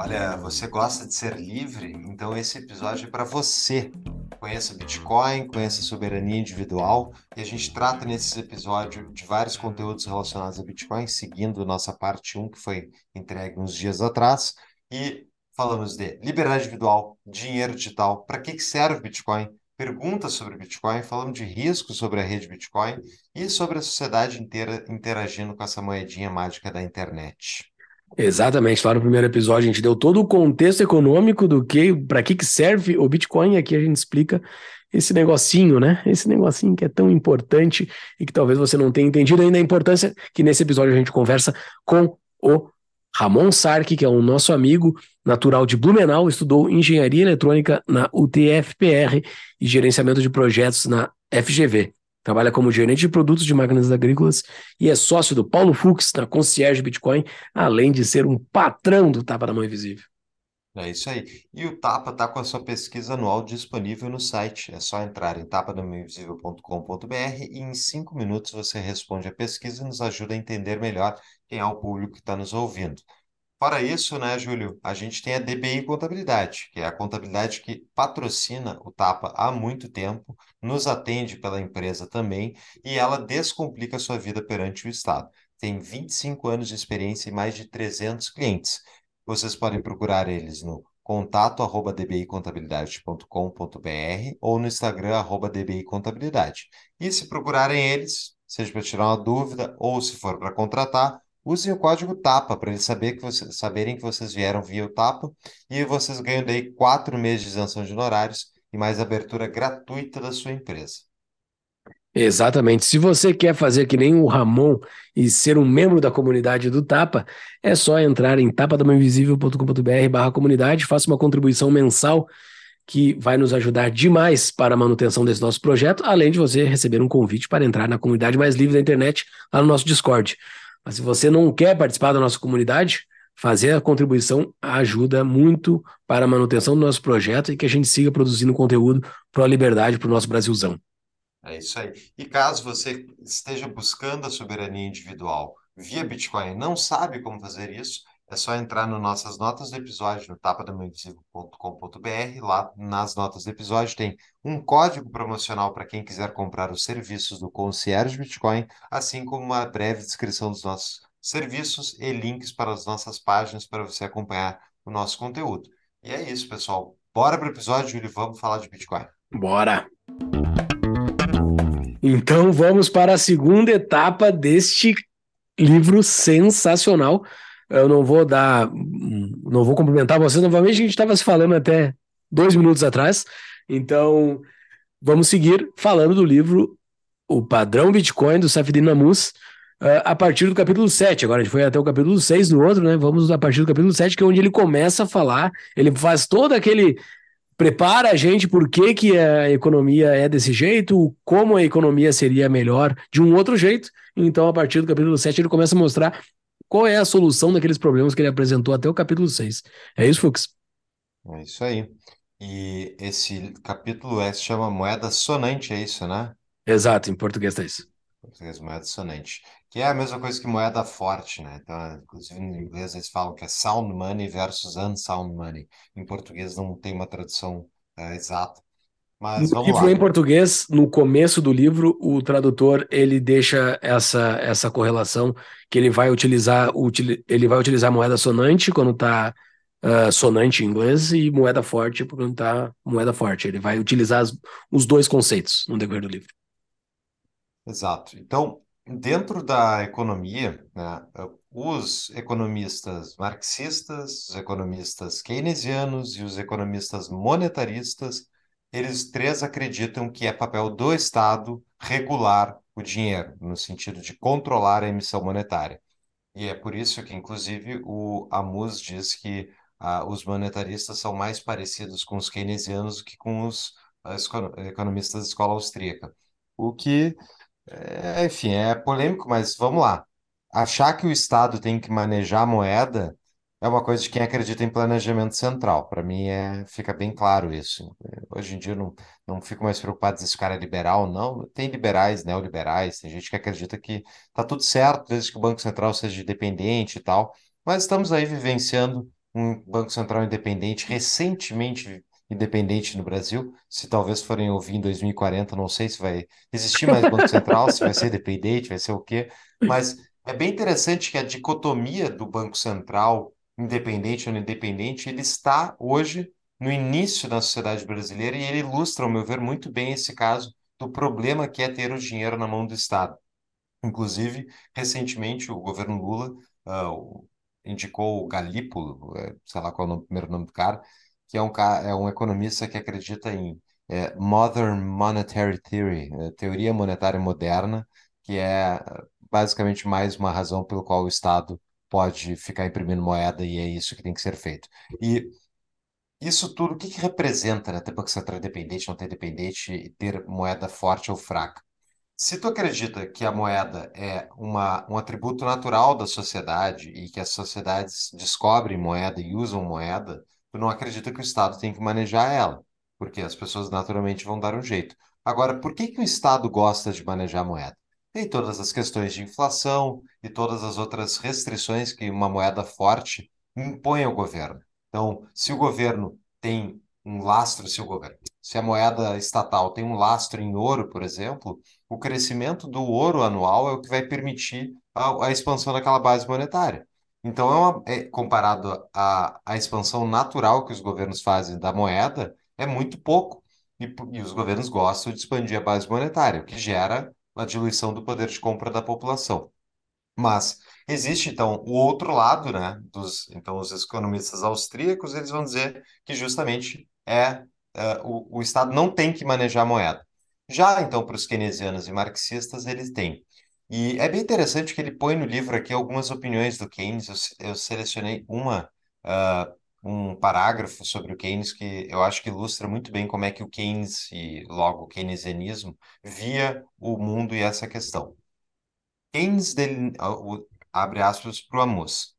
Olha, você gosta de ser livre? Então esse episódio é para você. Conheça Bitcoin, conheça soberania individual e a gente trata nesse episódio de vários conteúdos relacionados a Bitcoin, seguindo nossa parte 1 que foi entregue uns dias atrás e falamos de liberdade individual, dinheiro digital, para que, que serve Bitcoin, perguntas sobre Bitcoin, falando de riscos sobre a rede Bitcoin e sobre a sociedade inteira interagindo com essa moedinha mágica da internet. Exatamente, lá no primeiro episódio a gente deu todo o contexto econômico do que, para que, que serve o Bitcoin, aqui a gente explica esse negocinho, né? Esse negocinho que é tão importante e que talvez você não tenha entendido ainda a importância, que nesse episódio a gente conversa com o Ramon Sark, que é um nosso amigo natural de Blumenau, estudou engenharia eletrônica na UTFPR e gerenciamento de projetos na FGV. Trabalha como gerente de produtos de máquinas agrícolas e é sócio do Paulo Fux na Concierge Bitcoin, além de ser um patrão do Tapa da Mão Invisível. É isso aí. E o Tapa está com a sua pesquisa anual disponível no site. É só entrar em tapadamainvisível.com.br e em cinco minutos você responde a pesquisa e nos ajuda a entender melhor quem é o público que está nos ouvindo. Fora isso, né, Júlio, a gente tem a DBI Contabilidade, que é a contabilidade que patrocina o Tapa há muito tempo, nos atende pela empresa também e ela descomplica a sua vida perante o Estado. Tem 25 anos de experiência e mais de 300 clientes. Vocês podem procurar eles no contato arroba dbicontabilidade.com.br ou no Instagram arroba dbicontabilidade. E se procurarem eles, seja para tirar uma dúvida ou se for para contratar, Usem o código TAPA para eles saber que saberem que vocês vieram via o TAPA e vocês ganham daí quatro meses de isenção de honorários e mais abertura gratuita da sua empresa. Exatamente. Se você quer fazer que nem o Ramon e ser um membro da comunidade do Tapa, é só entrar em tapadamainvisível.com.br barra comunidade, faça uma contribuição mensal que vai nos ajudar demais para a manutenção desse nosso projeto, além de você receber um convite para entrar na comunidade mais livre da internet lá no nosso Discord. Mas se você não quer participar da nossa comunidade, fazer a contribuição ajuda muito para a manutenção do nosso projeto e que a gente siga produzindo conteúdo para a liberdade, para o nosso Brasilzão. É isso aí. E caso você esteja buscando a soberania individual via Bitcoin não sabe como fazer isso, é só entrar nas nossas notas do episódio no tapadamainvisível.com.br. Lá nas notas do episódio tem um código promocional para quem quiser comprar os serviços do Concierge Bitcoin, assim como uma breve descrição dos nossos serviços e links para as nossas páginas para você acompanhar o nosso conteúdo. E é isso, pessoal. Bora para o episódio, Júlio, vamos falar de Bitcoin. Bora! Então vamos para a segunda etapa deste livro sensacional eu não vou dar, não vou cumprimentar você novamente, a gente estava se falando até dois minutos atrás, então vamos seguir falando do livro O Padrão Bitcoin, do Safedin Namus, uh, a partir do capítulo 7. Agora a gente foi até o capítulo 6 no outro, né? Vamos a partir do capítulo 7, que é onde ele começa a falar, ele faz todo aquele prepara a gente por que, que a economia é desse jeito, como a economia seria melhor de um outro jeito. Então, a partir do capítulo 7, ele começa a mostrar qual é a solução daqueles problemas que ele apresentou até o capítulo 6. É isso, Fux? É isso aí. E esse capítulo é, se chama Moeda Sonante, é isso, né? Exato, em português é isso. Em português, moeda sonante. Que é a mesma coisa que moeda forte, né? Então, inclusive em inglês eles falam que é sound money versus unsound money. Em português não tem uma tradução é, exata. Mas no livro lá. em português, no começo do livro, o tradutor ele deixa essa, essa correlação que ele vai utilizar ele vai utilizar moeda sonante quando está uh, ah, sonante em inglês e moeda forte quando está moeda forte. Ele vai utilizar as, os dois conceitos no decorrer do livro. Exato. Então, dentro da economia, né, os economistas marxistas, os economistas keynesianos e os economistas monetaristas eles três acreditam que é papel do Estado regular o dinheiro, no sentido de controlar a emissão monetária. E é por isso que, inclusive, o Amus diz que ah, os monetaristas são mais parecidos com os keynesianos do que com os ah, economistas da escola austríaca. O que, é, enfim, é polêmico, mas vamos lá. Achar que o Estado tem que manejar a moeda é uma coisa de quem acredita em planejamento central. Para mim, é, fica bem claro isso. Hoje em dia, eu não, não fico mais preocupado se esse cara é liberal ou não. Tem liberais, neoliberais, tem gente que acredita que está tudo certo, desde que o Banco Central seja independente e tal. Mas estamos aí vivenciando um Banco Central independente, recentemente independente no Brasil. Se talvez forem ouvir em 2040, não sei se vai existir mais Banco Central, se vai ser dependente, vai ser o quê. Mas é bem interessante que a dicotomia do Banco Central independente ou independente, ele está hoje no início da sociedade brasileira e ele ilustra, ao meu ver, muito bem esse caso do problema que é ter o dinheiro na mão do Estado. Inclusive, recentemente, o governo Lula uh, indicou o Galípolo, eh, sei lá qual é o primeiro nome do cara, que é um, é um economista que acredita em é, Modern Monetary Theory, é, teoria monetária moderna, que é basicamente mais uma razão pelo qual o Estado pode ficar imprimindo moeda e é isso que tem que ser feito. E isso tudo, o que, que representa, né? Ter Banco Central independente, não ter dependente e ter moeda forte ou fraca? Se tu acredita que a moeda é uma, um atributo natural da sociedade e que as sociedades descobrem moeda e usam moeda, tu não acredita que o Estado tem que manejar ela, porque as pessoas naturalmente vão dar um jeito. Agora, por que que o Estado gosta de manejar moeda? Tem todas as questões de inflação e todas as outras restrições que uma moeda forte impõe ao governo. Então, se o governo tem um lastro, se, o governo, se a moeda estatal tem um lastro em ouro, por exemplo, o crescimento do ouro anual é o que vai permitir a, a expansão daquela base monetária. Então, é, uma, é comparado à, expansão natural que os governos fazem da moeda, é muito pouco. E, e os governos gostam de expandir a base monetária, o que gera a diluição do poder de compra da população. Mas existe então o outro lado, né? Dos, então os economistas austríacos eles vão dizer que justamente é, é o, o Estado não tem que manejar a moeda. Já então para os keynesianos e marxistas eles têm. E é bem interessante que ele põe no livro aqui algumas opiniões do Keynes. Eu, eu selecionei uma uh, um parágrafo sobre o Keynes que eu acho que ilustra muito bem como é que o Keynes e logo o keynesianismo via o mundo e essa questão. Keynes abre aspas para o Amos.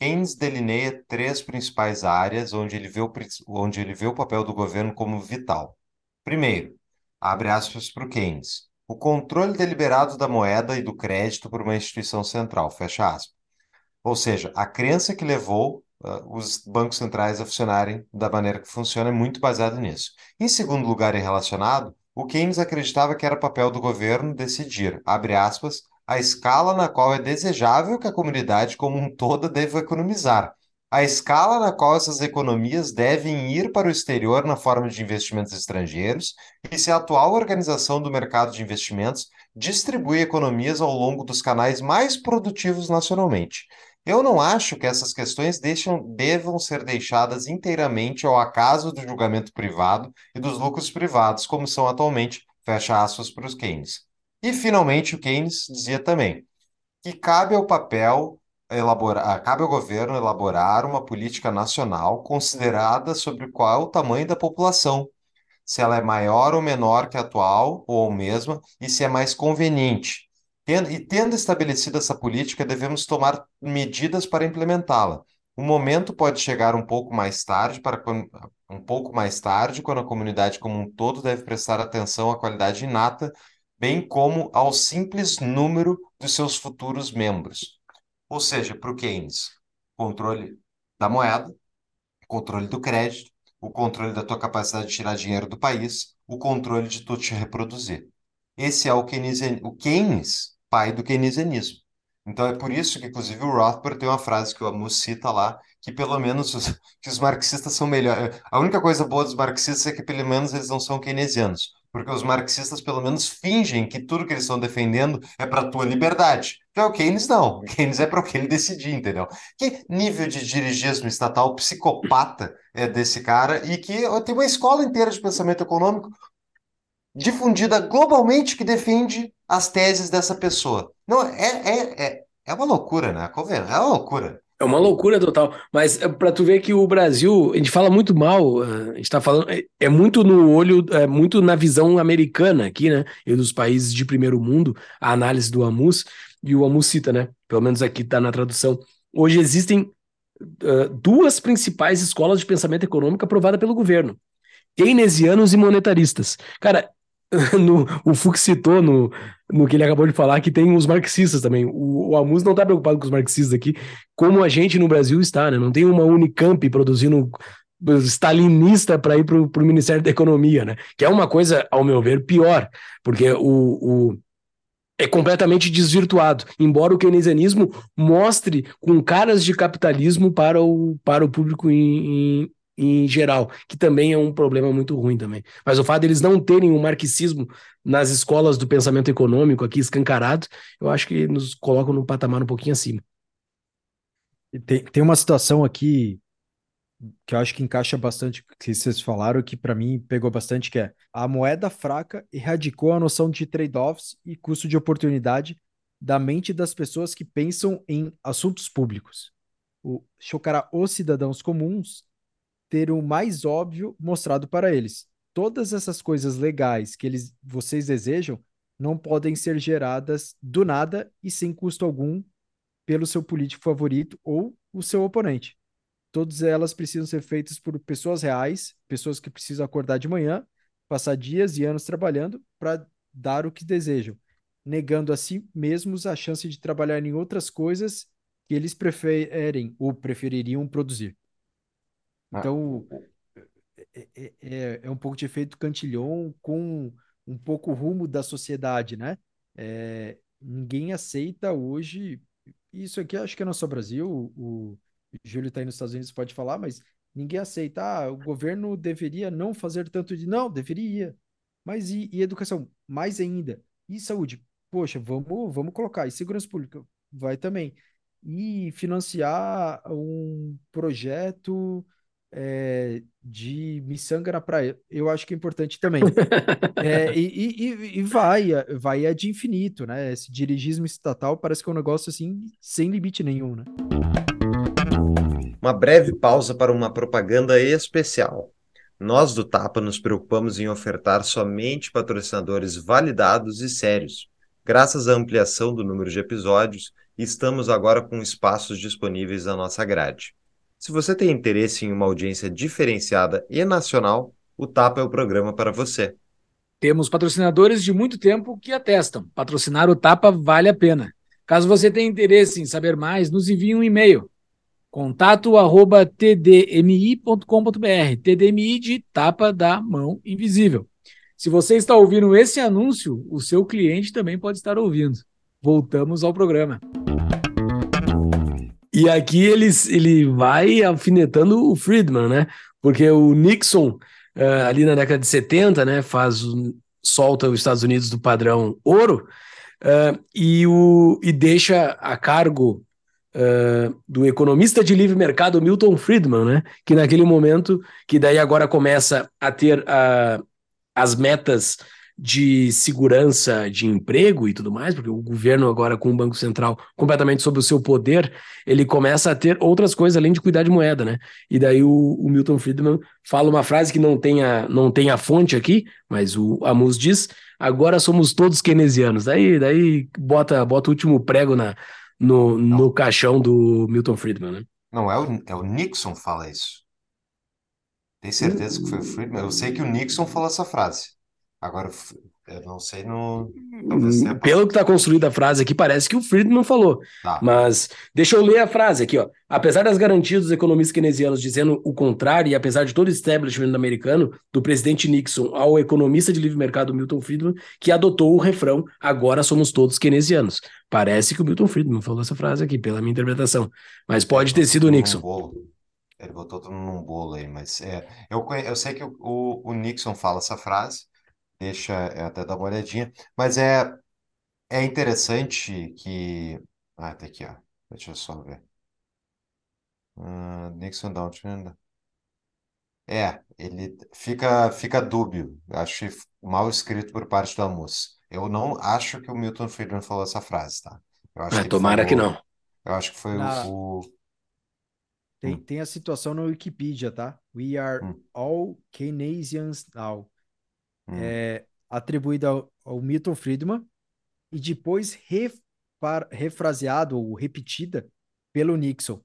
Keynes delineia três principais áreas onde ele, vê o, onde ele vê o papel do governo como vital. Primeiro, abre aspas para o Keynes, o controle deliberado da moeda e do crédito por uma instituição central, fecha aspas. Ou seja, a crença que levou uh, os bancos centrais a funcionarem da maneira que funciona é muito baseado nisso. Em segundo lugar e relacionado, o Keynes acreditava que era papel do governo decidir, abre aspas, a escala na qual é desejável que a comunidade como um todo deva economizar, a escala na qual essas economias devem ir para o exterior na forma de investimentos estrangeiros e se a atual organização do mercado de investimentos distribui economias ao longo dos canais mais produtivos nacionalmente. Eu não acho que essas questões deixam, devam ser deixadas inteiramente ao acaso do julgamento privado e dos lucros privados, como são atualmente, fecha aspas para os Keynes. E, finalmente, o Keynes dizia também que cabe ao papel elaborar, ah, cabe ao governo elaborar uma política nacional considerada sobre qual é o tamanho da população, se ela é maior ou menor que a atual ou a mesma, e se é mais conveniente E tendo estabelecido essa política, devemos tomar medidas para implementá-la. O momento pode chegar um pouco mais tarde, para um pouco mais tarde, quando a comunidade como um todo deve prestar atenção à qualidade inata, bem como ao simples número dos seus futuros membros. Ou seja, para o Keynes, controle da moeda, controle do crédito, o controle da tua capacidade de tirar dinheiro do país, o controle de tu te reproduzir. Esse é o Keynes, o Keynes pai do keynesianismo. Então é por isso que, inclusive, o Rothbard tem uma frase que o Amos cita lá, que pelo menos os, que os marxistas são melhores. A única coisa boa dos marxistas é que pelo menos eles não são keynesianos, porque os marxistas pelo menos fingem que tudo que eles estão defendendo é para a tua liberdade. Já o Keynes não. O Keynes é para o que ele decidir, entendeu? Que nível de dirigismo estatal psicopata é desse cara e que tem uma escola inteira de pensamento econômico difundida globalmente que defende as teses dessa pessoa. Não, é, é, é, é uma loucura, né? É uma loucura. É uma loucura total. Mas é, para tu ver que o Brasil, a gente fala muito mal, a gente tá falando, é, é muito no olho, é muito na visão americana aqui, né? E dos países de primeiro mundo, a análise do Amus, e o Amus cita, né? Pelo menos aqui tá na tradução. Hoje existem uh, duas principais escolas de pensamento econômico aprovadas pelo governo: keynesianos e monetaristas. Cara, no, o Fux citou no, no que ele acabou de falar que tem os marxistas também. O, o Amus não está preocupado com os marxistas aqui, como a gente no Brasil está, né? Não tem uma Unicamp produzindo stalinista para ir para o Ministério da Economia, né? Que é uma coisa, ao meu ver, pior, porque o, o é completamente desvirtuado, embora o keynesianismo mostre com caras de capitalismo para o, para o público em, em, em geral, que também é um problema muito ruim também. Mas o fato deles não terem o marxismo nas escolas do pensamento econômico aqui escancarado, eu acho que nos colocam num patamar um pouquinho acima. Tem, tem uma situação aqui que eu acho que encaixa bastante o que vocês falaram, que para mim pegou bastante, que é a moeda fraca erradicou a noção de trade-offs e custo de oportunidade da mente das pessoas que pensam em assuntos públicos. O, chocará os cidadãos comuns ter o mais óbvio mostrado para eles. Todas essas coisas legais que eles, vocês desejam não podem ser geradas do nada e sem custo algum pelo seu político favorito ou o seu oponente. Todas elas precisam ser feitas por pessoas reais, pessoas que precisam acordar de manhã, passar dias e anos trabalhando para dar o que desejam, negando a si mesmos a chance de trabalhar em outras coisas que eles preferem ou prefeririam produzir. Ah. Então, é, é, é, é um pouco de efeito cantilhão com um pouco o rumo da sociedade, né? É, ninguém aceita hoje. Isso aqui acho que é não só Brasil, o, Júlio está aí nos Estados Unidos, pode falar, mas ninguém aceita. Ah, o governo deveria não fazer tanto de. Não, deveria. Mas e, e educação? Mais ainda. E saúde? Poxa, vamos, vamos colocar. E segurança pública? Vai também. E financiar um projeto é, de miçanga na praia. Eu acho que é importante também. é, e, e, e, vai, vai é de infinito, né? Esse dirigismo estatal parece que é um negócio assim, sem limite nenhum, né? Uma breve pausa para uma propaganda especial. Nós do Tapa nos preocupamos em ofertar somente patrocinadores validados e sérios. Graças à ampliação do número de episódios, estamos agora com espaços disponíveis na nossa grade. Se você tem interesse em uma audiência diferenciada e nacional, o Tapa é o programa para você. Temos patrocinadores de muito tempo que atestam. Patrocinar o Tapa vale a pena. Caso você tenha interesse em saber mais, nos envie um e-mail Contato arroba tdmi.com.br. TDMI de tapa da mão invisível. Se você está ouvindo esse anúncio, o seu cliente também pode estar ouvindo. Voltamos ao programa. E aqui eles, ele vai alfinetando o Friedman, né? Porque o Nixon, uh, ali na década de 70, né, faz, solta os Estados Unidos do padrão ouro uh, e, o, e deixa a cargo uh, do economista de livre mercado Milton Friedman, né? Que naquele momento, que daí agora começa a ter uh, as metas de segurança de emprego e tudo mais, porque o governo agora com o Banco Central completamente sob o seu poder, ele começa a ter outras coisas além de cuidar de moeda, né? E daí o, o Milton Friedman fala uma frase que não tem a, não tem a fonte aqui, mas o Amus diz, agora somos todos keynesianos. Daí, daí bota, bota o último prego na, no, no caixão do Milton Friedman, né? Não, é o, é o Nixon fala isso. Tem certeza que foi o Friedman? Eu sei que o Nixon falou essa frase. Agora, eu não sei no. É Pelo que está construída a frase aqui, parece que o Friedman falou. Tá. Mas deixa eu ler a frase aqui, ó. Apesar das garantias dos economistas keynesianos dizendo o contrário, e apesar de todo o establishment americano, do presidente Nixon ao economista de livre mercado Milton Friedman, que adotou o refrão: agora somos todos keynesianos. Parece que o Milton Friedman falou essa frase aqui, pela minha interpretação. Mas pode ter sido o Nixon. Ele botou tudo num bolo aí, mas é, eu, eu sei que o, o Nixon fala essa frase, deixa eu até dar uma olhadinha, mas é, é interessante que. Ah, tá aqui, ó. Deixa eu só ver. Uh, Nixon Downtrend. É, ele fica, fica dúbio. Acho mal escrito por parte da moça. Eu não acho que o Milton Friedman falou essa frase, tá? Eu acho é, que tomara que não. Eu acho que foi Na... o, Tem, Hum, tem a situação na Wikipedia, tá? We are hum, all Keynesians now. Hum, É atribuída ao, ao Milton Friedman e depois refar- refraseado ou repetida pelo Nixon.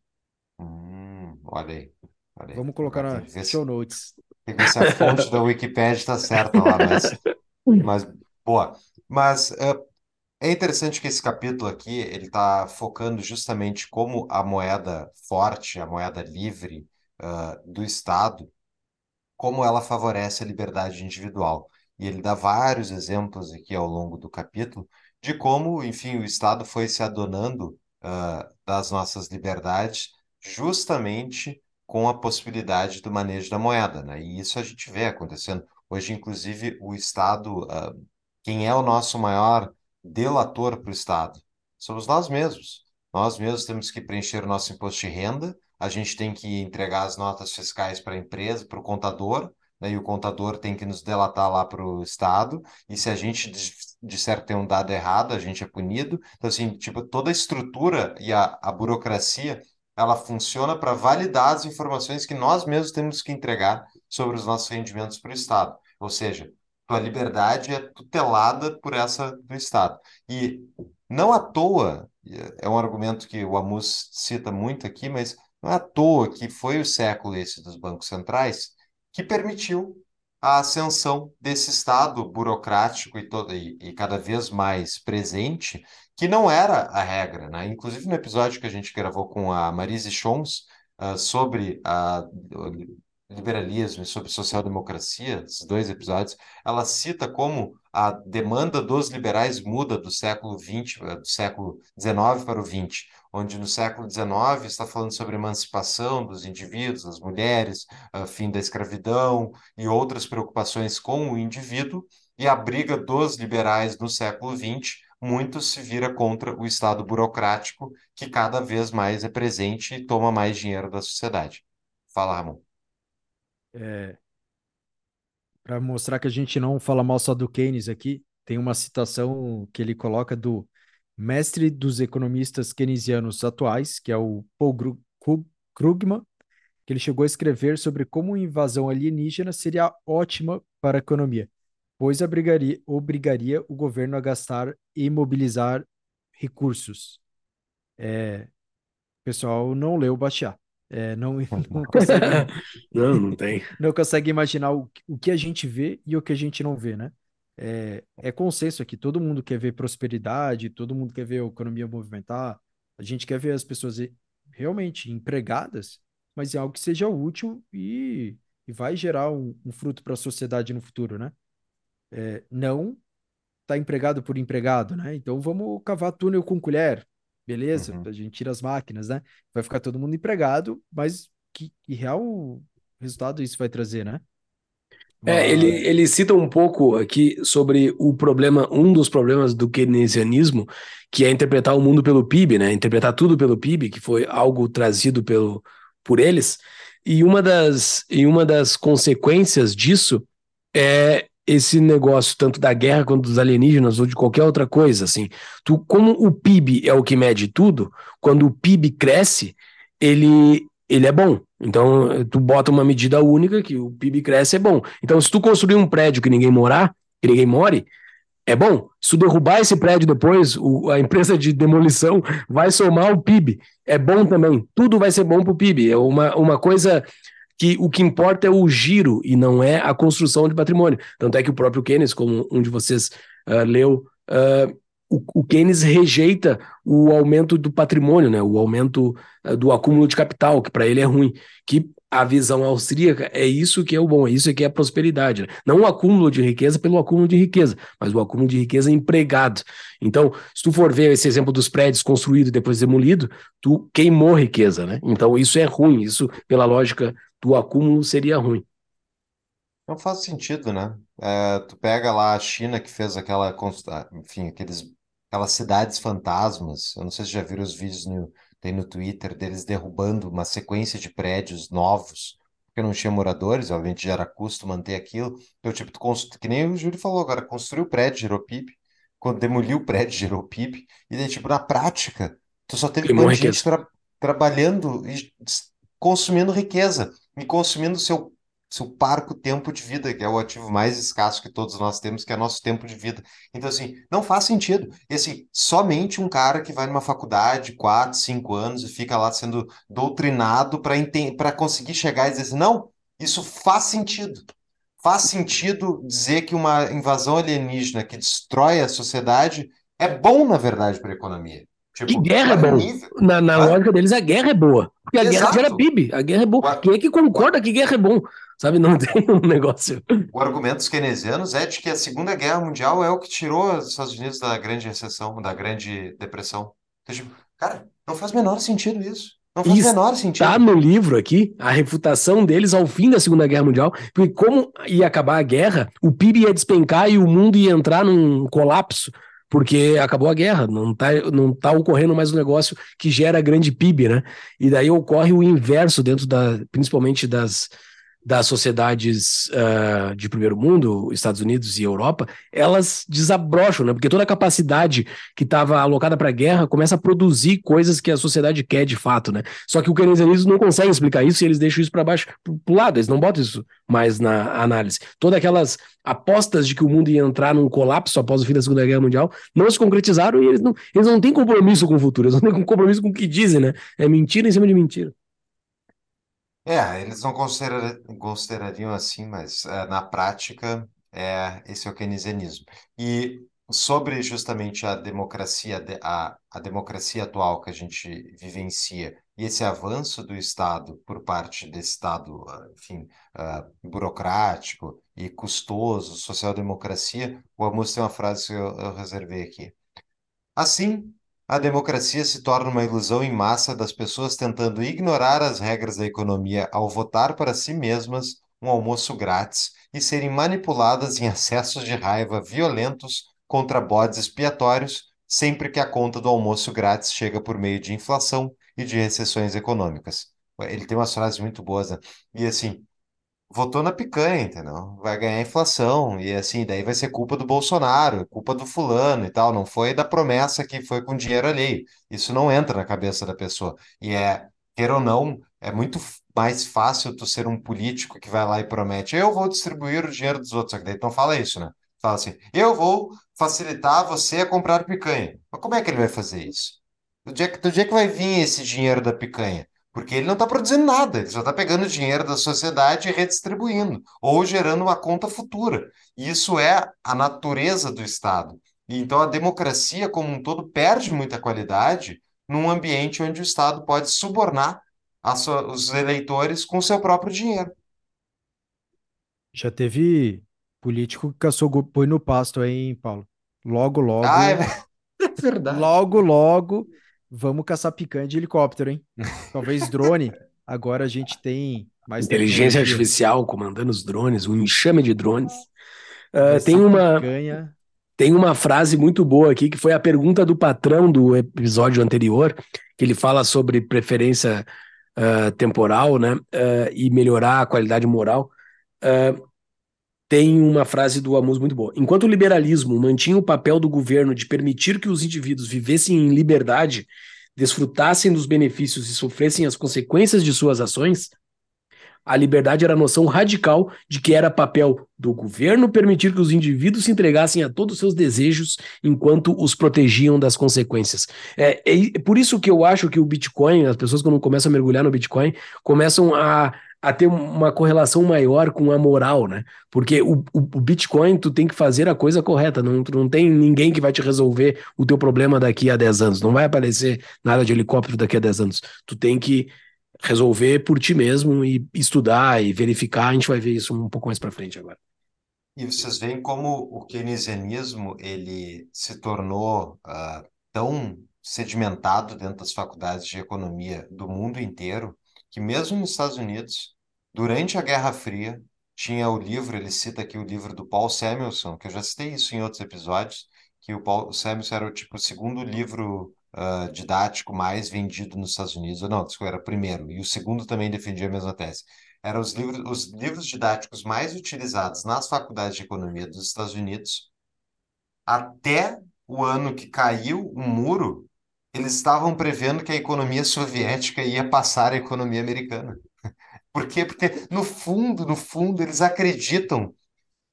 hum. Olha aí, olha aí. Vamos colocar na que ver se, show notes. tem que ver se a fonte da Wikipédia está certa lá, mas, mas boa. Mas eh, é interessante que esse capítulo aqui ele está focando justamente como a moeda forte, a moeda livre, ah, do Estado como ela favorece a liberdade individual. E ele dá vários exemplos aqui ao longo do capítulo de como, enfim, o Estado foi se adonando, ah, das nossas liberdades justamente com a possibilidade do manejo da moeda, né? E isso a gente vê acontecendo. Hoje, inclusive, o Estado, ah, quem é o nosso maior delator para o Estado? Somos nós mesmos. Nós mesmos temos que preencher o nosso imposto de renda, a gente tem que entregar as notas fiscais para a empresa, para o contador, né? E o contador tem que nos delatar lá para o Estado, e se a gente dis- disser que tem um dado errado, a gente é punido. Então, assim, tipo, toda a estrutura e a, a burocracia, ela funciona para validar as informações que nós mesmos temos que entregar sobre os nossos rendimentos para o Estado. Ou seja, tua liberdade é tutelada por essa do Estado. E não à toa, é um argumento que o Amus cita muito aqui, mas não é à toa que foi o século esse dos bancos centrais que permitiu a ascensão desse Estado burocrático e, todo, e, e cada vez mais presente, que não era a regra, né? Inclusive no episódio que a gente gravou com a Marise Schons, ah, sobre a, o li- liberalismo e sobre social-democracia, esses dois episódios, ela cita como a demanda dos liberais muda do século XX, eh, do século XIX para o XX, onde no século XIX está falando sobre emancipação dos indivíduos, das mulheres, ah, fim da escravidão e outras preocupações com o indivíduo, e a briga dos liberais no século XX muito se vira contra o Estado burocrático, que cada vez mais é presente e toma mais dinheiro da sociedade. Fala, Ramon. É, para mostrar que a gente não fala mal só do Keynes aqui, tem uma citação que ele coloca do mestre dos economistas keynesianos atuais, que é o Paul Krugman, que ele chegou a escrever sobre como uma invasão alienígena seria ótima para a economia, pois obrigaria, obrigaria o governo a gastar e mobilizar recursos. O pessoal não leu Bachar. É, não, não consegue Não, não tem. não consegue imaginar o, o que a gente vê e o que a gente não vê, né? É, é consenso aqui, todo mundo quer ver prosperidade, todo mundo quer ver a economia movimentar, a gente quer ver as pessoas realmente empregadas, mas é algo que seja útil e, e vai gerar um, um fruto para a sociedade no futuro, né? É, não tá empregado por empregado, né? Então vamos cavar túnel com colher, beleza? Uhum. A gente tira as máquinas, né? Vai ficar todo mundo empregado, mas que, que real resultado isso vai trazer, né? É, ele, ele cita um pouco aqui sobre o problema, um dos problemas do keynesianismo, que é interpretar o mundo pelo PIB, né? Interpretar tudo pelo PIB, que foi algo trazido pelo, por eles. E uma das, e uma das consequências disso é esse negócio tanto da guerra quanto dos alienígenas ou de qualquer outra coisa, assim. Tu, como o PIB é o que mede tudo, quando o PIB cresce, ele ele é bom. Então, tu bota uma medida única que o PIB cresce é bom. Então, se tu construir um prédio que ninguém morar, que ninguém more, é bom. Se tu derrubar esse prédio depois, o- a empresa de demolição vai somar o PIB. É bom também. Tudo vai ser bom pro PIB. É uma, uma coisa que o que importa é o giro e não é a construção de patrimônio. Tanto é que o próprio Keynes, como um de vocês ah, leu, ah, o, Keynes rejeita o aumento do patrimônio, né? o aumento ah, do acúmulo de capital, que para ele é ruim. Que a visão austríaca é isso que é o bom, é isso que é a prosperidade. né? Não o acúmulo de riqueza pelo acúmulo de riqueza, mas o acúmulo de riqueza empregado. Então, se tu for ver esse exemplo dos prédios construídos e depois demolido, tu queimou riqueza, né? Então, isso é ruim, isso, pela lógica do acúmulo, seria ruim. Não faz sentido, né? É, tu pega lá a China que fez aquela, enfim, aqueles, aquelas cidades fantasmas. Eu não sei se já viram os vídeos no, tem no Twitter deles derrubando uma sequência de prédios novos, porque não tinha moradores, obviamente já era custo manter aquilo. Então, tipo, tu constru... que nem o Júlio falou agora, construiu o prédio, gerou PIB. Quando demoliu o prédio, gerou PIB. E daí, tipo, na prática, tu só teve de gente tra- trabalhando e consumindo riqueza e consumindo seu seu parco tempo de vida, que é o ativo mais escasso que todos nós temos, que é nosso tempo de vida. Então, assim, não faz sentido. Esse, somente um cara que vai numa faculdade, quatro, cinco anos, e fica lá sendo doutrinado para conseguir chegar e dizer assim, não, isso faz sentido. Faz sentido dizer que uma invasão alienígena que destrói a sociedade é bom, na verdade, para a economia. Tipo, e guerra é bom. Na, na lógica deles, a guerra é boa. Porque a Exato. guerra gera PIB. A guerra é boa. Quem é que concorda que guerra é bom? Sabe, não tem um negócio. O argumento dos keynesianos é de que a Segunda Guerra Mundial é o que tirou os Estados Unidos da grande recessão, da grande depressão. Então, tipo, cara, não faz o menor sentido isso. Não faz o menor sentido. Está no livro aqui a refutação deles ao fim da Segunda Guerra Mundial, porque como ia acabar a guerra, o PIB ia despencar e o mundo ia entrar num colapso porque acabou a guerra, não está não tá ocorrendo mais um negócio que gera grande PIB, né? E daí ocorre o inverso dentro da, principalmente das, das sociedades uh, de primeiro mundo, Estados Unidos e Europa, elas desabrocham, né? Porque toda a capacidade que estava alocada para a guerra começa a produzir coisas que a sociedade quer de fato, né? Só que o keynesianismo não consegue explicar isso e eles deixam isso para baixo, para o lado, eles não botam isso mais na análise. Todas aquelas apostas de que o mundo ia entrar num colapso após o fim da Segunda Guerra Mundial não se concretizaram e eles não, eles não têm compromisso com o futuro, eles não têm compromisso com o que dizem, né? É mentira em cima de mentira. É, eles não considera- considerariam assim, mas é, na prática é esse é o keynesianismo. E sobre justamente a democracia, a, a democracia atual que a gente vivencia e esse avanço do Estado por parte desse Estado, enfim, uh, burocrático e custoso, social-democracia, o Amos tem uma frase que eu, eu reservei aqui. Assim, a democracia se torna uma ilusão em massa das pessoas tentando ignorar as regras da economia ao votar para si mesmas um almoço grátis e serem manipuladas em acessos de raiva violentos contra bodes expiatórios sempre que a conta do almoço grátis chega por meio de inflação e de recessões econômicas. Ele tem umas frases muito boas, né? E assim, votou na picanha, entendeu? Vai ganhar inflação, e assim, daí vai ser culpa do Bolsonaro, culpa do fulano e tal, não foi da promessa que foi com dinheiro alheio. Isso não entra na cabeça da pessoa. E é, quer ou não, é muito mais fácil tu ser um político que vai lá e promete, eu vou distribuir o dinheiro dos outros, só que daí não fala isso, né? Fala assim, eu vou facilitar você a comprar picanha. Mas como é que ele vai fazer isso? Do dia que, do dia que vai vir esse dinheiro da picanha? Porque ele não está produzindo nada, ele só está pegando dinheiro da sociedade e redistribuindo, ou gerando uma conta futura. Isso é a natureza do Estado. E então a democracia como um todo perde muita qualidade num ambiente onde o Estado pode subornar os eleitores com seu próprio dinheiro. Já teve político que caçou boi no pasto aí, hein, Paulo? Logo, logo. Ah, é verdade. Logo, logo Vamos caçar picanha de helicóptero, hein? Talvez drone. Agora a gente tem mais inteligência artificial comandando os drones, um enxame de drones. Uh, tem uma picanha. tem uma frase muito boa aqui que foi a pergunta do patrão do episódio anterior, que ele fala sobre preferência uh, temporal, né, uh, e melhorar a qualidade moral. Tem uma frase do Amus muito boa. Enquanto o liberalismo mantinha o papel do governo de permitir que os indivíduos vivessem em liberdade, desfrutassem dos benefícios e sofressem as consequências de suas ações, a liberdade era a noção radical de que era papel do governo permitir que os indivíduos se entregassem a todos os seus desejos enquanto os protegiam das consequências. É, é por isso que eu acho que o Bitcoin, as pessoas quando começam a mergulhar no Bitcoin, começam a a ter uma correlação maior com a moral, né? Porque o, o, o, Bitcoin, tu tem que fazer a coisa correta, não, não tem ninguém que vai te resolver o teu problema daqui a 10 anos, não vai aparecer nada de helicóptero daqui a 10 anos. Tu tem que resolver por ti mesmo e estudar e verificar, a gente vai ver isso um pouco mais para frente agora. E vocês veem como o keynesianismo ele se tornou uh, tão sedimentado dentro das faculdades de economia do mundo inteiro, que mesmo nos Estados Unidos, durante a Guerra Fria, tinha o livro, ele cita aqui o livro do Paul Samuelson, que eu já citei isso em outros episódios, que o Paul Samuelson era tipo o segundo livro uh, didático mais vendido nos Estados Unidos. Não, desculpa, era o primeiro. E o segundo também defendia a mesma tese. Eram os livros, os livros didáticos mais utilizados nas faculdades de economia dos Estados Unidos até o ano que caiu o muro eles estavam prevendo que a economia soviética ia passar a economia americana. Por quê? Porque, no fundo, no fundo, eles acreditam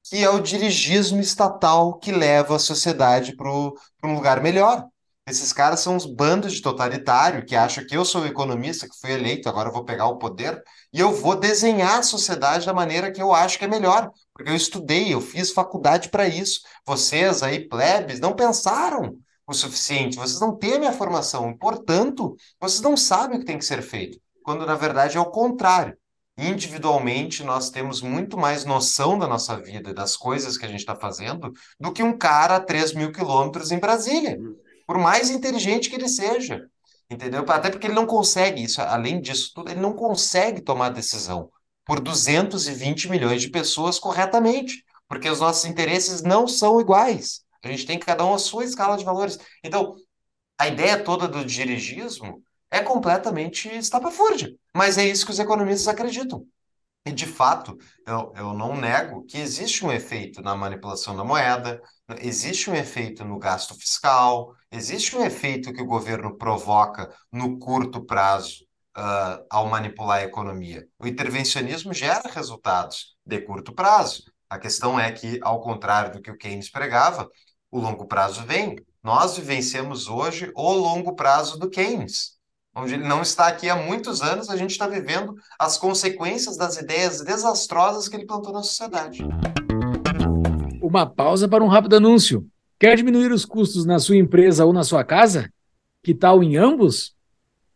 que é o dirigismo estatal que leva a sociedade para um lugar melhor. Esses caras são uns bandos de totalitário que acham que eu sou o economista que fui eleito, agora eu vou pegar o poder e eu vou desenhar a sociedade da maneira que eu acho que é melhor, porque eu estudei, eu fiz faculdade para isso. Vocês aí, plebes, não pensaram o suficiente, vocês não têm a minha formação, portanto, vocês não sabem o que tem que ser feito, quando na verdade é o contrário. Individualmente, nós temos muito mais noção da nossa vida e das coisas que a gente está fazendo do que um cara a 3 mil quilômetros em Brasília por mais inteligente que ele seja, entendeu? Até porque ele não consegue isso, além disso tudo, ele não consegue tomar decisão por 220 milhões de pessoas corretamente, porque os nossos interesses não são iguais. A gente tem cada um a sua escala de valores. Então, a ideia toda do dirigismo é completamente estapafúrdia, mas é isso que os economistas acreditam. E, de fato, eu, eu não nego que existe um efeito na manipulação da moeda, existe um efeito no gasto fiscal, existe um efeito que o governo provoca no curto prazo uh, ao manipular a economia. O intervencionismo gera resultados de curto prazo. A questão é que, ao contrário do que o Keynes pregava, o longo prazo vem. Nós vivenciamos hoje o longo prazo do Keynes onde ele não está aqui há muitos anos, a gente está vivendo as consequências das ideias desastrosas que ele plantou na sociedade. Uma pausa para um rápido anúncio. Quer diminuir os custos na sua empresa ou na sua casa? Que tal em ambos?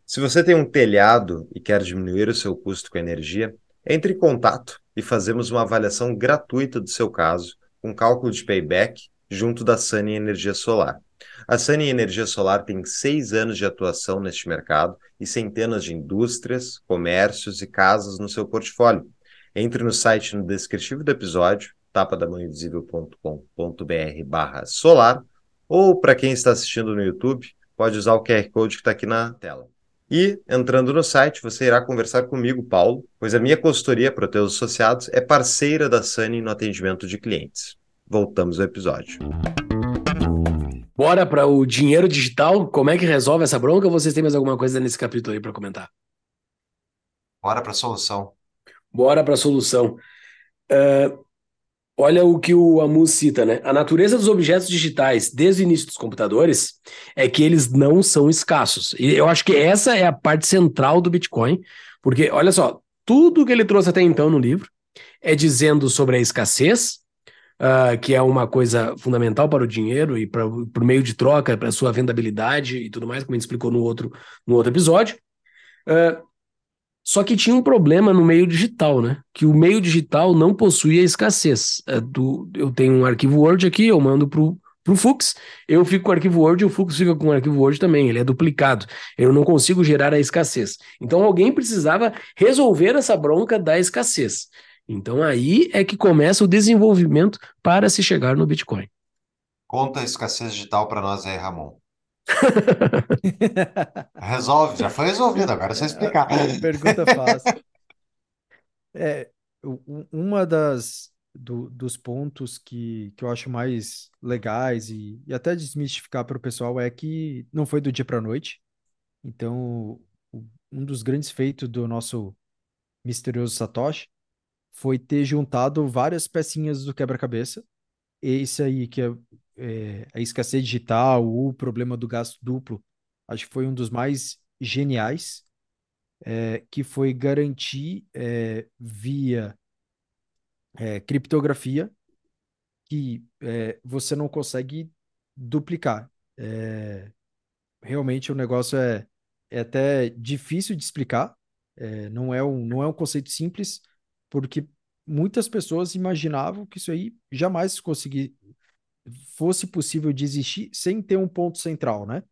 Se você tem um telhado e quer diminuir o seu custo com energia, entre em contato e fazemos uma avaliação gratuita do seu caso, com cálculo de payback, junto da Sunny Energia Solar. A Sunny Energia Solar tem seis anos de atuação neste mercado e centenas de indústrias, comércios e casas no seu portfólio. Entre no site no descritivo do episódio, tapadamãoinvisível.com.br barra solar, ou para quem está assistindo no YouTube, pode usar o QR Code que está aqui na tela. E, entrando no site, você irá conversar comigo, Paulo, pois a minha consultoria para teus associados é parceira da Sunny no atendimento de clientes. Voltamos ao episódio. Bora para o dinheiro digital. Como é que resolve essa bronca? Ou vocês têm mais alguma coisa nesse capítulo aí para comentar? Bora para a solução. Bora para a solução. Uh, olha o que o Amus cita, né? A natureza dos objetos digitais, desde o início dos computadores, é que eles não são escassos. E eu acho que essa é a parte central do Bitcoin, porque, olha só, tudo que ele trouxe até então no livro é dizendo sobre a escassez, uh, que é uma coisa fundamental para o dinheiro e para o meio de troca, para a sua vendabilidade e tudo mais, como a gente explicou no outro, no outro episódio. Uh, só que tinha um problema no meio digital, né? Que o meio digital não possuía escassez. Uh, do, eu tenho um arquivo Word aqui, eu mando para o Fux, eu fico com o arquivo Word e o Fux fica com o arquivo Word também, ele é duplicado. Eu não consigo gerar a escassez. Então alguém precisava resolver essa bronca da escassez. Então aí é que começa o desenvolvimento para se chegar no Bitcoin. Conta a escassez digital para nós aí, Ramon. Resolve, já foi resolvido, agora é só explicar. Pergunta fácil. É, uma das do, dos pontos que, que eu acho mais legais e, e até desmistificar para o pessoal é que não foi do dia para a noite. Então, um dos grandes feitos do nosso misterioso Satoshi foi ter juntado várias pecinhas do quebra-cabeça. Esse aí, que é, é, a escassez digital, o problema do gasto duplo, acho que foi um dos mais geniais, é, que foi garantir é, via é, criptografia que é, você não consegue duplicar. É, realmente o negócio é, até difícil de explicar, não, é um, não é um conceito simples, porque muitas pessoas imaginavam que isso aí jamais conseguir, fosse possível de existir sem ter um ponto central, né?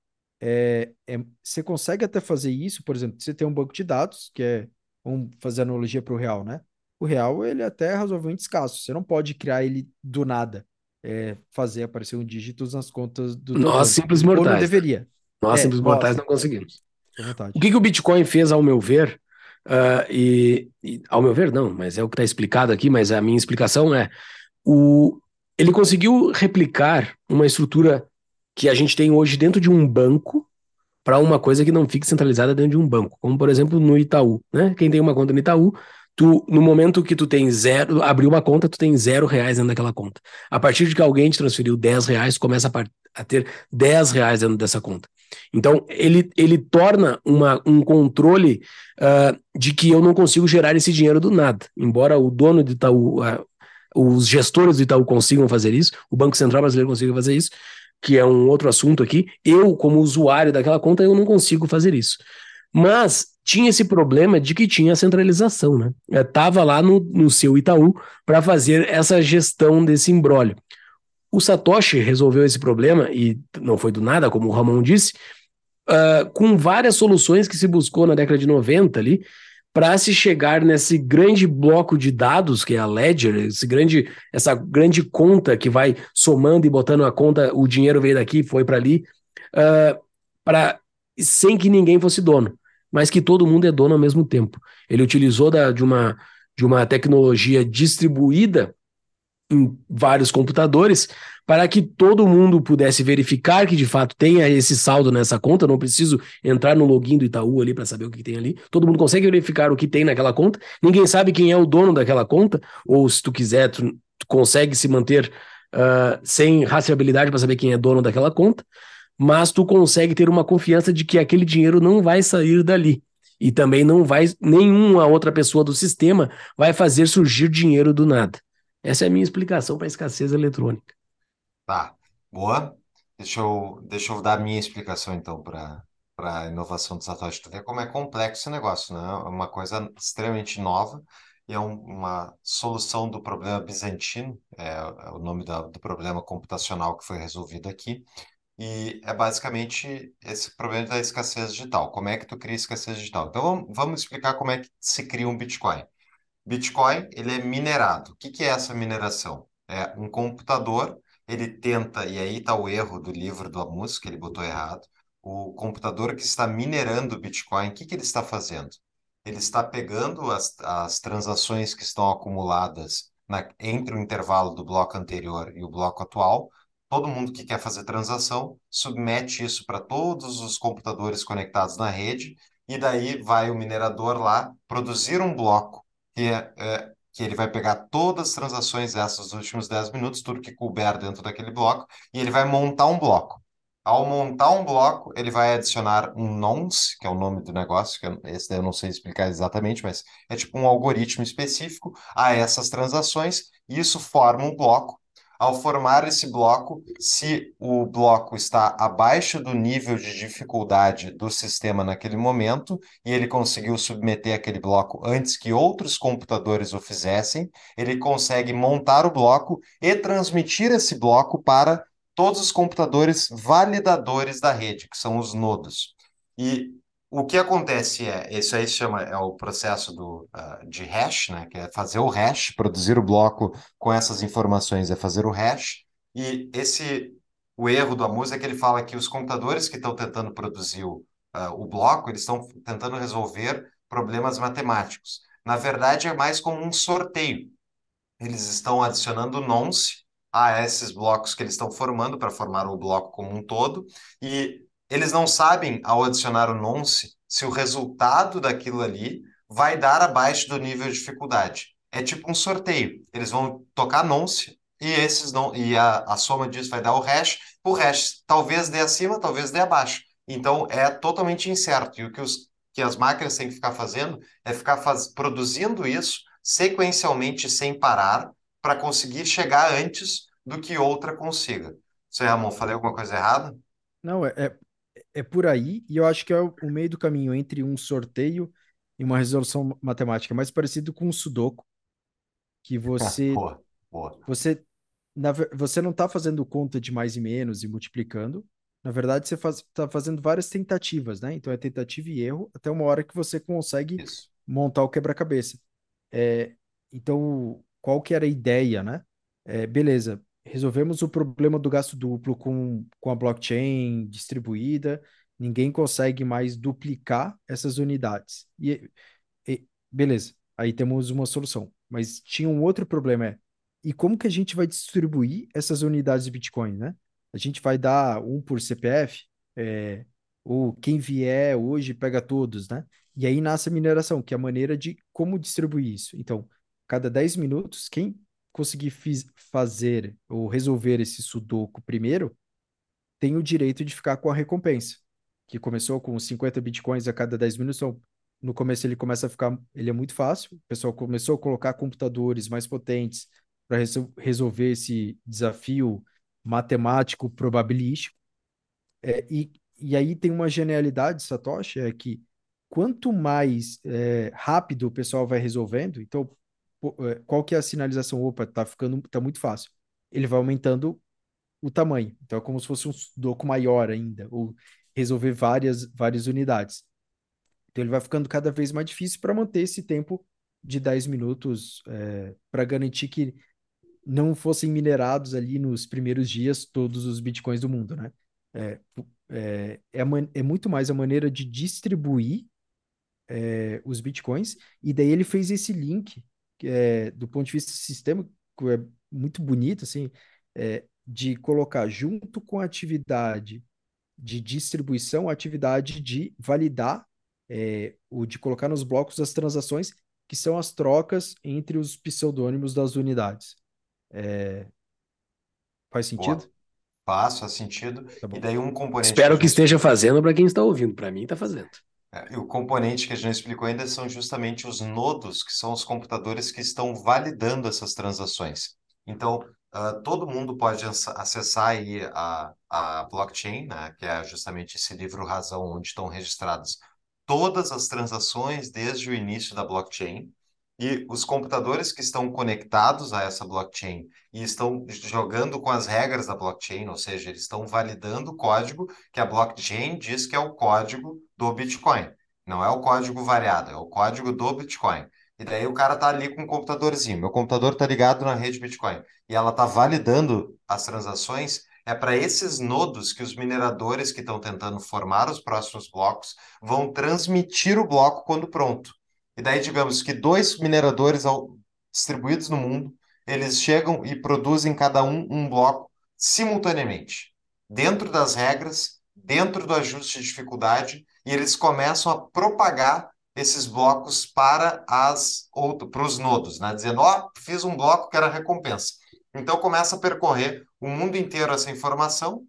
É, é, você consegue até fazer isso, por exemplo, você tem um banco de dados, que é, vamos fazer analogia para o real, né? O real, ele é até razoavelmente escasso, você não pode criar ele do nada, é, fazer aparecer um dígito nas contas do Nós simples mortais. Ou não deveria. Nós é, simples mortais não conseguimos. O que, que o Bitcoin fez, ao meu ver, Uh, e, e, ao meu ver, não, mas é o que está explicado aqui, mas a minha explicação é o, ele conseguiu replicar uma estrutura que a gente tem hoje dentro de um banco, para uma coisa que não fique centralizada dentro de um banco, como por exemplo no Itaú, né? Quem tem uma conta no Itaú, tu, no momento que tu tem zero, abriu uma conta, tu tem zero reais dentro daquela conta. A partir de que alguém te transferiu 10 reais, começa a, a ter 10 reais dentro dessa conta. Então, ele, ele torna uma, um controle uh, de que eu não consigo gerar esse dinheiro do nada. Embora o dono do Itaú, uh, os gestores do Itaú consigam fazer isso, o Banco Central Brasileiro consiga fazer isso, que é um outro assunto aqui, eu, como usuário daquela conta, eu não consigo fazer isso. Mas tinha esse problema de que tinha centralização, né? Estava é, lá no, no seu Itaú para fazer essa gestão desse embrólio. O Satoshi resolveu esse problema, e não foi do nada, como o Ramon disse, uh, com várias soluções que se buscou na década de 90 ali, para se chegar nesse grande bloco de dados que é a Ledger, esse grande, essa grande conta que vai somando e botando a conta, o dinheiro veio daqui, foi para ali, uh, para sem que ninguém fosse dono mas que todo mundo é dono ao mesmo tempo. Ele utilizou da, de, uma, de uma tecnologia distribuída em vários computadores para que todo mundo pudesse verificar que de fato tenha esse saldo nessa conta. Não preciso entrar no login do Itaú ali para saber o que tem ali. Todo mundo consegue verificar o que tem naquela conta. Ninguém sabe quem é o dono daquela conta, ou se tu quiser, tu, tu consegue se manter uh, sem rastreabilidade para saber quem é dono daquela conta mas tu consegue ter uma confiança de que aquele dinheiro não vai sair dali. E também não vai, nenhuma outra pessoa do sistema vai fazer surgir dinheiro do nada. Essa é a minha explicação para a escassez eletrônica. Tá, boa. Deixa eu, deixa eu dar a minha explicação então para a inovação do Satoshi. Tu vê como é complexo esse negócio, né? É uma coisa extremamente nova e é um, uma solução do problema bizantino, é, é o nome da, do problema computacional que foi resolvido aqui. E é basicamente esse problema da escassez digital. Como é que tu cria escassez digital? Então vamos, vamos explicar como é que se cria um Bitcoin. Bitcoin, ele é minerado. O que, que é essa mineração? É um computador, ele tenta, e aí está o erro do livro da música, ele botou errado. O computador que está minerando o Bitcoin, o que, que ele está fazendo? Ele está pegando as, as transações que estão acumuladas na, entre o intervalo do bloco anterior e o bloco atual, todo mundo que quer fazer transação submete isso para todos os computadores conectados na rede, e daí vai o minerador lá produzir um bloco que, é, é, que ele vai pegar todas as transações essas dos últimos 10 minutos, tudo que couber dentro daquele bloco, e ele vai montar um bloco. Ao montar um bloco, ele vai adicionar um nonce, que é o nome do negócio, que eu, esse daí eu não sei explicar exatamente, mas é tipo um algoritmo específico a essas transações, e isso forma um bloco ao formar esse bloco, se o bloco está abaixo do nível de dificuldade do sistema naquele momento e ele conseguiu submeter aquele bloco antes que outros computadores o fizessem, ele consegue montar o bloco e transmitir esse bloco para todos os computadores validadores da rede, que são os nodos. E o que acontece é, isso aí se chama, é o processo do, uh, de hash, né? Que é fazer o hash, produzir o bloco com essas informações, é fazer o hash. E esse, o erro do Amus é que ele fala que os computadores que estão tentando produzir o, uh, o bloco, eles estão tentando resolver problemas matemáticos. Na verdade, é mais como um sorteio. Eles estão adicionando nonce a esses blocos que eles estão formando para formar o bloco como um todo, e eles não sabem, ao adicionar o nonce, se o resultado daquilo ali vai dar abaixo do nível de dificuldade. É tipo um sorteio. Eles vão tocar nonce e esses não e a, a soma disso vai dar o hash. O hash talvez dê acima, talvez dê abaixo. Então é totalmente incerto. E o que, os, que as máquinas têm que ficar fazendo é ficar faz, produzindo isso sequencialmente sem parar para conseguir chegar antes do que outra consiga. Você, Ramon, falei alguma coisa errada? Não, é, é é por aí, e eu acho que é o, meio do caminho entre um sorteio e uma resolução matemática, mais parecido com um sudoku, que você boa, boa. você na, você não está fazendo conta de mais e menos e multiplicando. Na verdade, você está faz, tá fazendo várias tentativas, né? Então é tentativa e erro até uma hora que você consegue Isso. montar o quebra-cabeça. É, então, qual que era a ideia, né? É, beleza, resolvemos o problema do gasto duplo com, com a blockchain distribuída, ninguém consegue mais duplicar essas unidades. E, e, beleza, aí temos uma solução. Mas tinha um outro problema, é, e como que a gente vai distribuir essas unidades de Bitcoin, né? A gente vai dar um por CPF? É, ou quem vier hoje pega todos, né? E aí nasce a mineração, que é a maneira de como distribuir isso. Então, cada 10 minutos, quem conseguir fazer ou resolver esse sudoku primeiro, tem o direito de ficar com a recompensa, que começou com 50 bitcoins a cada 10 minutos. Então, no começo ele começa a ficar, ele é muito fácil. O pessoal começou a colocar computadores mais potentes para resol resolver esse desafio matemático probabilístico. É, e, e aí tem uma genialidade, Satoshi, é que quanto mais é, rápido o pessoal vai resolvendo, então qual que é a sinalização? Opa, tá ficando, tá muito fácil. Ele vai aumentando o tamanho. Então é como se fosse um doco maior ainda, ou resolver várias, várias unidades. Então ele vai ficando cada vez mais difícil para manter esse tempo de 10 minutos é, para garantir que não fossem minerados ali nos primeiros dias todos os bitcoins do mundo, né? É, é, é, é muito mais a maneira de distribuir é, os bitcoins, e daí ele fez esse link, é, do ponto de vista do sistema, que é muito bonito, assim, é, de colocar junto com a atividade de distribuição, a atividade de validar, é, o de colocar nos blocos as transações, que são as trocas entre os pseudônimos das unidades. É... Faz sentido? Boa. Faz, faz sentido. Tá e daí um componente. Espero que, que esteja fazendo para quem está ouvindo. Para mim, está fazendo. É, e o componente que a gente não explicou ainda são justamente os nodos, que são os computadores que estão validando essas transações. Então, uh, todo mundo pode acessar aí a, a blockchain, né, que é justamente esse livro razão onde estão registradas todas as transações desde o início da blockchain. E os computadores que estão conectados a essa blockchain e estão jogando com as regras da blockchain, ou seja, eles estão validando o código que a blockchain diz que é o código do Bitcoin. Não é o código variado, é o código do Bitcoin. E daí o cara tá ali com um computadorzinho. Meu computador tá ligado na rede Bitcoin. E ela tá validando as transações. É para esses nodos que os mineradores que estão tentando formar os próximos blocos vão transmitir o bloco quando pronto. E daí, digamos que dois mineradores distribuídos no mundo, eles chegam e produzem cada um um bloco simultaneamente, dentro das regras, dentro do ajuste de dificuldade, e eles começam a propagar esses blocos para as outros, para os nodos, né? Dizendo, ó, oh, fiz um bloco que era recompensa. Então começa a percorrer o mundo inteiro essa informação,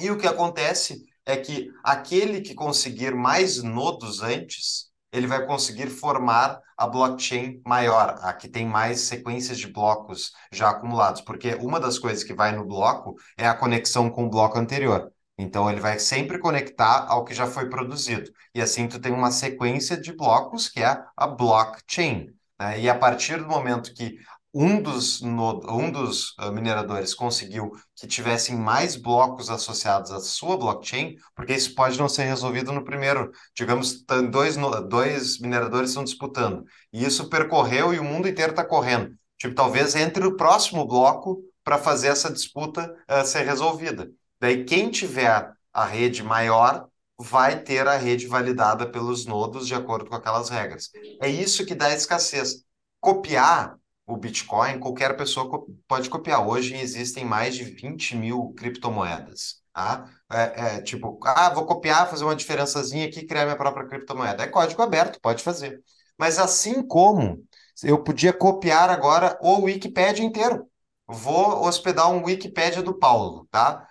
e o que acontece é que aquele que conseguir mais nodos antes ele vai conseguir formar a blockchain maior, a que tem mais sequências de blocos já acumulados, porque uma das coisas que vai no bloco é a conexão com o bloco anterior. Então ele vai sempre conectar ao que já foi produzido. E assim tu tem uma sequência de blocos que é a blockchain. Né? E a partir do momento que um dos, um dos uh, mineradores conseguiu que tivessem mais blocos associados à sua blockchain, porque isso pode não ser resolvido no primeiro. Digamos, dois, dois mineradores estão disputando, e isso percorreu e o mundo inteiro está correndo. Tipo, talvez entre o próximo bloco para fazer essa disputa uh, ser resolvida. Daí, quem tiver a rede maior vai ter a rede validada pelos nodos de acordo com aquelas regras. É isso que dá escassez. Copiar o Bitcoin, qualquer pessoa pode copiar. Hoje existem mais de 20 mil criptomoedas. Tá? É, é, tipo, ah, vou copiar, fazer uma diferençazinha aqui criar minha própria criptomoeda. É código aberto, pode fazer. Mas assim como eu podia copiar agora o Wikipedia inteiro. Vou hospedar um Wikipedia do Paulo, tá?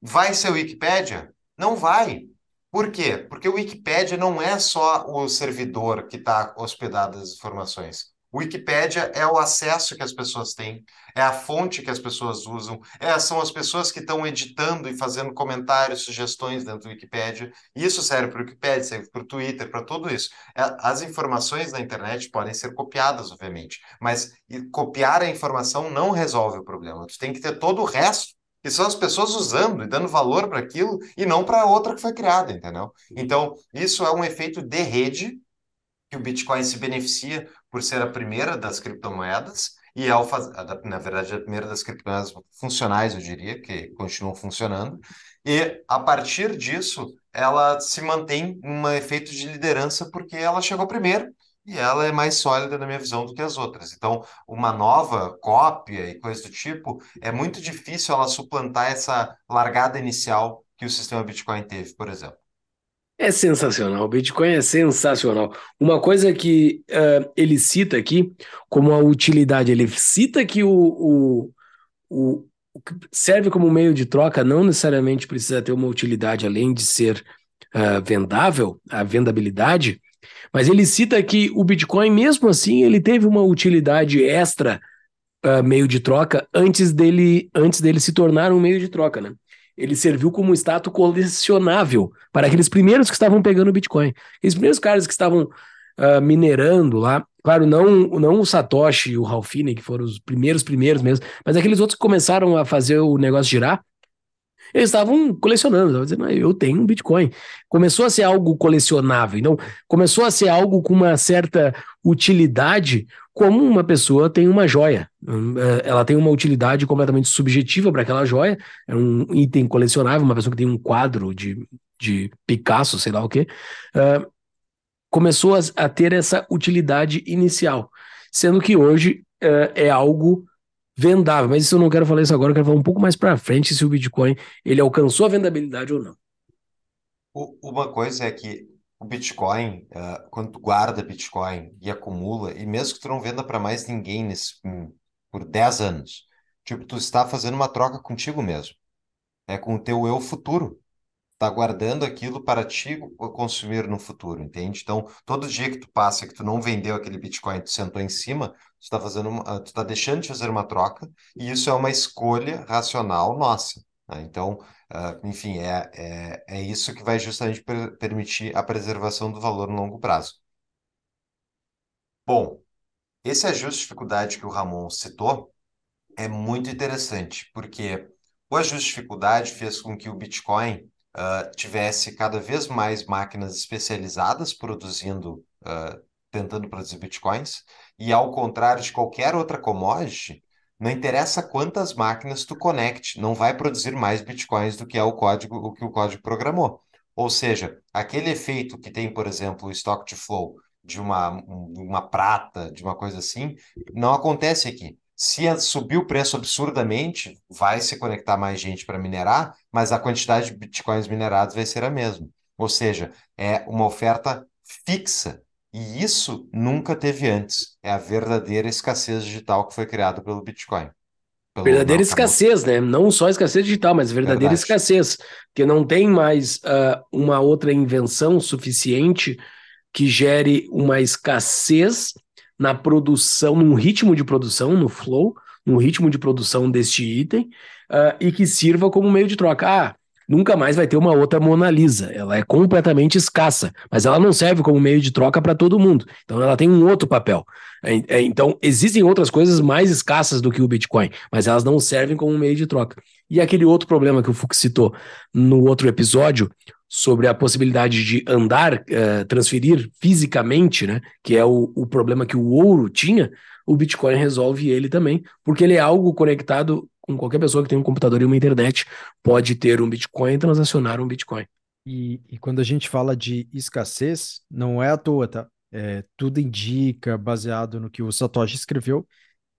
Vai ser o Wikipedia? Não vai. Por quê? Porque o Wikipedia não é só o servidor que está hospedado as informações. Wikipédia é o acesso que as pessoas têm, é a fonte que as pessoas usam, é, são as pessoas que estão editando e fazendo comentários, sugestões dentro do Wikipédia. Isso serve para o Wikipédia, serve para o Twitter, para tudo isso. É, as informações na internet podem ser copiadas, obviamente, mas copiar a informação não resolve o problema. Tu tem que ter todo o resto que são as pessoas usando e dando valor para aquilo e não para outra que foi criada, entendeu? Então, isso é um efeito de rede que o Bitcoin se beneficia por ser a primeira das criptomoedas e ao fazer, na verdade, a primeira das criptomoedas funcionais, eu diria, que continuam funcionando. E a partir disso, ela se mantém um efeito de liderança porque ela chegou primeiro e ela é mais sólida na minha visão do que as outras. Então, uma nova cópia e coisa do tipo, é muito difícil ela suplantar essa largada inicial que o sistema Bitcoin teve, por exemplo. É sensacional, o Bitcoin é sensacional. Uma coisa que uh, ele cita aqui como a utilidade, ele cita que o, o, o, serve como meio de troca não necessariamente precisa ter uma utilidade além de ser uh, vendável, a vendabilidade, mas ele cita que o Bitcoin, mesmo assim, ele teve uma utilidade extra uh, meio de troca antes dele, antes dele se tornar um meio de troca, né? Ele serviu como status colecionável para aqueles primeiros que estavam pegando Bitcoin. Aqueles primeiros caras que estavam uh, minerando lá, claro, não, não o Satoshi e o Ralph Finney, que foram os primeiros primeiros mesmo, mas aqueles outros que começaram a fazer o negócio girar, eles estavam colecionando, estavam dizendo, ah, eu tenho um Bitcoin. Começou a ser algo colecionável, então começou a ser algo com uma certa utilidade, como uma pessoa tem uma joia. É, ela tem uma utilidade completamente subjetiva para aquela joia, é um item colecionável, uma pessoa que tem um quadro de, de Picasso, sei lá o quê, uh, começou a, a, ter essa utilidade inicial, sendo que hoje uh, é algo vendável. Mas isso eu não quero falar isso agora, eu quero falar um pouco mais para frente se o Bitcoin ele alcançou a vendabilidade ou não. Uma coisa é que o Bitcoin, uh, quando tu guarda Bitcoin e acumula, e mesmo que tu não venda para mais ninguém nesse, um, por 10 anos, tipo, tu está fazendo uma troca contigo mesmo. É com o teu eu futuro tá guardando aquilo para ti consumir no futuro, entende? Então, todo dia que tu passa que tu não vendeu aquele Bitcoin, tu sentou em cima, tu está fazendo, uma, tu está deixando de fazer uma troca, e isso é uma escolha racional nossa. Né? Então, uh, enfim, é, é, é isso que vai justamente per permitir a preservação do valor no longo prazo. Bom, esse ajuste de dificuldade que o Ramon citou é muito interessante, porque o ajuste de dificuldade fez com que o Bitcoin uh, tivesse cada vez mais máquinas especializadas produzindo, uh, tentando produzir bitcoins, e ao contrário de qualquer outra commodity, não interessa quantas máquinas tu conecte, não vai produzir mais bitcoins do que é o código, o que o código programou. Ou seja, aquele efeito que tem, por exemplo, o stock to flow de uma, uma prata, de uma coisa assim, não acontece aqui. Se subir o preço absurdamente, vai se conectar mais gente para minerar, mas a quantidade de bitcoins minerados vai ser a mesma. Ou seja, é uma oferta fixa. E isso nunca teve antes. É a verdadeira escassez digital que foi criada pelo Bitcoin. Pelo verdadeira escassez, né? Não só escassez digital, mas verdadeira Verdade. escassez. Porque não tem mais uh, uma outra invenção suficiente que gere uma escassez na produção, num ritmo de produção, no flow, no ritmo de produção deste item, uh, e que sirva como meio de troca. Ah, nunca mais vai ter uma outra Mona Lisa. Ela é completamente escassa, mas ela não serve como meio de troca para todo mundo. Então ela tem um outro papel. É, é, então existem outras coisas mais escassas do que o Bitcoin, mas elas não servem como meio de troca. E aquele outro problema que o Fux citou no outro episódio sobre a possibilidade de andar, uh, transferir fisicamente, né, que é o, o problema que o ouro tinha, o Bitcoin resolve ele também, porque ele é algo conectado com qualquer pessoa que tem um computador e uma internet, pode ter um Bitcoin e transacionar um Bitcoin. E, e quando a gente fala de escassez, não é à toa, tá? É, tudo indica, baseado no que o Satoshi escreveu,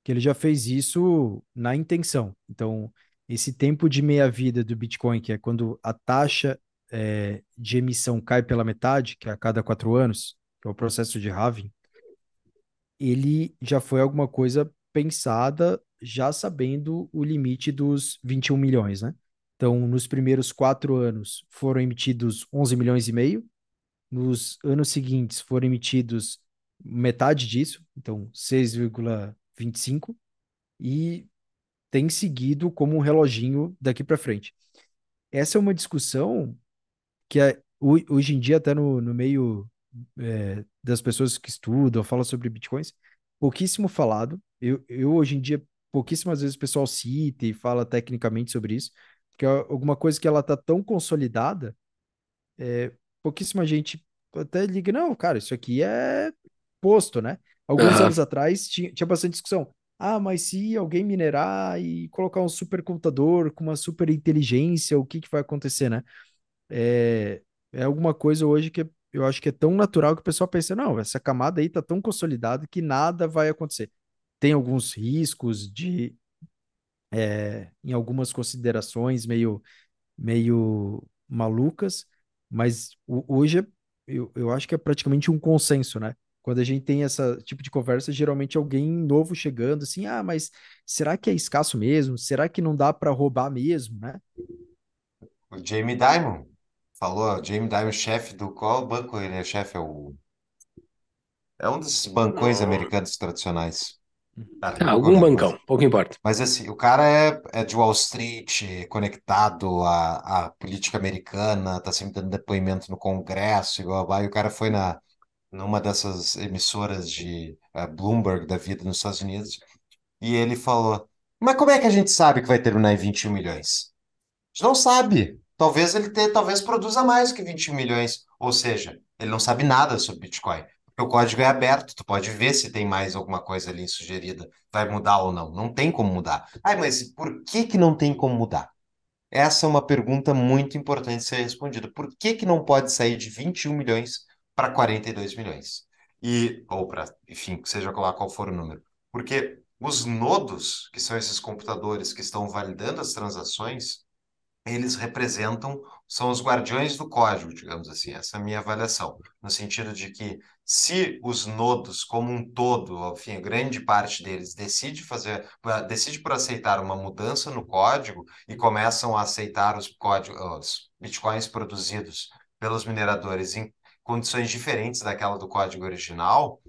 que ele já fez isso na intenção. Então, esse tempo de meia-vida do Bitcoin, que é quando a taxa é, de emissão cai pela metade, que é a cada quatro anos, que é o processo de halving, ele já foi alguma coisa pensada já sabendo o limite dos 21 milhões, né? Então, nos primeiros quatro anos foram emitidos 11 milhões e meio, nos anos seguintes foram emitidos metade disso, então 6,25, e tem seguido como um reloginho daqui para frente. Essa é uma discussão que é, hoje em dia, até no, no meio é, das pessoas que estudam, falam sobre bitcoins, pouquíssimo falado. Eu, eu, hoje em dia, pouquíssimas vezes o pessoal cita e fala tecnicamente sobre isso, que é alguma coisa que ela tá tão consolidada, é, pouquíssima gente até liga, não, cara, isso aqui é posto, né? Alguns uhum. anos atrás tinha, tinha bastante discussão. Ah, mas se alguém minerar e colocar um supercomputador com uma super inteligência, o que que vai acontecer, né? é, é alguma coisa hoje que eu acho que é tão natural que o pessoal pensa, não, essa camada aí tá tão consolidada que nada vai acontecer. Tem alguns riscos de, é, em algumas considerações meio, meio malucas, Mas hoje é, eu, eu acho que é praticamente um consenso, né? Quando a gente tem esse tipo de conversa, geralmente alguém novo chegando, assim, ah, mas será que é escasso mesmo? Será que não dá para roubar mesmo, né? O Jamie Dimon falou, Jamie Dimon, chefe do qual banco ele é chefe? É, o... é um desses bancões americanos tradicionais. Ah, ah algum bancão, pouco importa. Mas assim, o cara é, é de Wall Street, conectado à, à política americana, tá sempre dando depoimento no Congresso, e, blá, blá, e o cara foi na, numa dessas emissoras de uh, Bloomberg da vida nos Estados Unidos, e ele falou: Mas como é que a gente sabe que vai terminar em 21 milhões? A gente não sabe. Talvez ele ter, talvez produza mais que 21 milhões. Ou seja, ele não sabe nada sobre Bitcoin. O código é aberto, tu pode ver se tem mais alguma coisa ali sugerida. Vai mudar ou não. Não tem como mudar. Ai, mas por que que não tem como mudar? Essa é uma pergunta muito importante ser respondida. Por que que não pode sair de 21 milhões para 42 milhões. E, ou para, enfim, seja lá qual for o número. Porque os nodos, que são esses computadores que estão validando as transações, eles representam, são os guardiões do código, digamos assim, essa é a minha avaliação, no sentido de que se os nodos como um todo, enfim, grande parte deles decide fazer, decide por aceitar uma mudança no código e começam a aceitar os códigos, os bitcoins produzidos pelos mineradores em condições diferentes daquela do código original,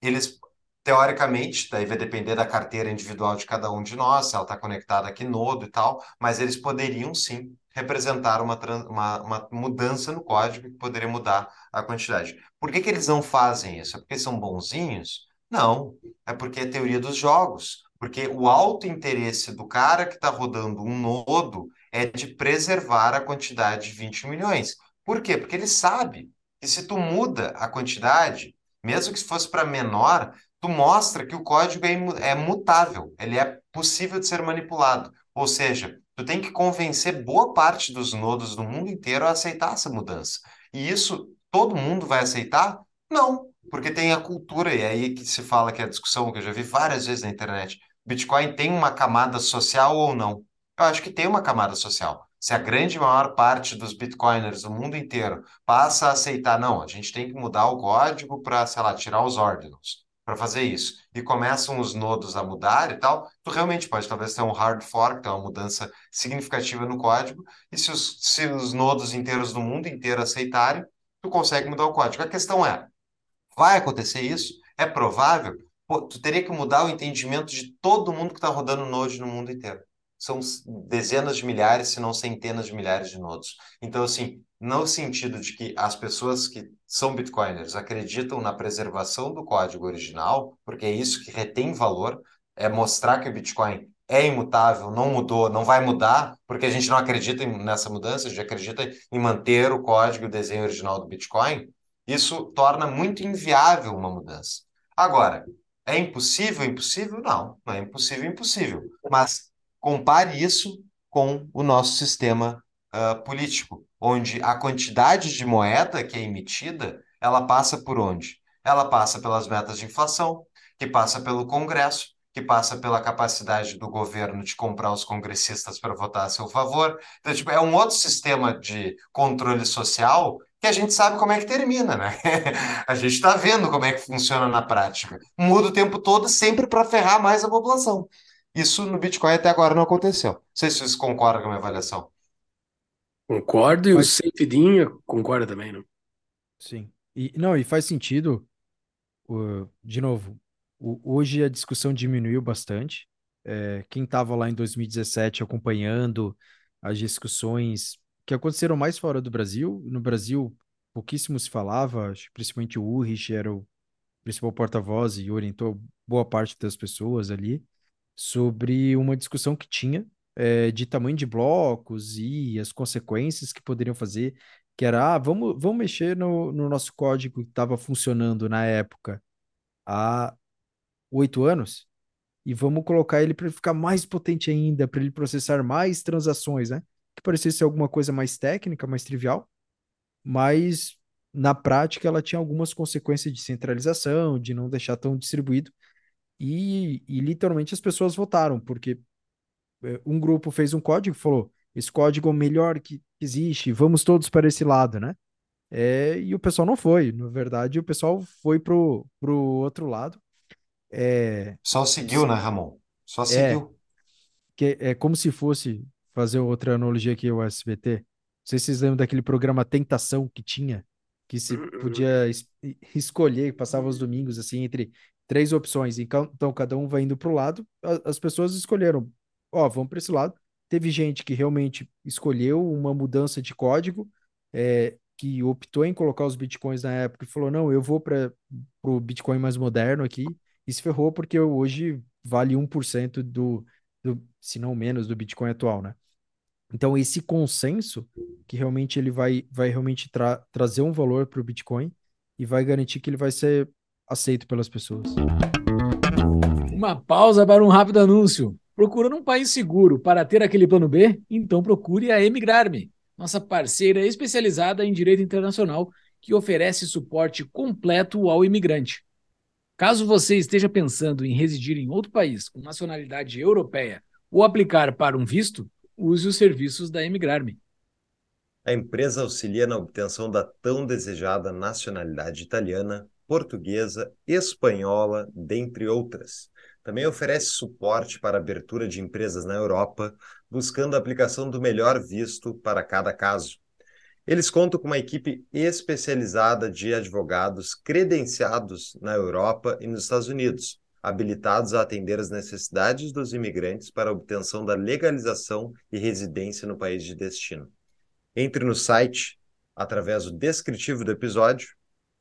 eles, teoricamente, daí vai depender da carteira individual de cada um de nós, se ela está conectada aqui nodo e tal, mas eles poderiam sim representar uma, uma, uma, mudança no código que poderia mudar a quantidade. Por que, que eles não fazem isso? É porque são bonzinhos? Não, é porque é teoria dos jogos. Porque o alto interesse do cara que está rodando um nodo é de preservar a quantidade de 20 milhões. Por quê? Porque ele sabe que se tu muda a quantidade, mesmo que fosse para menor, tu mostra que o código é, é mutável, ele é possível de ser manipulado. Ou seja, tu tem que convencer boa parte dos nodos do mundo inteiro a aceitar essa mudança. E isso todo mundo vai aceitar? Não, porque tem a cultura, e é aí que se fala que é a discussão que eu já vi várias vezes na internet. Bitcoin tem uma camada social ou não? Eu acho que tem uma camada social se a grande maior parte dos bitcoiners do mundo inteiro passa a aceitar, não, a gente tem que mudar o código para, sei lá, tirar os ordens para fazer isso, e começam os nodos a mudar e tal, tu realmente pode talvez ter um hard fork, é uma mudança significativa no código, e se os, se os nodos inteiros do mundo inteiro aceitarem, tu consegue mudar o código. A questão é, vai acontecer isso? É provável? Pô, tu teria que mudar o entendimento de todo mundo que está rodando node no mundo inteiro são dezenas de milhares, se não centenas de milhares de nodos. Então, assim, no sentido de que as pessoas que são bitcoiners acreditam na preservação do código original, porque é isso que retém valor, é mostrar que o Bitcoin é imutável, não mudou, não vai mudar, porque a gente não acredita nessa mudança, a gente acredita em manter o código o desenho original do Bitcoin, isso torna muito inviável uma mudança. Agora, é impossível? Impossível? Não, não é impossível, impossível. Mas Compare isso com o nosso sistema uh, político, onde a quantidade de moeda que é emitida, ela passa por onde? Ela passa pelas metas de inflação, que passa pelo Congresso, que passa pela capacidade do governo de comprar os congressistas para votar a seu favor. Então, tipo, é um outro sistema de controle social que a gente sabe como é que termina, né? a gente está vendo como é que funciona na prática. Muda o tempo todo sempre para ferrar mais a população. Isso no Bitcoin até agora não aconteceu. Não sei se vocês concordam com a minha avaliação. Concordo, e o Safedinho concorda também, não? Sim. E, não, e faz sentido, uh, de novo, o, hoje a discussão diminuiu bastante. É, quem estava lá em 2017 acompanhando as discussões que aconteceram mais fora do Brasil, no Brasil pouquíssimo se falava, principalmente o Ulrich era o principal porta-voz e orientou boa parte das pessoas ali sobre uma discussão que tinha é, de tamanho de blocos e as consequências que poderiam fazer, que era, ah, vamos, vamos mexer no, no nosso código que estava funcionando na época há oito anos e vamos colocar ele para ficar mais potente ainda, para ele processar mais transações, né? Que parecia ser alguma coisa mais técnica, mais trivial, mas na prática ela tinha algumas consequências de centralização, de não deixar tão distribuído, e, e literalmente as pessoas votaram, porque um grupo fez um código e falou: esse código é o melhor que existe, vamos todos para esse lado, né? É, e o pessoal não foi. Na verdade, o pessoal foi pro, pro outro lado. É, Só seguiu, né, Ramon? Só é, seguiu. que é como se fosse fazer outra analogia aqui o SBT. Não sei se vocês lembram daquele programa Tentação que tinha, que se podia es- escolher, passava os domingos assim entre três opções. Então, então cada um vai indo para o lado. As pessoas escolheram, ó, vamos para esse lado. Teve gente que realmente escolheu uma mudança de código, é, que optou em colocar os bitcoins na época e falou, não, eu vou para o Bitcoin mais moderno aqui e se ferrou porque hoje vale 1% do, do, se não menos, do Bitcoin atual, né? Então, esse consenso que realmente ele vai, vai realmente tra trazer um valor para o Bitcoin e vai garantir que ele vai ser aceito pelas pessoas. Uma pausa para um rápido anúncio. Procurando um país seguro para ter aquele plano B? Então procure a Emigrar-me, nossa parceira especializada em direito internacional que oferece suporte completo ao imigrante. Caso você esteja pensando em residir em outro país com nacionalidade europeia ou aplicar para um visto, use os serviços da Emigrar-me. A empresa auxilia na obtenção da tão desejada nacionalidade italiana, portuguesa, espanhola, dentre outras. Também oferece suporte para abertura de empresas na Europa, buscando a aplicação do melhor visto para cada caso. Eles contam com uma equipe especializada de advogados credenciados na Europa e nos Estados Unidos, habilitados a atender as necessidades dos imigrantes para a obtenção da legalização e residência no país de destino. Entre no site através do descritivo do episódio,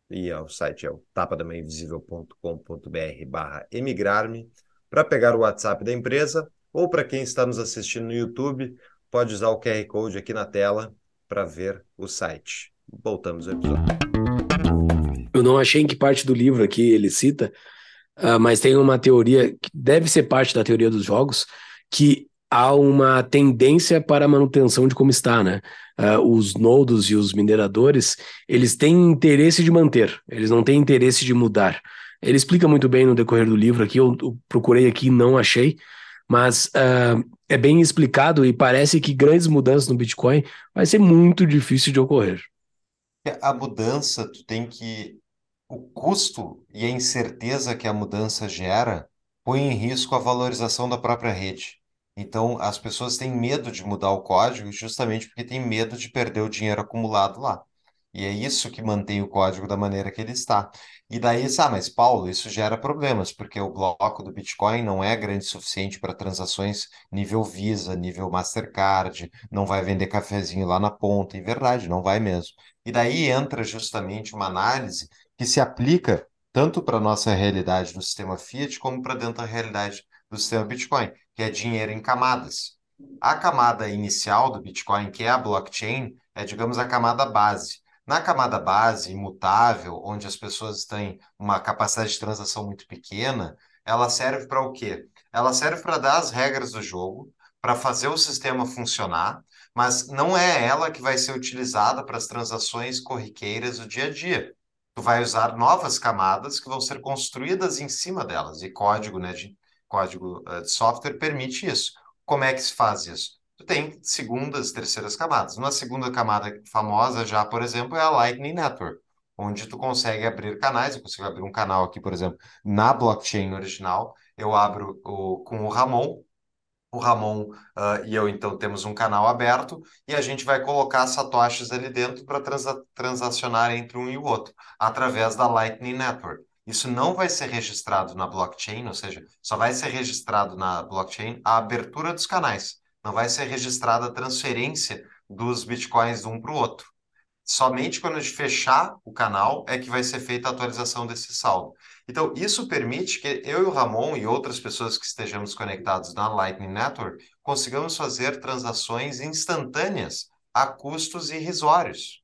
e é, o site é o tapadamainvisível.com.br barra emigrar-me, para pegar o WhatsApp da empresa, ou para quem está nos assistindo no YouTube, pode usar o QR Code aqui na tela para ver o site. Voltamos ao episódio. Eu não achei em que parte do livro aqui ele cita, ah, mas tem uma teoria que deve ser parte da teoria dos jogos, que há uma tendência para a manutenção de como está, né? Ah, os nodos e os mineradores, eles têm interesse de manter, eles não têm interesse de mudar. Ele explica muito bem no decorrer do livro aqui, eu, procurei aqui não achei, mas ah, é bem explicado e parece que grandes mudanças no Bitcoin vai ser muito difícil de ocorrer. A mudança, tu tem que. O custo e a incerteza que a mudança gera põe em risco a valorização da própria rede. Então, as pessoas têm medo de mudar o código justamente porque têm medo de perder o dinheiro acumulado lá. E é isso que mantém o código da maneira que ele está. E daí, ah, mas Paulo, isso gera problemas, porque o bloco do Bitcoin não é grande o suficiente para transações nível Visa, nível Mastercard, não vai vender cafezinho lá na ponta. E verdade, não vai mesmo. E daí entra justamente uma análise que se aplica tanto para a nossa realidade do sistema Fiat, como para dentro da realidade do sistema Bitcoin, que é dinheiro em camadas. A camada inicial do Bitcoin, que é a blockchain, é, digamos, a camada base. Na camada base, imutável, onde as pessoas têm uma capacidade de transação muito pequena, ela serve para o quê? Ela serve para dar as regras do jogo, para fazer o sistema funcionar, mas não é ela que vai ser utilizada para as transações corriqueiras do dia a dia. Tu vai usar novas camadas que vão ser construídas em cima delas, e código, né, de, código uh, de software permite isso. Como é que se faz isso? Tu tem segundas, terceiras camadas. Uma segunda camada famosa já, por exemplo, é a Lightning Network, onde tu consegue abrir canais. Eu consigo abrir um canal aqui, por exemplo, na blockchain original. Eu abro o, com o Ramon, o Ramon uh, e eu, então, temos um canal aberto e a gente vai colocar satoshis ali dentro para transa transacionar entre um e o outro, através da Lightning Network. Isso não vai ser registrado na blockchain, ou seja, só vai ser registrado na blockchain a abertura dos canais. Não vai ser registrada a transferência dos bitcoins de um para o outro. Somente quando a gente fechar o canal é que vai ser feita a atualização desse saldo. Então, isso permite que eu e o Ramon e outras pessoas que estejamos conectados na Lightning Network consigamos fazer transações instantâneas a custos irrisórios.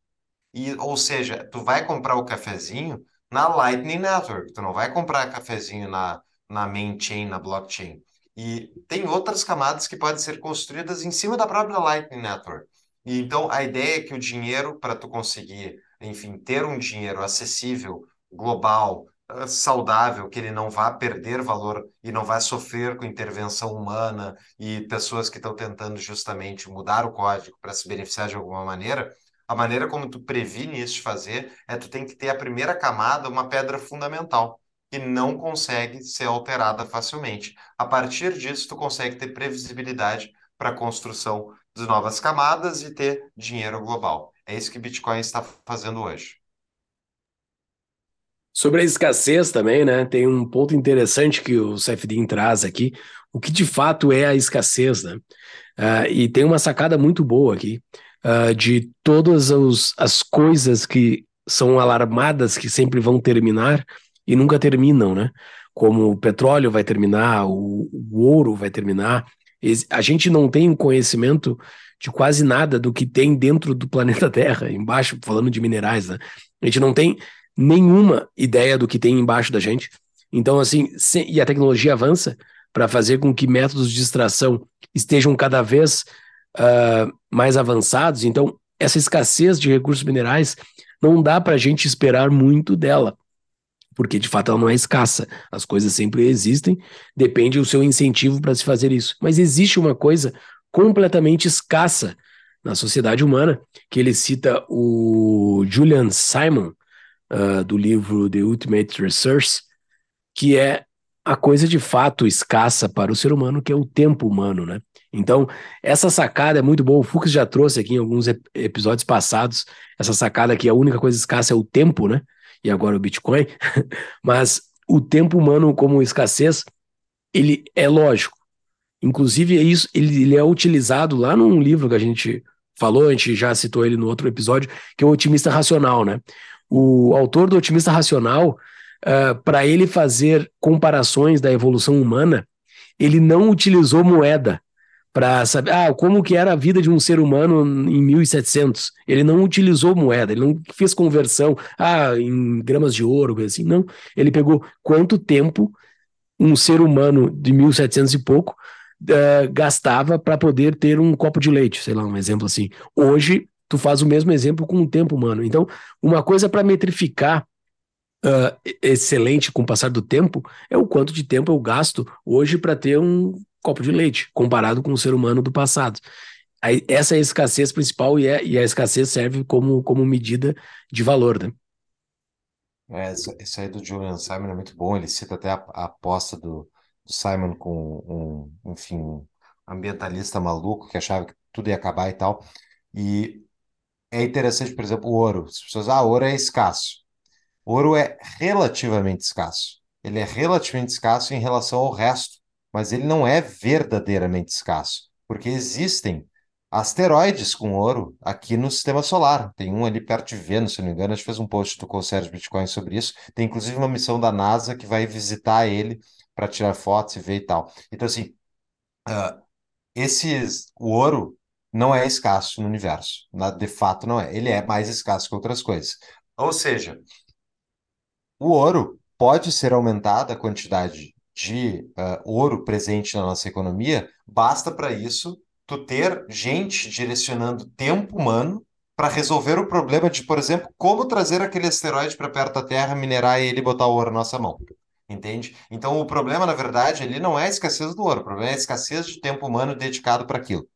E, ou seja, tu vai comprar o cafezinho na Lightning Network, tu não vai comprar cafezinho na, na main chain, na blockchain. E tem outras camadas que podem ser construídas em cima da própria Lightning Network. E então a ideia é que o dinheiro, para tu conseguir, enfim, ter um dinheiro acessível, global, uh, saudável, que ele não vá perder valor e não vai sofrer com intervenção humana e pessoas que estão tentando justamente mudar o código para se beneficiar de alguma maneira, a maneira como tu previne isso de fazer é tu tem que ter a primeira camada, uma pedra fundamental, que não consegue ser alterada facilmente. A partir disso, tu consegue ter previsibilidade para a construção de novas camadas e ter dinheiro global. É isso que Bitcoin está fazendo hoje. Sobre a escassez também, né? Tem um ponto interessante que o CFD traz aqui, o que de fato é a escassez, né? Uh, e tem uma sacada muito boa aqui uh, de todas os, as coisas que são alarmadas que sempre vão terminar e nunca terminam, né? Como o petróleo vai terminar, o, o ouro vai terminar. A gente não tem conhecimento de quase nada do que tem dentro do planeta Terra, embaixo, falando de minerais, né? A gente não tem nenhuma ideia do que tem embaixo da gente. Então, assim, e a tecnologia avança para fazer com que métodos de extração estejam cada vez uh, mais avançados. Então, essa escassez de recursos minerais não dá para a gente esperar muito dela, porque de fato ela não é escassa. As coisas sempre existem, depende do seu incentivo para se fazer isso. Mas existe uma coisa completamente escassa na sociedade humana, que ele cita o Julian Simon, uh, do livro The Ultimate Resource, que é a coisa de fato escassa para o ser humano, que é o tempo humano, né? Então, essa sacada é muito boa. O Fux já trouxe aqui em alguns episódios passados essa sacada que a única coisa escassa é o tempo, né? E agora o Bitcoin. Mas o tempo humano como escassez, ele é lógico. Inclusive, é isso, ele, ele é utilizado lá num livro que a gente falou, a gente já citou ele no outro episódio, que é o Otimista Racional, né? O autor do Otimista Racional, uh, para ele fazer comparações da evolução humana, ele não utilizou moeda para saber ah, como que era a vida de um ser humano em 1700. Ele não utilizou moeda, ele não fez conversão ah, em gramas de ouro, coisa assim. Não, ele pegou quanto tempo um ser humano de 1700 e pouco uh, gastava para poder ter um copo de leite, sei lá, um exemplo assim. Hoje, tu faz o mesmo exemplo com o tempo humano. Então, uma coisa para metrificar uh, excelente com o passar do tempo é o quanto de tempo eu gasto hoje para ter um copo de leite, comparado com o ser humano do passado. Essa é a escassez principal e, é, e a escassez serve como, como medida de valor, né? É, isso aí do Julian Simon é muito bom. Ele cita até a, a aposta do, do, Simon com um, enfim, um ambientalista maluco que achava que tudo ia acabar e tal. E é interessante, por exemplo, o ouro. As pessoas, ah, ouro é escasso. Ouro é relativamente escasso. Ele é relativamente escasso em relação ao resto, mas ele não é verdadeiramente escasso, porque existem asteroides com ouro aqui no sistema solar. Tem um ali perto de Vênus, se não me engano, a gente fez um post do Conselho Bitcoin sobre isso. Tem inclusive uma missão da NASA que vai visitar ele para tirar fotos e ver e tal. Então, assim, uh, esses, o ouro não é escasso no universo. De fato, não é. Ele é mais escasso que outras coisas. Ou seja, o ouro pode ser aumentada a quantidade de uh, ouro presente na nossa economia, basta para isso tu ter gente direcionando tempo humano para resolver o problema de, por exemplo, como trazer aquele asteroide para perto da Terra, minerar ele e botar o ouro na nossa mão. Entende? Então, o problema, na verdade, ele não é a escassez do ouro, o problema é a escassez de tempo humano dedicado para aquilo.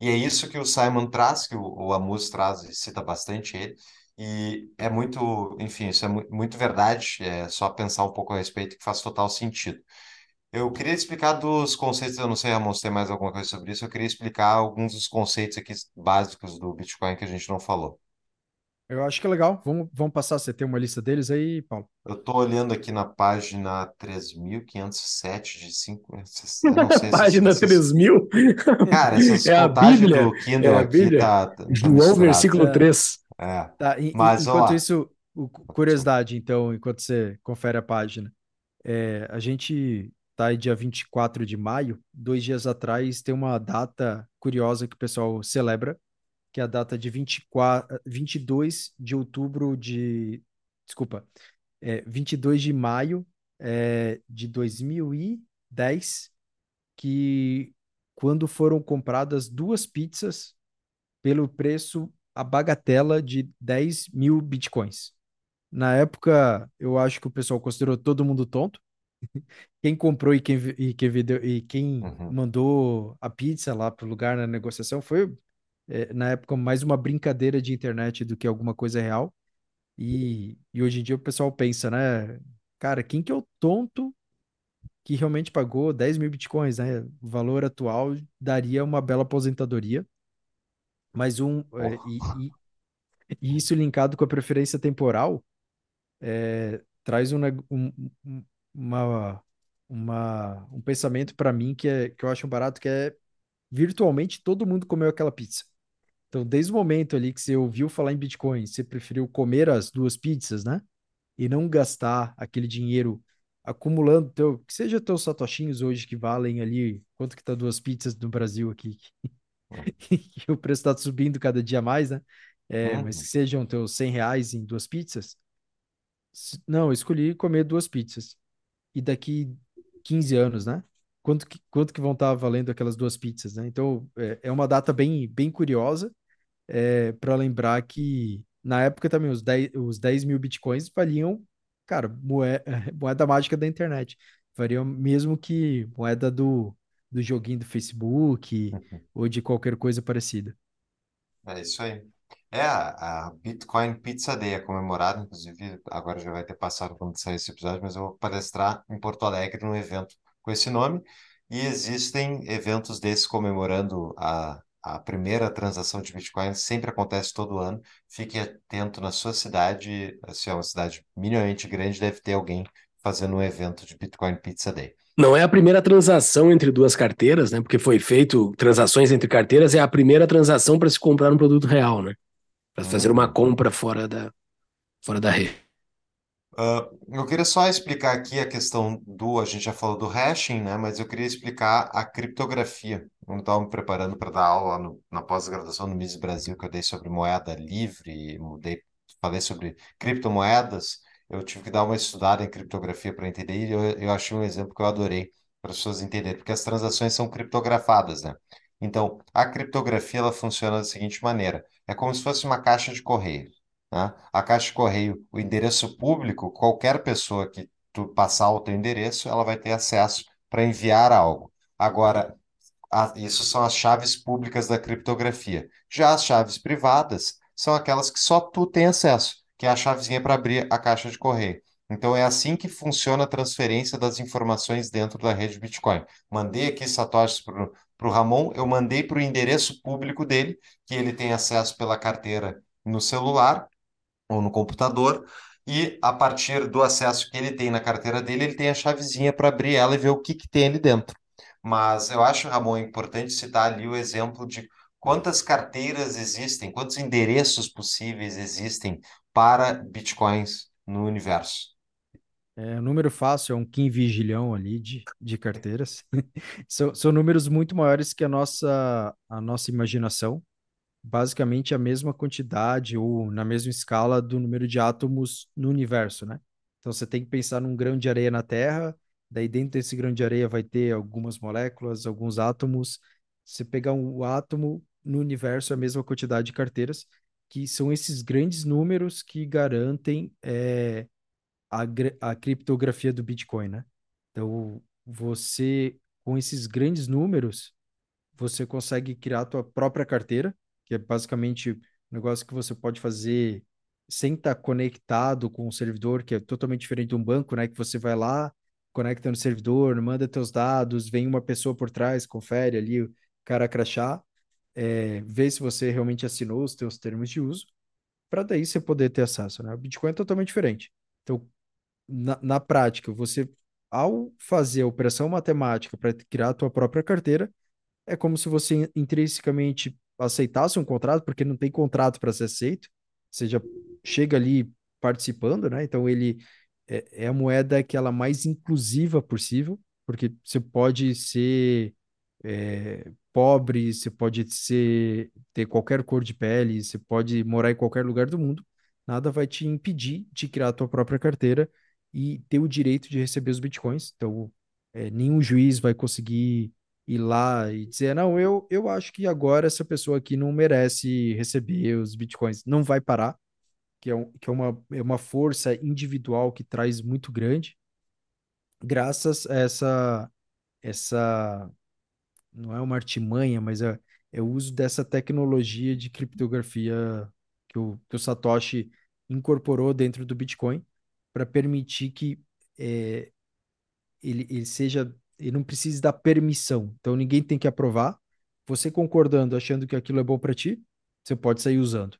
E é isso que o Simon traz, que o, o Amus traz, e cita bastante ele, e é muito, enfim, isso é muito verdade, é só pensar um pouco a respeito que faz total sentido. Eu queria explicar dos conceitos, eu não sei, Ramon, se tem mais alguma coisa sobre isso, eu queria explicar alguns dos conceitos aqui básicos do Bitcoin que a gente não falou. Eu acho que é legal. Vamos, vamos passar. Você tem uma lista deles aí, Paulo? Eu estou olhando aqui na página 3507 de 5. Não sei página se, 3000? Cara, essa é contagem do Kindle é aqui tá. tá João, versículo é. 3. É. Tá, e, Mas, enquanto ó, isso, curiosidade, então, enquanto você confere a página. É, a gente tá aí dia 24 de maio, dois dias atrás tem uma data curiosa que o pessoal celebra, que é a data de 24, 22 de outubro de... Desculpa, é, 22 de maio é, de 2010, que quando foram compradas duas pizzas pelo preço a bagatela de 10 mil bitcoins. Na época, eu acho que o pessoal considerou todo mundo tonto. Quem comprou e quem, e quem, vendeu, e quem Uhum. mandou a pizza lá pro lugar na negociação foi, é, na época, mais uma brincadeira de internet do que alguma coisa real. E, e hoje em dia o pessoal pensa, né? Cara, quem que é o tonto que realmente pagou 10 mil bitcoins, né? O valor atual daria uma bela aposentadoria. Mas um, é, Porra. e, e, e isso linkado com a preferência temporal traz um, neg- um, um- uma, uma, um pensamento para mim que, é, que eu acho barato, que é virtualmente todo mundo comeu aquela pizza. Então, desde o momento ali que você ouviu falar em Bitcoin, você preferiu comer as duas pizzas, né? E não gastar aquele dinheiro acumulando teu, que seja teus satoshinhos hoje que valem ali, quanto que tá duas pizzas no Brasil aqui, que o preço está subindo cada dia mais, né? É, mas que Uhum. sejam teus 100 reais em duas pizzas. Não, eu escolhi comer duas pizzas. E daqui 15 anos, né? Quanto que, quanto que vão estar valendo aquelas duas pizzas, né? Então, é, é uma data bem, bem curiosa é, para lembrar que na época também os 10, os 10 mil bitcoins valiam, cara, moeda, moeda mágica da internet. Valiam mesmo que moeda do, do joguinho do Facebook Uhum. ou de qualquer coisa parecida. É isso aí. É, a a Bitcoin Pizza Day é comemorada, inclusive, agora já vai ter passado quando sair esse episódio, mas eu vou palestrar em Porto Alegre num evento com esse nome. E existem eventos desses comemorando a, a primeira transação de Bitcoin, sempre acontece todo ano. Fique atento na sua cidade, se é uma cidade minimamente grande, deve ter alguém fazendo um evento de Bitcoin Pizza Day. Não é a primeira transação entre duas carteiras, né? Porque foi feito transações entre carteiras, é a primeira transação para se comprar um produto real, né? Para fazer uma Uhum. compra fora da, fora da rede. Ah, eu queria só explicar aqui a questão do, a gente já falou do hashing, né? Mas eu queria explicar a criptografia. Eu estava me preparando para dar aula no- na pós-graduação no MIS Brasil, que eu dei sobre moeda livre, mudei, falei sobre criptomoedas. Eu tive que dar uma estudada em criptografia para entender, e eu, eu achei um exemplo que eu adorei para as pessoas entenderem, porque as transações são criptografadas, né? Então, a criptografia ela funciona da seguinte maneira: é como se fosse uma caixa de correio né? A caixa de correio, o endereço público, qualquer pessoa que tu passar o teu endereço, ela vai ter acesso para enviar algo. Agora, a- isso são as chaves públicas da criptografia. Já as chaves privadas são aquelas que só tu tem acesso, que é a chavezinha para abrir a caixa de correio. Então é assim que funciona a transferência das informações dentro da rede Bitcoin. Mandei aqui satoshis para o Ramon, eu mandei para o endereço público dele, que ele tem acesso pela carteira no celular ou no computador, e a partir do acesso que ele tem na carteira dele, ele tem a chavezinha para abrir ela e ver o que que tem ali dentro. Mas eu acho, Ramon, importante citar ali o exemplo de quantas carteiras existem, quantos endereços possíveis existem para bitcoins no universo. É, o número fácil é um quinvigilhão ali de, de carteiras. São, são números muito maiores que a nossa, a nossa imaginação. Basicamente a mesma quantidade ou na mesma escala do número de átomos no universo, né? Então você tem que pensar num grão de areia na Terra, daí dentro desse grão de areia vai ter algumas moléculas, alguns átomos. Se pegar um átomo no universo é a mesma quantidade de carteiras, que são esses grandes números que garantem é, a, a criptografia do Bitcoin, né? Então, você, com esses grandes números, você consegue criar a tua própria carteira, que é basicamente um negócio que você pode fazer sem estar conectado com o servidor, que é totalmente diferente de um banco, né? Que você vai lá, conecta no servidor, manda teus dados, vem uma pessoa por trás, confere ali o cara crachá, é, vê se você realmente assinou os teus termos de uso, para daí você poder ter acesso, né? O Bitcoin é totalmente diferente. Então, na, na prática, você, ao fazer a operação matemática para criar a tua própria carteira, é como se você intrinsecamente aceitasse um contrato, porque não tem contrato para ser aceito, você já chega ali participando, né? Então ele é, é a moeda que ela é mais inclusiva possível, porque você pode ser é, pobre, você pode ser ter qualquer cor de pele, você pode morar em qualquer lugar do mundo, nada vai te impedir de criar a tua própria carteira e ter o direito de receber os bitcoins. Então, é, nenhum juiz vai conseguir ir lá e dizer, não, eu, eu acho que agora essa pessoa aqui não merece receber os bitcoins. Não vai parar, que é, um, que é, uma, é uma força individual que traz muito grande, graças a essa, essa não é uma artimanha, mas é, é o uso dessa tecnologia de criptografia que o, que o Satoshi incorporou dentro do Bitcoin para permitir que é, ele, ele seja, ele não precise da permissão. Então ninguém tem que aprovar. Você concordando, achando que aquilo é bom para ti, você pode sair usando.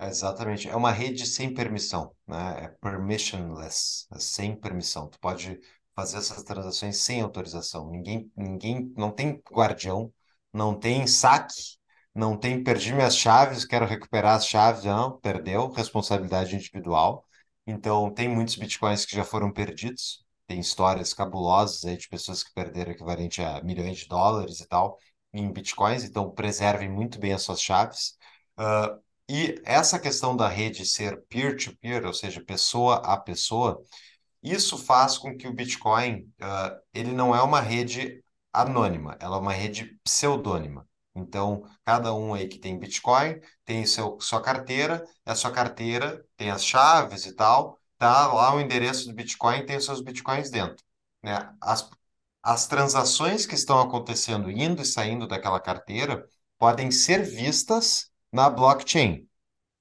Exatamente. É uma rede sem permissão, né? É permissionless, é sem permissão. Tu pode fazer essas transações sem autorização. Ninguém, ninguém, não tem guardião, não tem saque, não tem perdi minhas chaves, quero recuperar as chaves, não, perdeu, responsabilidade individual. Então, tem muitos bitcoins que já foram perdidos, tem histórias cabulosas aí de pessoas que perderam equivalente a milhões de dólares e tal em bitcoins, então preservem muito bem as suas chaves. Uh, e essa questão da rede ser peer-to-peer, -peer, ou seja, pessoa a pessoa, isso faz com que o Bitcoin, uh, ele não é uma rede anônima, ela é uma rede pseudônima. Então, cada um aí que tem Bitcoin tem seu, sua carteira, a sua carteira tem as chaves e tal, tá lá o endereço do Bitcoin tem os seus Bitcoins dentro. Né? As, as transações que estão acontecendo indo e saindo daquela carteira podem ser vistas na blockchain.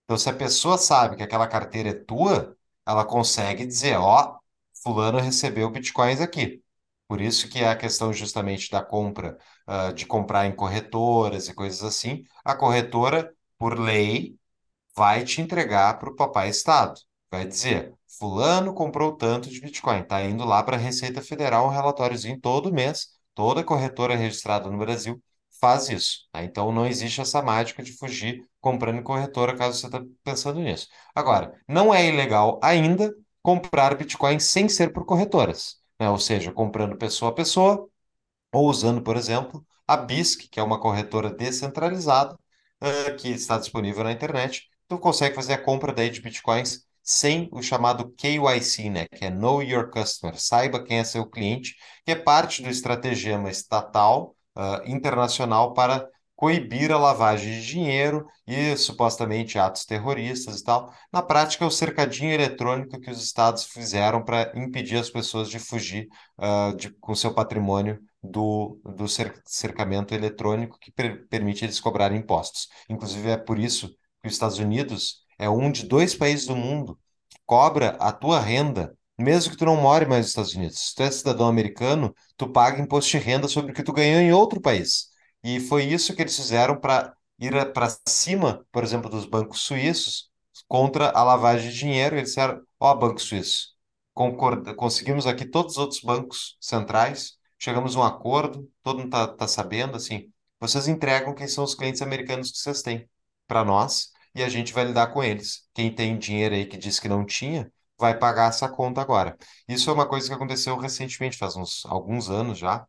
Então, se a pessoa sabe que aquela carteira é tua, ela consegue dizer, ó, fulano recebeu bitcoins aqui. Por isso que é a questão justamente da compra, uh, de comprar em corretoras e coisas assim. A corretora, por lei, vai te entregar para o papai Estado. Vai dizer, fulano comprou tanto de Bitcoin. Está indo lá para a Receita Federal um relatóriozinho todo mês. Toda corretora registrada no Brasil faz isso. Né? Então não existe essa mágica de fugir comprando em corretora, caso você está pensando nisso. Agora, não é ilegal ainda comprar Bitcoin sem ser por corretoras, né? Ou seja, comprando pessoa a pessoa, ou usando, por exemplo, a BISC, que é uma corretora descentralizada, uh, que está disponível na internet. Tu consegue fazer a compra daí de Bitcoins sem o chamado KYC, né? Que é Know Your Customer, saiba quem é seu cliente, que é parte do estratagema estatal uh, internacional para coibir a lavagem de dinheiro e supostamente atos terroristas e tal. Na prática, é o cercadinho eletrônico que os estados fizeram para impedir as pessoas de fugir uh, de, com seu patrimônio do, do cercamento eletrônico que per permite eles cobrarem impostos. Inclusive, é por isso que os Estados Unidos é um de dois países do mundo que cobra a tua renda mesmo que tu não more mais nos Estados Unidos. Se tu é cidadão americano, tu paga imposto de renda sobre o que tu ganhou em outro país. E foi isso que eles fizeram para ir para cima, por exemplo, dos bancos suíços contra a lavagem de dinheiro. Eles disseram: Ó, oh, Banco Suíço, concorda, conseguimos aqui todos os outros bancos centrais, chegamos a um acordo, todo mundo está tá sabendo, assim, vocês entregam quem são os clientes americanos que vocês têm para nós e a gente vai lidar com eles. Quem tem dinheiro aí que disse que não tinha, vai pagar essa conta agora. Isso é uma coisa que aconteceu recentemente, faz uns alguns anos já,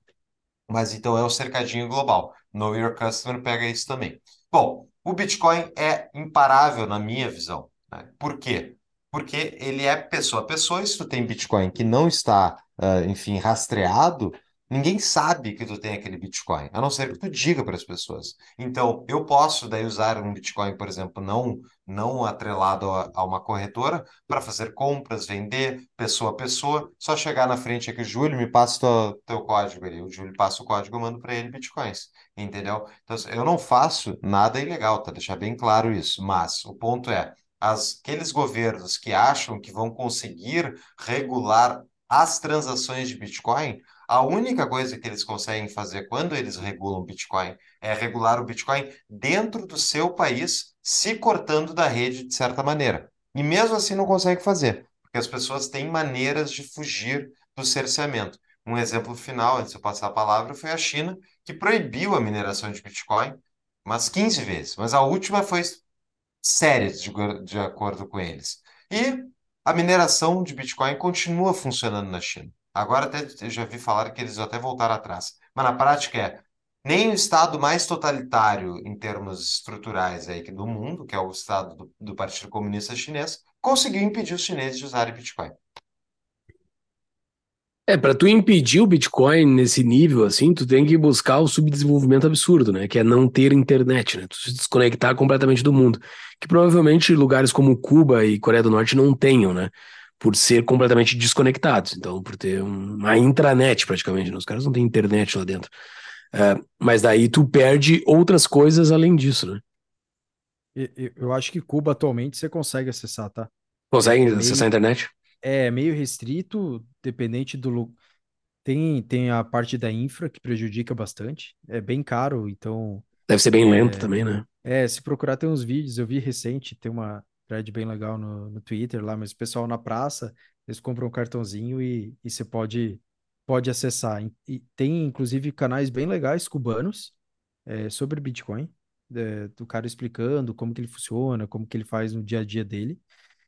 mas então é o cercadinho global. Know Your Customer pega isso também. Bom, o Bitcoin é imparável na minha visão. Né? Por quê? Porque ele é pessoa a pessoa, e se tu tem Bitcoin que não está, uh, enfim, rastreado, Ninguém sabe que tu tem aquele Bitcoin, a não ser que tu diga para as pessoas. Então, eu posso daí usar um Bitcoin, por exemplo, não não atrelado a, a uma corretora para fazer compras, vender pessoa a pessoa, só chegar na frente aqui, Júlio, me passa o teu, teu código ali. O Júlio passa o código, eu mando para ele Bitcoins, entendeu? Então, eu não faço nada ilegal, tá? Deixar bem claro isso. Mas o ponto é, as, aqueles governos que acham que vão conseguir regular as transações de Bitcoin, a única coisa que eles conseguem fazer quando eles regulam o Bitcoin é regular o Bitcoin dentro do seu país, se cortando da rede de certa maneira. E mesmo assim não consegue fazer, porque as pessoas têm maneiras de fugir do cerceamento. Um exemplo final, antes de eu passar a palavra, foi a China, que proibiu a mineração de Bitcoin umas 15 vezes, mas a última foi séria, de, de acordo com eles. E a mineração de Bitcoin continua funcionando na China. Agora até já vi falar que eles até voltaram atrás. Mas na prática é nem o estado mais totalitário em termos estruturais aí do mundo, que é o estado do, do Partido Comunista Chinês, conseguiu impedir os chineses de usarem Bitcoin. É, para tu impedir o Bitcoin nesse nível, assim, tu tem que buscar o subdesenvolvimento absurdo, né? Que é não ter internet, né? Tu se desconectar completamente do mundo. Que provavelmente lugares como Cuba e Coreia do Norte não tenham, né? Por ser completamente desconectados. Então, por ter uma intranet praticamente, né? Os caras não têm internet lá dentro. É, mas daí tu perde outras coisas além disso, né? Eu acho que Cuba atualmente você consegue acessar, tá? Conseguem É meio- acessar a internet? É meio restrito, dependente do. Tem, tem a parte da infra que prejudica bastante. É bem caro, então. Deve ser bem lento também, né? É, se procurar tem uns vídeos, eu vi recente, tem uma thread bem legal no, no Twitter lá, mas o pessoal na praça, eles compram um cartãozinho e, e você pode, pode acessar. E- tem inclusive canais bem legais cubanos é, sobre Bitcoin, é, do cara explicando como que ele funciona, como que ele faz no dia a dia dele.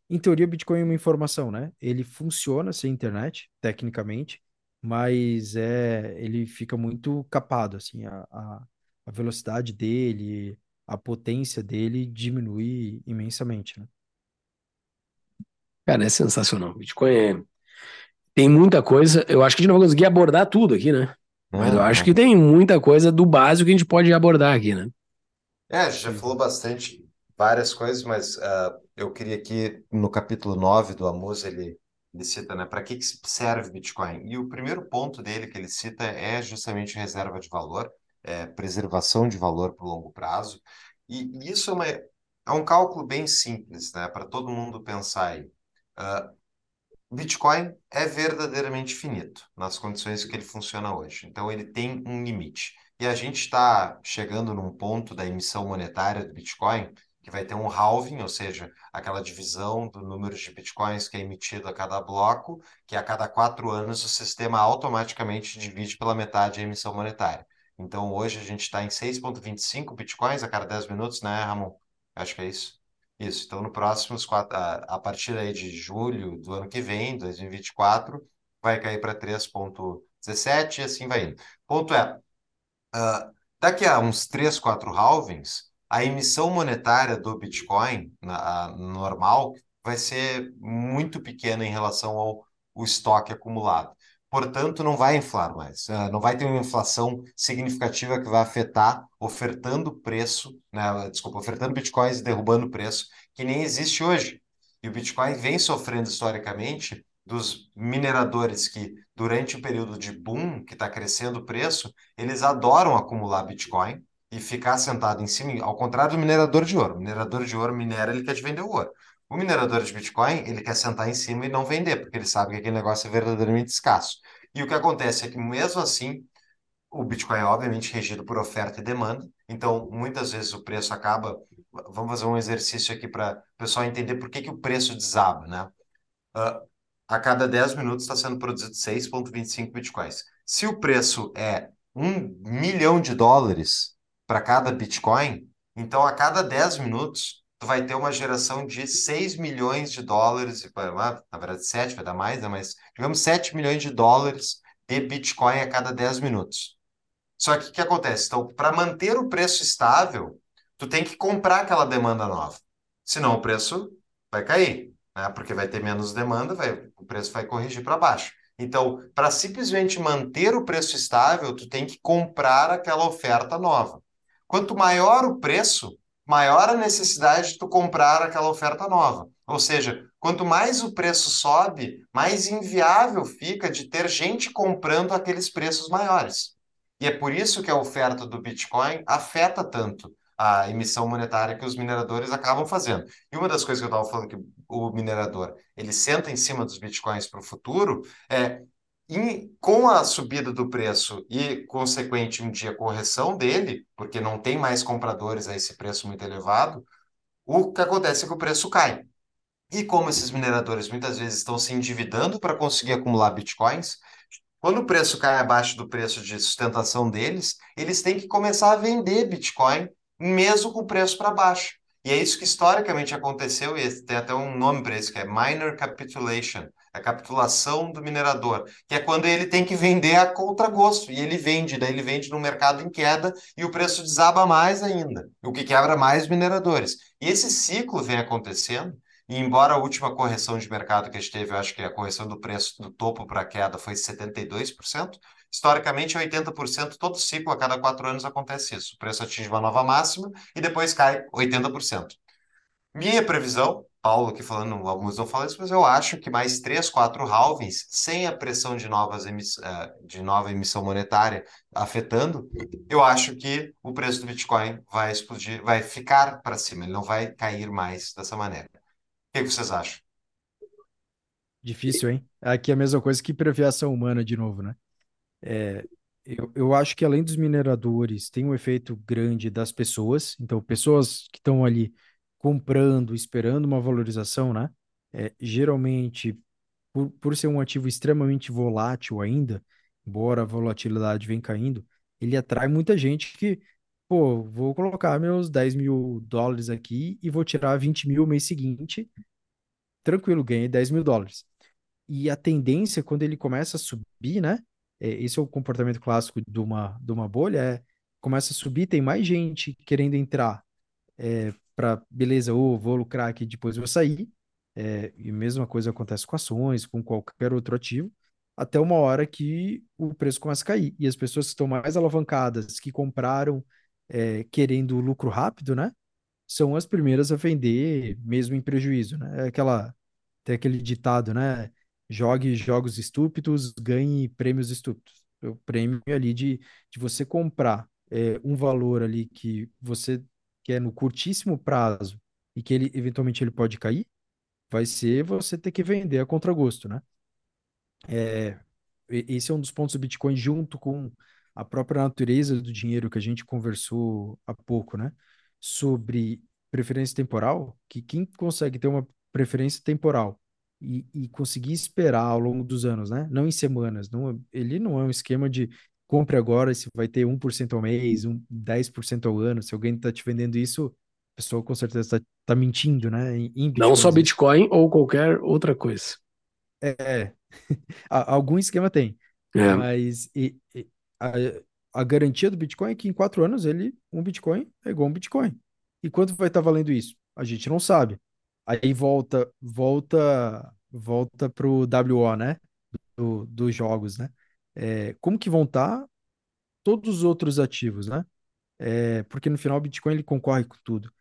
Em teoria, Bitcoin é uma informação, né? Ele funciona sem internet, tecnicamente, mas é, ele fica muito capado, assim, a, a, a velocidade dele, a potência dele diminui imensamente, né? Cara, é sensacional. Bitcoin é... tem muita coisa. Eu acho que a gente não vai conseguir abordar tudo aqui, né? Mas eu Não, acho não. que tem muita coisa do básico que a gente pode abordar aqui, né? É, a gente já falou bastante, várias coisas, mas ah, eu queria que no capítulo 9 do Amos ele, ele cita, né, para que que serve Bitcoin? E o primeiro ponto dele que ele cita é justamente reserva de valor, é, preservação de valor para o longo prazo. E, isso é, uma, é um cálculo bem simples, né, para todo mundo pensar aí. Ah, Bitcoin é verdadeiramente finito nas condições que ele funciona hoje. Então, ele tem um limite. E a gente está chegando num ponto da emissão monetária do Bitcoin que vai ter um halving, ou seja, aquela divisão do número de Bitcoins que é emitido a cada bloco, que a cada quatro anos o sistema automaticamente divide pela metade a emissão monetária. Então, hoje a gente está em 6,25 Bitcoins a cada 10 minutos, né, Ramon? Acho que é isso. Isso, então no próximos a, partir aí de julho do ano que vem, 2024, vai cair para 3,17 e assim vai indo. Ponto é, ah, daqui a uns 3, 4 halvings, a emissão monetária do Bitcoin na, a normal vai ser muito pequena em relação ao estoque acumulado. Portanto, não vai inflar mais. Ah, não vai ter uma inflação significativa que vai afetar ofertando preço, né? Desculpa, ofertando bitcoins e derrubando preço, que nem existe hoje. E o Bitcoin vem sofrendo historicamente dos mineradores que, durante o período de boom, que está crescendo o preço, eles adoram acumular Bitcoin e ficar sentado em cima, ao contrário do minerador de ouro. O minerador de ouro minera, ele quer te vender o ouro. O minerador de Bitcoin, ele quer sentar em cima e não vender, porque ele sabe que aquele negócio é verdadeiramente escasso. E o que acontece é que, mesmo assim, o Bitcoin é obviamente regido por oferta e demanda, então muitas vezes o preço acaba. Vamos fazer um exercício aqui para o pessoal entender por que, que o preço desaba, né? Ah, a cada 10 minutos está sendo produzido 6,25 Bitcoins. Se o preço é um milhão de dólares para cada Bitcoin, então a cada 10 minutos tu vai ter uma geração de 6 milhões de dólares, na verdade 7, vai dar mais, né? mas digamos 7 milhões de dólares de Bitcoin a cada 10 minutos. Só que o que acontece? Então, para manter o preço estável, tu tem que comprar aquela demanda nova. Senão o preço vai cair, né? Porque vai ter menos demanda, vai, o preço vai corrigir para baixo. Então, para simplesmente manter o preço estável, tu tem que comprar aquela oferta nova. Quanto maior o preço, maior a necessidade de tu comprar aquela oferta nova. Ou seja, quanto mais o preço sobe, mais inviável fica de ter gente comprando aqueles preços maiores. E é por isso que a oferta do Bitcoin afeta tanto a emissão monetária que os mineradores acabam fazendo. E uma das coisas que eu estava falando que o minerador ele senta em cima dos bitcoins para o futuro é em, com a subida do preço e consequente um dia correção dele, porque não tem mais compradores a esse preço muito elevado, o que acontece é que o preço cai. E como esses mineradores muitas vezes estão se endividando para conseguir acumular bitcoins, quando o preço cai abaixo do preço de sustentação deles, eles têm que começar a vender Bitcoin mesmo com o preço para baixo. E é isso que historicamente aconteceu, e tem até um nome para isso, que é minor capitulation, a capitulação do minerador, que é quando ele tem que vender a contragosto, e ele vende, daí ele vende no mercado em queda e o preço desaba mais ainda, o que quebra mais mineradores. E esse ciclo vem acontecendo, E embora a última correção de mercado que a gente teve, eu acho que a correção do preço do topo para a queda foi 72%, historicamente 80%, todo ciclo, a cada quatro anos acontece isso. O preço atinge uma nova máxima e depois cai 80%. Minha previsão, Paulo aqui falando, alguns não falam isso, mas eu acho que mais três, quatro halvings, sem a pressão de, novas emiss... Eh, de nova emissão monetária afetando, eu acho que o preço do Bitcoin vai explodir, vai ficar para cima, ele não vai cair mais dessa maneira. O que vocês acham? Difícil, hein? Aqui é a mesma coisa que prever ação humana de novo, né? É, eu, eu acho que além dos mineradores, tem um efeito grande das pessoas. Então, pessoas que estão ali comprando, esperando uma valorização, né? É, geralmente, por, por ser um ativo extremamente volátil ainda, embora a volatilidade venha caindo, ele atrai muita gente que, pô, vou colocar meus 10 mil dólares aqui e vou tirar 20 mil no mês seguinte, tranquilo, ganhei 10 mil dólares. E a tendência, quando ele começa a subir, né? É, esse é o comportamento clássico de uma, de uma bolha, é começa a subir, tem mais gente querendo entrar é, para, beleza, ou vou lucrar aqui, depois vou sair. É, e a mesma coisa acontece com ações, com qualquer outro ativo, até uma hora que o preço começa a cair. E as pessoas que estão mais alavancadas, que compraram é, querendo lucro rápido, né? São as primeiras a vender, mesmo em prejuízo, né? É aquela, tem aquele ditado, né? Jogue jogos estúpidos, ganhe prêmios estúpidos. O prêmio ali de, de você comprar é, um valor ali que você que é no curtíssimo prazo e que ele eventualmente ele pode cair, vai ser você ter que vender a contragosto, né? É, esse é um dos pontos do Bitcoin junto com a própria natureza do dinheiro que a gente conversou há pouco, né? Sobre preferência temporal, que quem consegue ter uma preferência temporal e, e conseguir esperar ao longo dos anos, né? Não em semanas, não, ele não é um esquema de compre agora se vai ter 1% ao mês, um, 10% ao ano. Se alguém está te vendendo isso, a pessoa com certeza está tá mentindo, né? Em, em Não só Bitcoin ou qualquer outra coisa. É, algum esquema tem. É. Mas e, e, a, a, garantia do Bitcoin é que em quatro anos ele, um Bitcoin é igual um Bitcoin. E quanto vai estar tá valendo isso? A gente não sabe. Aí volta, volta, volta pro WO, né? Do, dos jogos, né? É, como que vão estar tá todos os outros ativos, né? É, porque no final o Bitcoin ele concorre com tudo.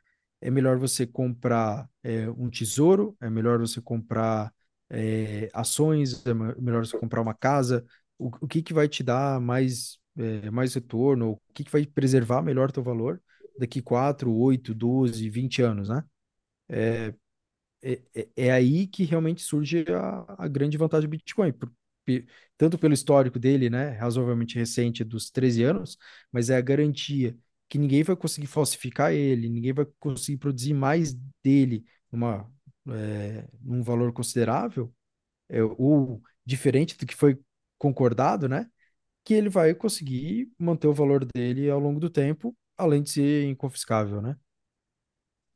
É melhor você comprar é, um tesouro, é melhor você comprar é, ações, é melhor você comprar uma casa. O, o que, que vai te dar mais, é, mais retorno? O que, que vai preservar melhor teu valor daqui 4, 8, 12, 20 anos, né? É, é, é, é aí que realmente surge a, a grande vantagem do Bitcoin, tanto pelo histórico dele, né, razoavelmente recente, dos 13 anos, mas é a garantia que ninguém vai conseguir falsificar ele, ninguém vai conseguir produzir mais dele numa, é, num valor considerável, é, ou diferente do que foi concordado, né, que ele vai conseguir manter o valor dele ao longo do tempo, além de ser inconfiscável, né?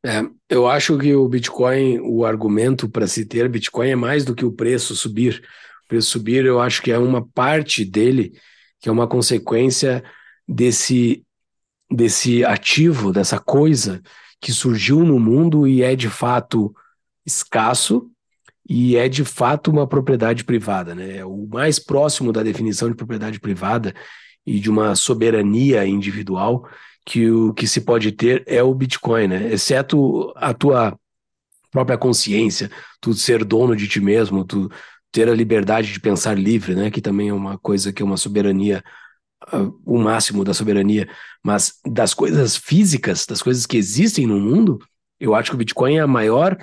É, eu acho que o Bitcoin, o argumento para se ter Bitcoin é mais do que o preço subir preço subir, eu acho que é uma parte dele que é uma consequência desse, desse ativo, dessa coisa que surgiu no mundo e é de fato escasso e é de fato uma propriedade privada, né? É o mais próximo da definição de propriedade privada e de uma soberania individual que o que se pode ter é o Bitcoin, né? Exceto a tua própria consciência, tu ser dono de ti mesmo, tu ter a liberdade de pensar livre, né, que também é uma coisa que é uma soberania, uh, o máximo da soberania, mas das coisas físicas, das coisas que existem no mundo, eu acho que o Bitcoin é a maior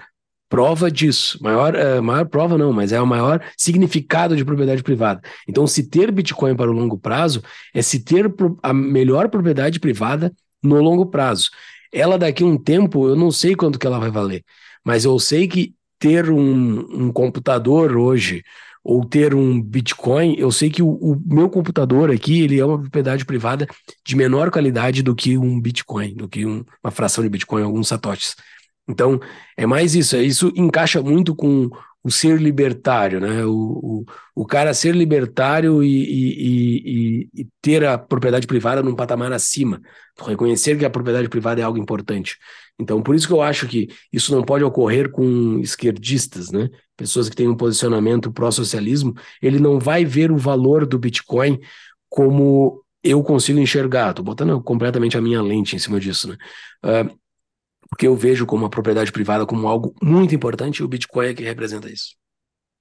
prova disso. Maior, uh, maior prova não, mas é o maior significado de propriedade privada. Então, se ter Bitcoin para o longo prazo é se ter a melhor propriedade privada no longo prazo. Ela daqui a um tempo, eu não sei quanto que ela vai valer, mas eu sei que ter um, um computador hoje ou ter um Bitcoin, eu sei que o, o, meu computador aqui, ele é uma propriedade privada de menor qualidade do que um Bitcoin, do que um, uma fração de Bitcoin, alguns satoshis. Então, é mais isso, é isso encaixa muito com o ser libertário, né? O, o, o cara ser libertário e, e, e, e, ter a propriedade privada num patamar acima, reconhecer que a propriedade privada é algo importante. Então, por isso que eu acho que isso não pode ocorrer com esquerdistas, né? Pessoas que têm um posicionamento pró-socialismo, ele não vai ver o valor do Bitcoin como eu consigo enxergar. Estou botando completamente a minha lente em cima disso, né? Uh, porque eu vejo como a propriedade privada como algo muito importante e o Bitcoin é que representa isso.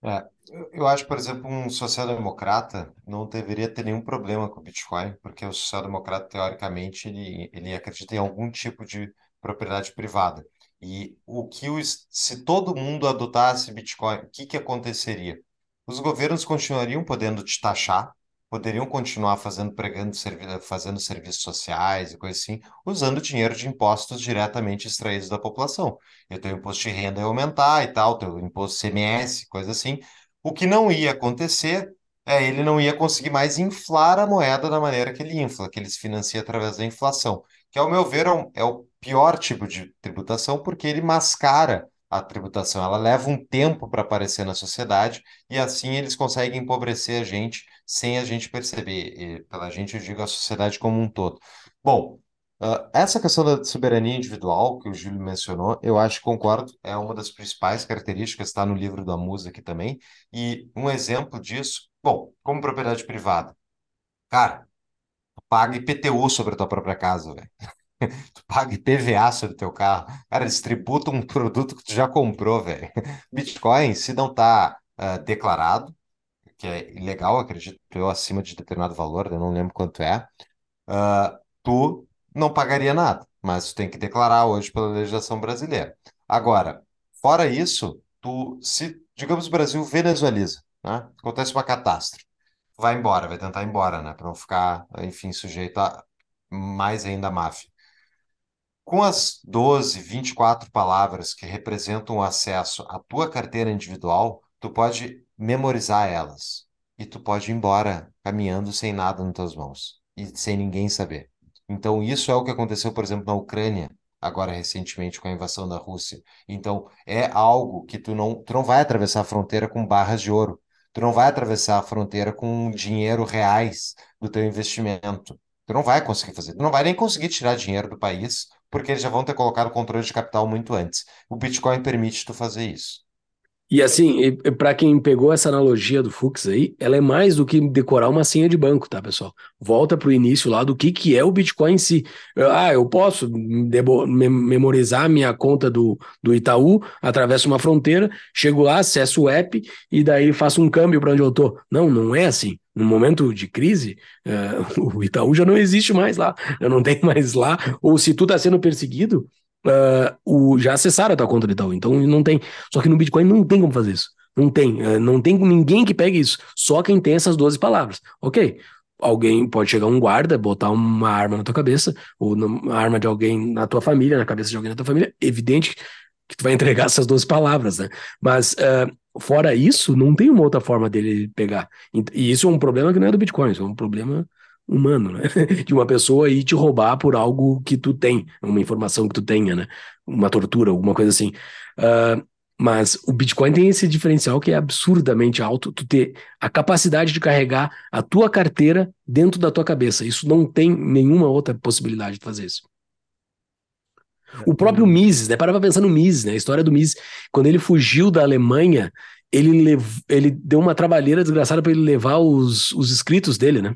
É, eu acho, por exemplo, um social-democrata não deveria ter nenhum problema com o Bitcoin, porque o social-democrata, teoricamente, ele, ele acredita em algum tipo de propriedade privada. E o que os, se todo mundo adotasse Bitcoin, o que, que aconteceria? Os governos continuariam podendo te taxar, poderiam continuar fazendo pregando fazendo serviços sociais e coisa assim, usando dinheiro de impostos diretamente extraídos da população. E o teu imposto de renda ia aumentar e tal, teu imposto CMS, coisa assim. O que não ia acontecer é ele não ia conseguir mais inflar a moeda da maneira que ele infla, que ele se financia através da inflação, que ao meu ver é, um, é o pior tipo de tributação porque ele mascara a tributação. Ela leva um tempo para aparecer na sociedade e assim eles conseguem empobrecer a gente sem a gente perceber. E pela gente, eu digo a sociedade como um todo. Bom, uh, essa questão da soberania individual que o Júlio mencionou, eu acho que concordo, é uma das principais características, está no livro da Musa aqui também. E um exemplo disso, bom, como propriedade privada. Cara, paga IPTU sobre a tua própria casa, velho. Tu paga IPVA sobre o teu carro. Cara, eles tributam um produto que tu já comprou, velho. Bitcoin, se não tá uh, declarado, que é ilegal, acredito eu, acima de determinado valor, eu não lembro quanto é, uh, tu não pagaria nada, mas tu tem que declarar hoje pela legislação brasileira. Agora, fora isso, tu, se, digamos, o Brasil venezueliza, né? Acontece uma catástrofe, vai embora, vai tentar ir embora, né? Para não ficar, enfim, sujeito a mais ainda a máfia. Com as 12, 24 palavras que representam o acesso à tua carteira individual, tu pode memorizar elas e tu pode ir embora caminhando sem nada nas tuas mãos e sem ninguém saber. Então, isso é o que aconteceu, por exemplo, na Ucrânia, agora recentemente com a invasão da Rússia. Então, é algo que tu não, tu não vai atravessar a fronteira com barras de ouro. Tu não vai atravessar a fronteira com dinheiro reais do teu investimento. Tu não vai conseguir fazer. Tu não vai nem conseguir tirar dinheiro do país, porque eles já vão ter colocado controle de capital muito antes. O Bitcoin permite tu fazer isso. E assim, para quem pegou essa analogia do Fux aí, ela é mais do que decorar uma senha de banco, tá, pessoal? Volta para o início lá do que, que é o Bitcoin em si. Ah, eu posso memorizar minha conta do, do Itaú, atravesso uma fronteira, chego lá, acesso o app e daí faço um câmbio para onde eu tô. Não, não é assim. No momento de crise, uh, o Itaú já não existe mais lá, eu não tenho mais lá. Ou se tu está sendo perseguido, uh, o, já acessaram a tua conta de tal. Então não tem. Só que no Bitcoin não tem como fazer isso. Não tem. Uh, não tem ninguém que pegue isso. Só quem tem essas 12 palavras. Ok. Alguém pode chegar um guarda, botar uma arma na tua cabeça, ou uma arma de alguém na tua família, na cabeça de alguém na tua família. Evidente que tu vai entregar essas 12 palavras, né? Mas uh, fora isso, não tem uma outra forma dele pegar. E isso é um problema que não é do Bitcoin, isso é um problema humano, né? De uma pessoa ir te roubar por algo que tu tem, uma informação que tu tenha, né? Uma tortura, alguma coisa assim. Uh, mas o Bitcoin tem esse diferencial que é absurdamente alto, tu ter a capacidade de carregar a tua carteira dentro da tua cabeça. Isso não tem nenhuma outra possibilidade de fazer isso. O próprio Mises, né? Para pra pensar no Mises, né? A história do Mises, quando ele fugiu da Alemanha, ele, lev... ele deu uma trabalheira desgraçada para ele levar os, os escritos dele, né?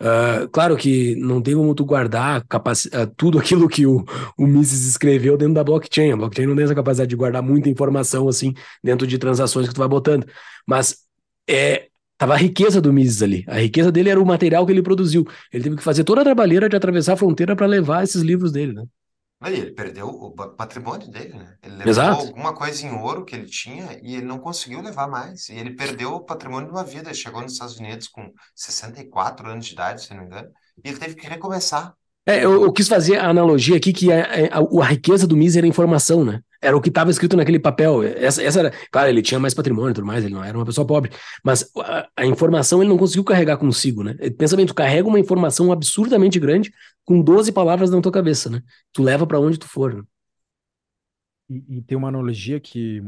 Uh, claro que não tem como tu guardar uh, tudo aquilo que o, o Mises escreveu dentro da blockchain. A blockchain não tem essa capacidade de guardar muita informação assim dentro de transações que tu vai botando. Mas é, tava a riqueza do Mises ali. A riqueza dele era o material que ele produziu. Ele teve que fazer toda a trabalheira de atravessar a fronteira para levar esses livros dele, né? Ele perdeu o patrimônio dele, né? Ele levou Exato. alguma coisa em ouro que ele tinha e ele não conseguiu levar mais. E ele perdeu o patrimônio de uma vida. Ele chegou nos Estados Unidos com 64 anos de idade, se não me engano, e ele teve que recomeçar. É, eu, eu quis fazer a analogia aqui que a, a, a riqueza do Mises era informação, né? Era o que estava escrito naquele papel. Essa, essa era, claro, ele tinha mais patrimônio e tudo mais, ele não era uma pessoa pobre, mas a, a informação ele não conseguiu carregar consigo, né? Pensa bem, tu carrega uma informação absurdamente grande com 12 palavras na tua cabeça, né? Tu leva para onde tu for. Né? E, e, tem uma analogia que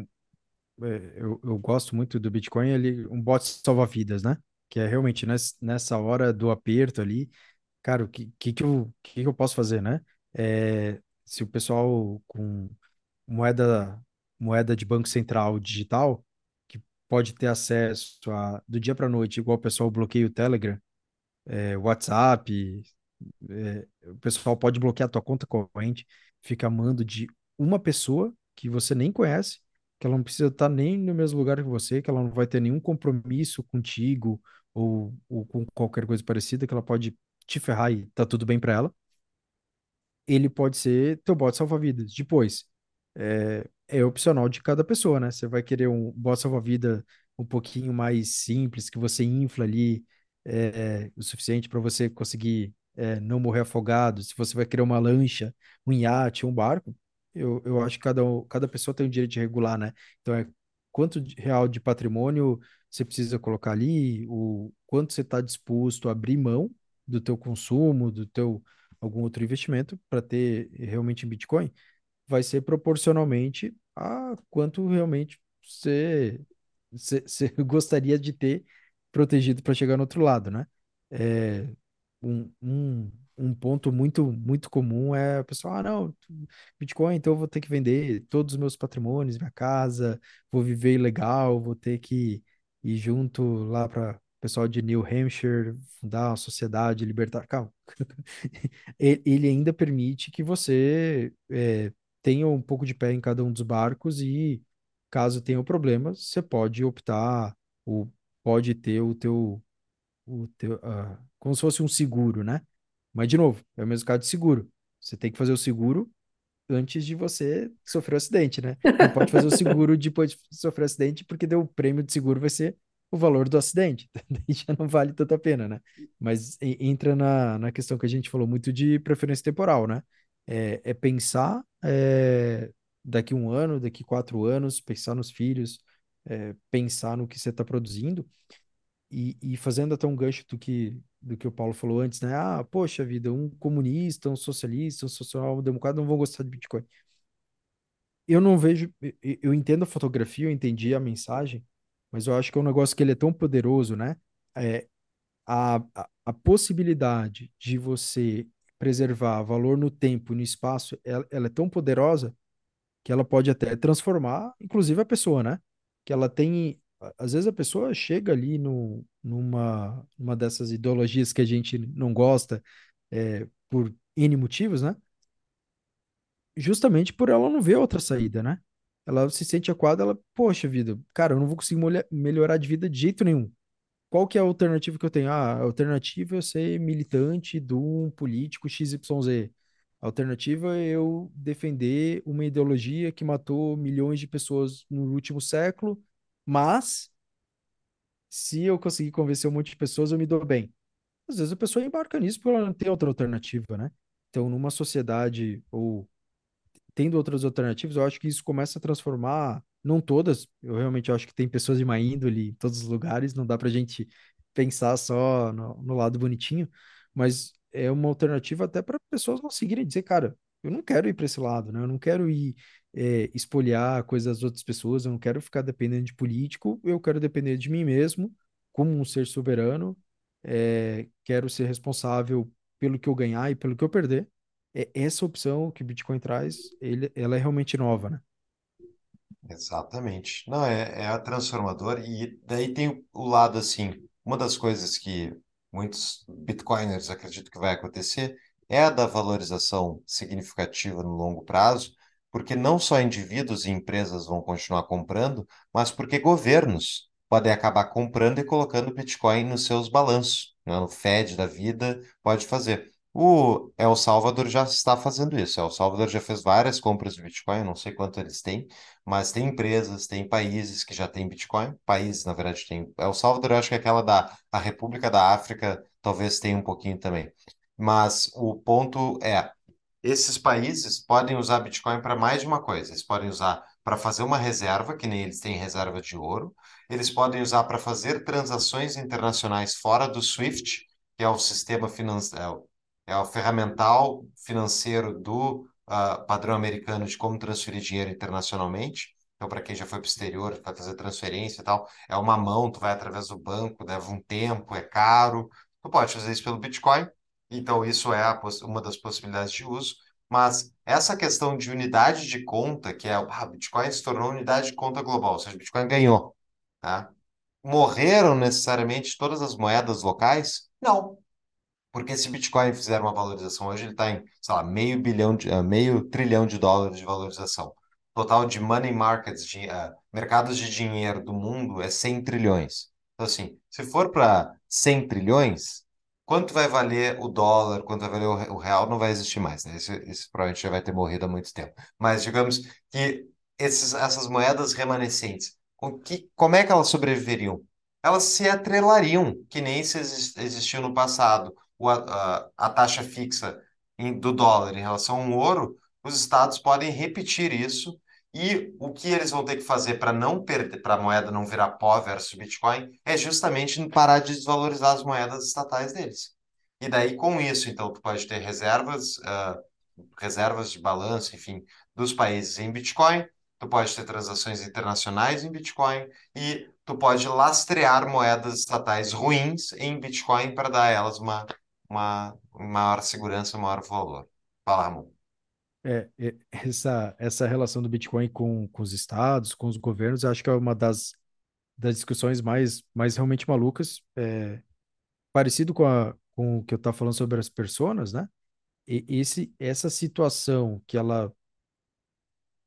é, eu, eu gosto muito do Bitcoin, ele, um bot salva-vidas, né? Que é realmente nessa, nessa hora do aperto ali, cara, o que, que, que, eu, que, que eu posso fazer, né? É, se o pessoal com moeda, moeda de banco central digital, que pode ter acesso a, do dia para noite, igual o pessoal bloqueia o Telegram, é, WhatsApp, é, o pessoal pode bloquear a tua conta corrente, fica mando de uma pessoa que você nem conhece, que ela não precisa estar nem no mesmo lugar que você, que ela não vai ter nenhum compromisso contigo ou, ou com qualquer coisa parecida, que ela pode te ferrar e tá tudo bem para ela. Ele pode ser teu bot salva-vidas. Depois, é, é opcional de cada pessoa, né? Você vai querer um bot salva-vida um pouquinho mais simples, que você infla ali é, é o suficiente para você conseguir é, não morrer afogado. Se você vai querer uma lancha, um iate, um barco, eu, eu acho que cada, cada pessoa tem o direito de regular, né? Então é quanto real de patrimônio você precisa colocar ali, o quanto você está disposto a abrir mão do teu consumo, do teu algum outro investimento para ter realmente Bitcoin, vai ser proporcionalmente a quanto realmente você, você, você gostaria de ter protegido para chegar no outro lado, né? É, um, um, um ponto muito, muito comum é a pessoa, ah, não, Bitcoin, então eu vou ter que vender todos os meus patrimônios, minha casa, vou viver ilegal, vou ter que ir junto lá para o pessoal de New Hampshire, fundar uma sociedade libertar. Calma. Ele ainda permite que você é, tenha um pouco de pé em cada um dos barcos e, caso tenha um problema, você pode optar ou pode ter o teu, o teu uh, como se fosse um seguro, né? Mas, de novo, é o mesmo caso de seguro. Você tem que fazer o seguro antes de você sofrer o um acidente, né? Não pode fazer o seguro depois de sofrer o um acidente, porque deu o prêmio de seguro vai ser o valor do acidente. Já não vale tanta pena, né? Mas entra na, na questão que a gente falou muito de preferência temporal, né? É, é pensar é, daqui um ano, daqui quatro anos, pensar nos filhos, é, pensar no que você está produzindo e, e fazendo até um gancho do que, do que o Paulo falou antes, né? Ah, poxa vida, um comunista, um socialista, um social-democrata não vão gostar de Bitcoin. Eu não vejo, eu entendo a fotografia, eu entendi a mensagem, mas eu acho que é um negócio que ele é tão poderoso, né? É, a, a, a possibilidade de você preservar valor no tempo, no espaço, ela, ela é tão poderosa que ela pode até transformar, inclusive, a pessoa, né? Que ela tem às vezes a pessoa chega ali no, numa uma dessas ideologias que a gente não gosta é, por N motivos, né? Justamente por ela não ver outra saída, né? Ela se sente aquada, ela, poxa vida, cara, eu não vou conseguir melhorar de vida de jeito nenhum. Qual que é a alternativa que eu tenho? Ah, a alternativa é eu ser militante de um político XYZ. A alternativa é eu defender uma ideologia que matou milhões de pessoas no último século mas, se eu conseguir convencer um monte de pessoas, eu me dou bem. Às vezes a pessoa embarca nisso porque ela não tem outra alternativa, né? Então, numa sociedade ou tendo outras alternativas, eu acho que isso começa a transformar, não todas, eu realmente acho que tem pessoas de má índole em todos os lugares, não dá pra gente pensar só no, no lado bonitinho, mas é uma alternativa até para pessoas conseguirem dizer, cara, eu não quero ir para esse lado, né? Eu não quero ir é, espoliar coisas das outras pessoas, eu não quero ficar dependendo de político, eu quero depender de mim mesmo, como um ser soberano, é, quero ser responsável pelo que eu ganhar e pelo que eu perder. É essa opção que o Bitcoin traz, ele, ela é realmente nova, né? Exatamente. Não, é, é transformador e daí tem o, o lado assim, uma das coisas que muitos bitcoiners acreditam que vai acontecer é a da valorização significativa no longo prazo, porque não só indivíduos e empresas vão continuar comprando, mas porque governos podem acabar comprando e colocando Bitcoin nos seus balanços. Né? O Fed da vida pode fazer. O El Salvador já está fazendo isso. El Salvador já fez várias compras de Bitcoin, não sei quanto eles têm, mas tem empresas, tem países que já têm Bitcoin. Países, na verdade, tem. El Salvador, eu acho que é aquela da a República da África talvez tenha um pouquinho também. Mas o ponto é, esses países podem usar Bitcoin para mais de uma coisa. Eles podem usar para fazer uma reserva, que nem eles têm reserva de ouro. Eles podem usar para fazer transações internacionais fora do SWIFT, que é o sistema financeiro, é, o ferramental financeiro do uh, padrão americano de como transferir dinheiro internacionalmente. Então, para quem já foi para o exterior, vai fazer transferência e tal, é uma mão, tu vai através do banco, leva um tempo, é caro. Tu pode fazer isso pelo Bitcoin. Então, isso é uma das possibilidades de uso. Mas essa questão de unidade de conta, que é o ah, Bitcoin se tornou unidade de conta global, ou seja, Bitcoin ganhou. Tá? Morreram necessariamente todas as moedas locais? Não. Porque se Bitcoin fizer uma valorização hoje, ele está em, sei lá, meio bilhão, de, uh, meio trilhão de dólares de valorização. Total de money markets, de, uh, mercados de dinheiro do mundo é 100 trilhões. Então, assim, se for para 100 trilhões, quanto vai valer o dólar, quanto vai valer o, real, não vai existir mais, né? Esse, esse provavelmente já vai ter morrido há muito tempo. Mas digamos que esses, essas moedas remanescentes, o que, como é que elas sobreviveriam? Elas se atrelariam, que nem se existiu no passado o, a, a taxa fixa em, do dólar em relação ao ouro, os estados podem repetir isso e o que eles vão ter que fazer para não perder, para a moeda não virar pó versus Bitcoin, é justamente parar de desvalorizar as moedas estatais deles. E daí, com isso, então, tu pode ter reservas, uh, reservas de balanço, enfim, dos países em Bitcoin, tu pode ter transações internacionais em Bitcoin e tu pode lastrear moedas estatais ruins em Bitcoin para dar a elas uma, uma maior segurança, maior valor. Fala, Ramon. É, é, essa, essa relação do Bitcoin com, com os estados, com os governos, acho que é uma das, das discussões mais, mais realmente malucas. É, parecido com, a, com o que eu estava falando sobre as pessoas, né? E esse, essa situação que ela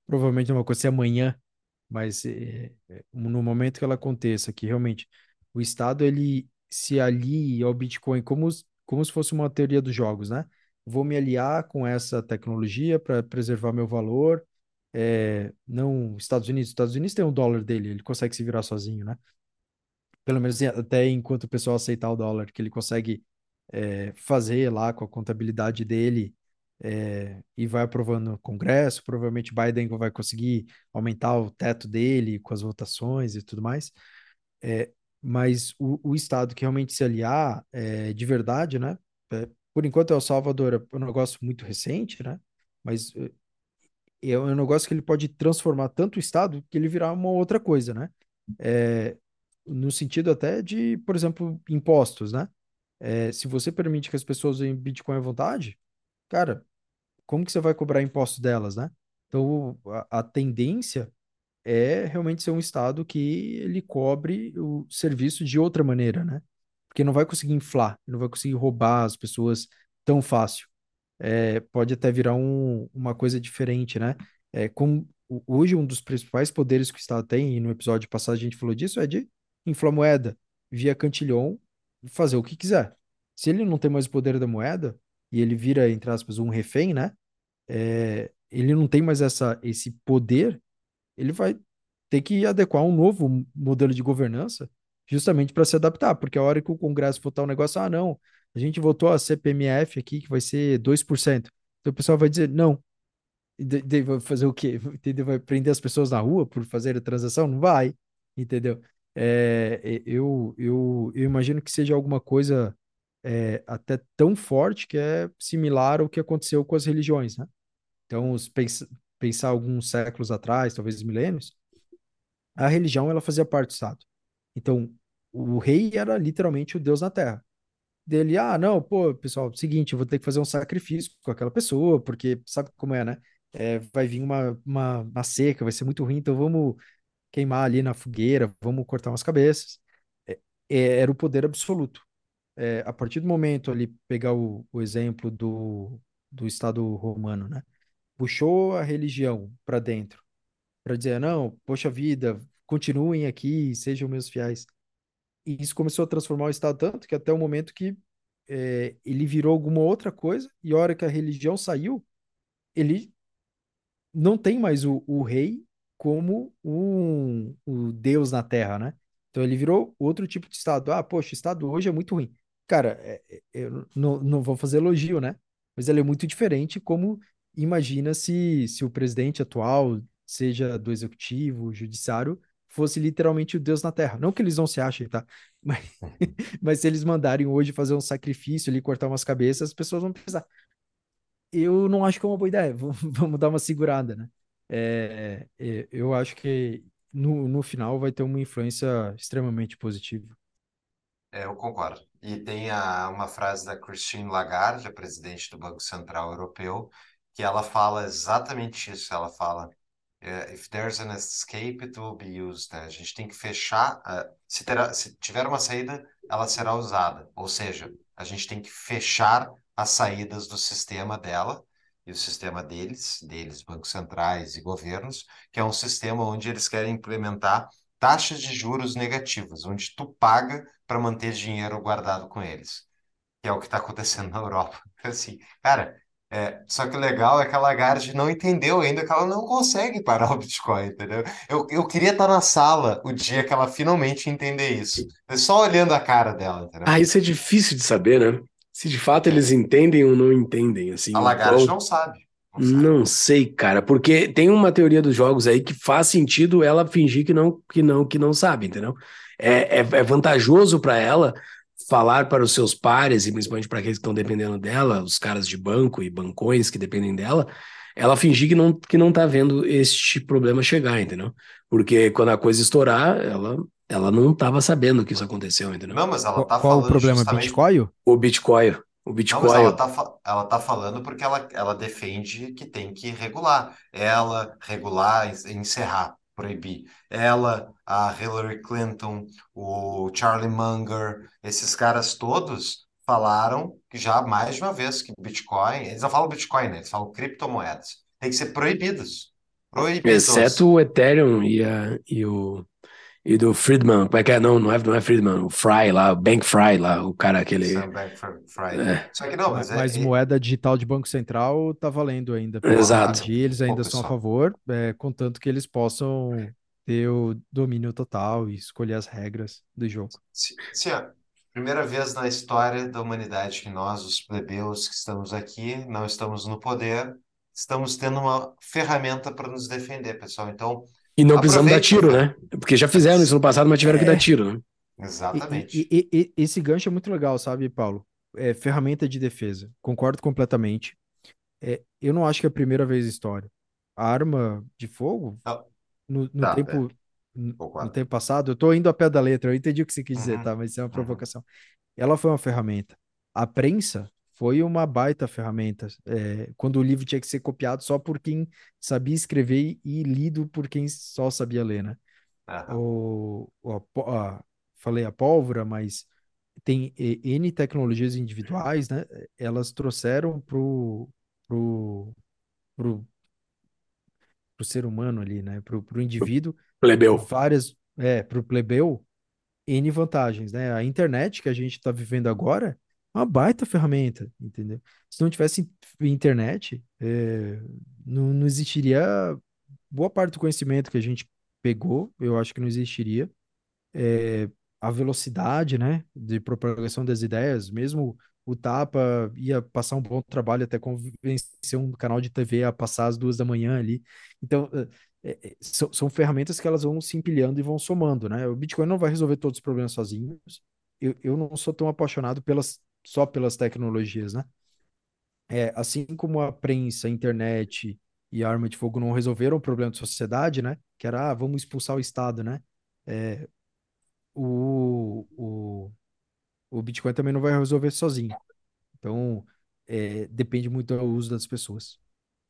provavelmente não vai acontecer amanhã, mas é, é, no momento que ela aconteça, que realmente o Estado ele se alie ao Bitcoin como, como se fosse uma teoria dos jogos, né? Vou me aliar com essa tecnologia para preservar meu valor. É, não, Estados Unidos, Estados Unidos tem o dólar dele, ele consegue se virar sozinho, né? Pelo menos até enquanto o pessoal aceitar o dólar, que ele consegue é, fazer lá com a contabilidade dele é, e vai aprovando no Congresso. Provavelmente Biden vai conseguir aumentar o teto dele com as votações e tudo mais. É, mas o, o Estado que realmente se aliar é, de verdade, né? É, por enquanto, El Salvador é um negócio muito recente, né? Mas é, é um negócio que ele pode transformar tanto o Estado que ele virar uma outra coisa, né? É, no sentido até de, por exemplo, impostos, né? É, se você permite que as pessoas usem Bitcoin à vontade, cara, como que você vai cobrar impostos delas, né? Então, a, a tendência é realmente ser um Estado que ele cobre o serviço de outra maneira, né? Porque não vai conseguir inflar, não vai conseguir roubar as pessoas tão fácil. É, pode até virar um, uma coisa diferente, né? É, com, hoje, um dos principais poderes que o Estado tem, e no episódio passado a gente falou disso, é de inflar moeda via cantilhão fazer o que quiser. Se ele não tem mais o poder da moeda, e ele vira, entre aspas, um refém, né? É, ele não tem mais essa, esse poder ele vai ter que adequar um novo modelo de governança justamente para se adaptar, porque a hora que o Congresso votar um negócio, ah, não, a gente votou a CPMF aqui, que vai ser 2%. Então o pessoal vai dizer, não. De, de, vai fazer o quê? Entendeu? Vai prender as pessoas na rua por fazer a transação? Não vai, entendeu? É, eu, eu, eu imagino que seja alguma coisa é, até tão forte que é similar ao que aconteceu com as religiões, né? Então, os, pensar alguns séculos atrás, talvez milênios, a religião ela fazia parte do Estado. Então, o rei era literalmente o Deus na Terra. Dele, ah, não, pô, pessoal, seguinte, eu vou ter que fazer um sacrifício com aquela pessoa, porque sabe como é, né? É, vai vir uma, uma, uma seca, vai ser muito ruim, então vamos queimar ali na fogueira, vamos cortar umas cabeças. É, é, era o poder absoluto. É, a partir do momento ali, pegar o, o exemplo do, do Estado romano, né? Puxou a religião para dentro, para dizer, não, poxa vida, continuem aqui, sejam meus fiéis. E isso começou a transformar o Estado tanto que até o momento que é, ele virou alguma outra coisa, e a hora que a religião saiu, ele não tem mais o, o rei como um, o Deus na Terra, né? Então ele virou outro tipo de Estado. Ah, poxa, o Estado hoje é muito ruim. Cara, é, é, eu não, não vou fazer elogio, né? Mas ele é muito diferente como imagina se, se o presidente atual, seja do executivo, judiciário, fosse literalmente o Deus na Terra. Não que eles não se achem, tá? Mas, mas se eles mandarem hoje fazer um sacrifício ali, cortar umas cabeças, as pessoas vão pensar. Eu não acho que é uma boa ideia. Vamos dar uma segurada, né? É, é, eu acho que no, no final vai ter uma influência extremamente positiva. É, eu concordo. E tem a, uma frase da Christine Lagarde, a presidente do Banco Central Europeu, que ela fala exatamente isso. Ela fala: eh, If there's an escape, it will be used. né? A gente tem que fechar. se, terá, se tiver uma saída, ela será usada. Ou seja, a gente tem que fechar as saídas do sistema dela e o sistema deles, deles, bancos centrais e governos, que é um sistema onde eles querem implementar taxas de juros negativas, onde tu paga para manter dinheiro guardado com eles, que é o que está acontecendo na Europa. Assim, cara, é, só que o legal é que a Lagarde não entendeu ainda que ela não consegue parar o Bitcoin, entendeu? Eu, eu queria estar na sala o dia que ela finalmente entender isso. É só olhando a cara dela, entendeu? Ah, isso é difícil de saber, né? Se de fato eles entendem ou não entendem, assim. A Lagarde qual- não sabe. Não sabe. Não sei, cara, porque tem uma teoria dos jogos aí que faz sentido ela fingir que não, que não, que não sabe, entendeu? É, é, é vantajoso para ela falar para os seus pares, e principalmente para aqueles que estão dependendo dela, os caras de banco e bancões que dependem dela, ela fingir que não, que não tá vendo este problema chegar, entendeu? Porque quando a coisa estourar, ela, ela não estava sabendo que isso aconteceu, entendeu? Não, mas ela Qual, tá qual o falando problema? justamente Bitcoin? O Bitcoin, o Não, Bitcoin, mas ela tá, fa- ela tá falando porque ela, ela defende que tem que regular. Ela, regular, proibir. Ela, a Hillary Clinton, o Charlie Munger, esses caras todos falaram que já mais de uma vez que Bitcoin, eles não falam Bitcoin, né? Eles falam criptomoedas. Tem que ser proibidos. Proibidos. exceto o Ethereum e, a, e o e do Friedman, como é que é? Não, não é, não é Friedman, o Fry lá, o Bank Fry lá, o cara aquele. É. Só que não, mas é, Mas é- moeda digital de Banco Central tá valendo ainda. Exato. entendi, eles ainda Pô, são a favor, é, contanto que eles possam ter o domínio total e escolher as regras do jogo. Ó, primeira vez na história da humanidade que nós, os plebeus que estamos aqui, não estamos no poder, estamos tendo uma ferramenta para nos defender, pessoal. Então, E não precisamos dar tiro, né? Porque já fizeram isso no passado, mas tiveram que É. dar tiro, né? Exatamente. E, e- e- esse gancho é muito legal, sabe, Paulo? É ferramenta de defesa. Concordo completamente. É, eu não acho que é a primeira vez na história. A arma de fogo, Não. no, no Tá, tempo, no, no tempo passado, eu tô indo a pé da letra, eu entendi o que você quis dizer, Uhum, tá? Mas isso é uma uhum. provocação. Ela foi uma ferramenta. A prensa foi uma baita ferramenta. É, quando o livro tinha que ser copiado só por quem sabia escrever e lido por quem só sabia ler, né? O, o- a a- falei a pólvora, mas tem N tecnologias individuais, né? Elas trouxeram pro, pro, pro, pro ser humano ali, né? Pro, pro indivíduo, Plebeu. várias, é, pro plebeu, N vantagens, né? A internet que a gente está vivendo agora uma baita ferramenta, entendeu? Se não tivesse internet, é, não, não existiria boa parte do conhecimento que a gente pegou, eu acho que não existiria. É, a velocidade, né, de propagação das ideias, mesmo o Tapa ia passar um bom trabalho até convencer um canal de TV a passar às duas da manhã ali. Então, é, é, são, são ferramentas que elas vão se empilhando e vão somando, né? O Bitcoin não vai resolver todos os problemas sozinhos. Eu, eu não sou tão apaixonado pelas, só pelas tecnologias, né? É, assim como a prensa, a internet e a arma de fogo não resolveram o problema da sociedade, né? Que era, ah, vamos expulsar o Estado, né? É, o, o, o Bitcoin também não vai resolver sozinho. Então, é, depende muito do uso das pessoas.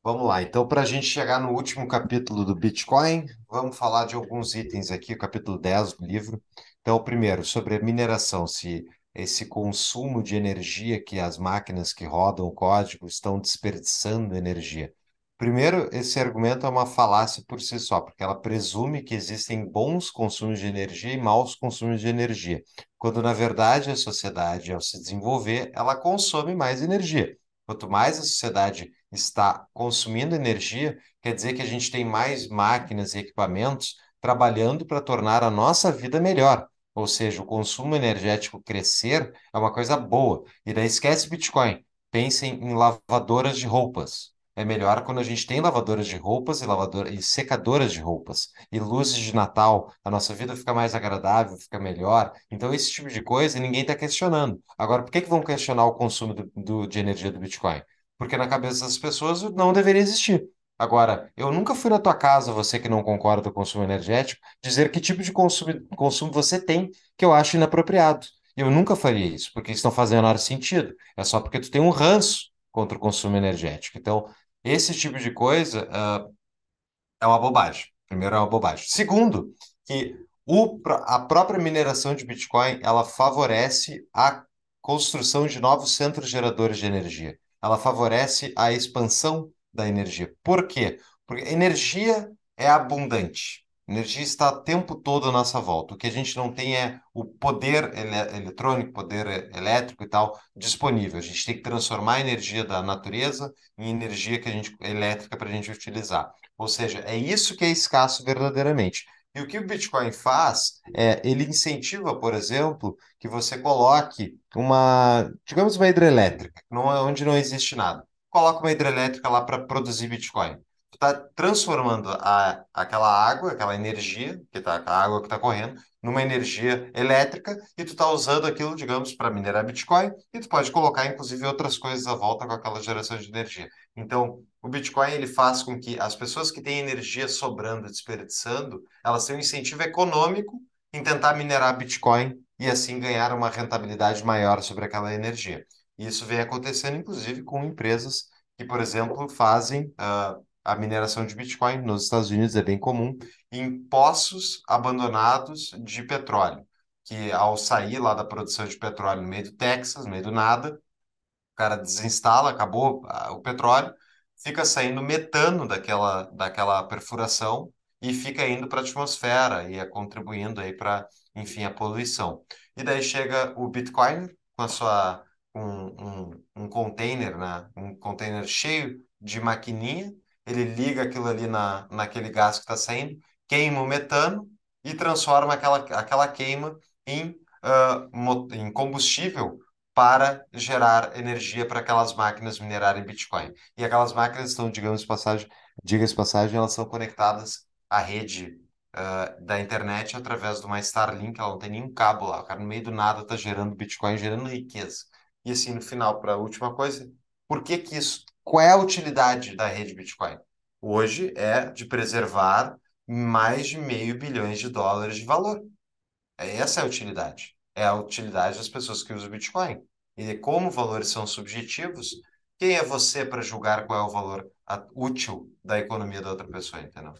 Vamos lá, então, para a gente chegar no último capítulo do Bitcoin, vamos falar de alguns itens aqui, capítulo 10 do livro. Então, primeiro, sobre a mineração, se esse consumo de energia que as máquinas que rodam o código estão desperdiçando energia. Primeiro, esse argumento é uma falácia por si só, porque ela presume que existem bons consumos de energia e maus consumos de energia, quando na verdade a sociedade, ao se desenvolver, ela consome mais energia. Quanto mais a sociedade está consumindo energia, quer dizer que a gente tem mais máquinas e equipamentos trabalhando para tornar a nossa vida melhor. Ou seja, o consumo energético crescer é uma coisa boa. E daí esquece Bitcoin. Pensem em lavadoras de roupas. É melhor quando a gente tem lavadoras de roupas e lavadora, e secadoras de roupas e luzes de Natal. A nossa vida fica mais agradável, fica melhor. Então, esse tipo de coisa ninguém está questionando. Agora, por que que vão questionar o consumo do, do- de energia do Bitcoin? Porque na cabeça das pessoas não deveria existir. Agora, eu nunca fui na tua casa, você que não concorda com o consumo energético, dizer que tipo de consumo, consumo você tem que eu acho inapropriado. Eu nunca faria isso, porque isso não faz o menor sentido. É só porque tu tem um ranço contra o consumo energético. Então, esse tipo de coisa, ah, é uma bobagem. Primeiro, é uma bobagem. Segundo, que o, a própria mineração de Bitcoin, ela favorece a construção de novos centros geradores de energia. Ela favorece a expansão da energia. Por quê? Porque energia é abundante. Energia está o tempo todo à nossa volta. O que a gente não tem é o poder ele eletrônico, poder elétrico e tal disponível. A gente tem que transformar a energia da natureza em energia que a gente, elétrica para a gente utilizar. Ou seja, é isso que é escasso verdadeiramente. E o que o Bitcoin faz é, ele incentiva, por exemplo, que você coloque uma, digamos, uma hidrelétrica, é onde não existe nada. Coloca uma hidrelétrica lá para produzir Bitcoin. Tu está transformando a, aquela água, aquela energia, que tá, a água que está correndo, numa energia elétrica e tu está usando aquilo, digamos, para minerar Bitcoin e tu pode colocar, inclusive, outras coisas à volta com aquela geração de energia. Então, o Bitcoin ele faz com que as pessoas que têm energia sobrando, desperdiçando, elas tenham um incentivo econômico em tentar minerar Bitcoin e assim ganhar uma rentabilidade maior sobre aquela energia. Isso vem acontecendo, inclusive, com empresas que, por exemplo, fazem uh, a mineração de Bitcoin nos Estados Unidos é bem comum em poços abandonados de petróleo, que ao sair lá da produção de petróleo no meio do Texas, no meio do nada, o cara desinstala, acabou ah, o petróleo, fica saindo metano daquela, daquela perfuração e fica indo para a atmosfera e é contribuindo aí para, enfim, a poluição. E daí chega o Bitcoin com a sua um, um, um container, né? Um container cheio de maquininha, ele liga aquilo ali na, naquele gás que está saindo, queima o metano e transforma aquela, aquela queima em, uh, em combustível para gerar energia para aquelas máquinas minerarem Bitcoin. E aquelas máquinas estão, digamos passagem, diga-se passagem, elas são conectadas à rede uh, da internet através de uma Starlink, ela não tem nenhum cabo lá, o cara no meio do nada está gerando Bitcoin, gerando riqueza. E assim, no final, para a última coisa, por que que isso, qual é a utilidade da rede Bitcoin? Hoje é de preservar mais de meio bilhões de dólares de valor. É essa é a utilidade é a utilidade das pessoas que usam Bitcoin. E como valores são subjetivos, quem é você para julgar qual é o valor útil da economia da outra pessoa, entendeu?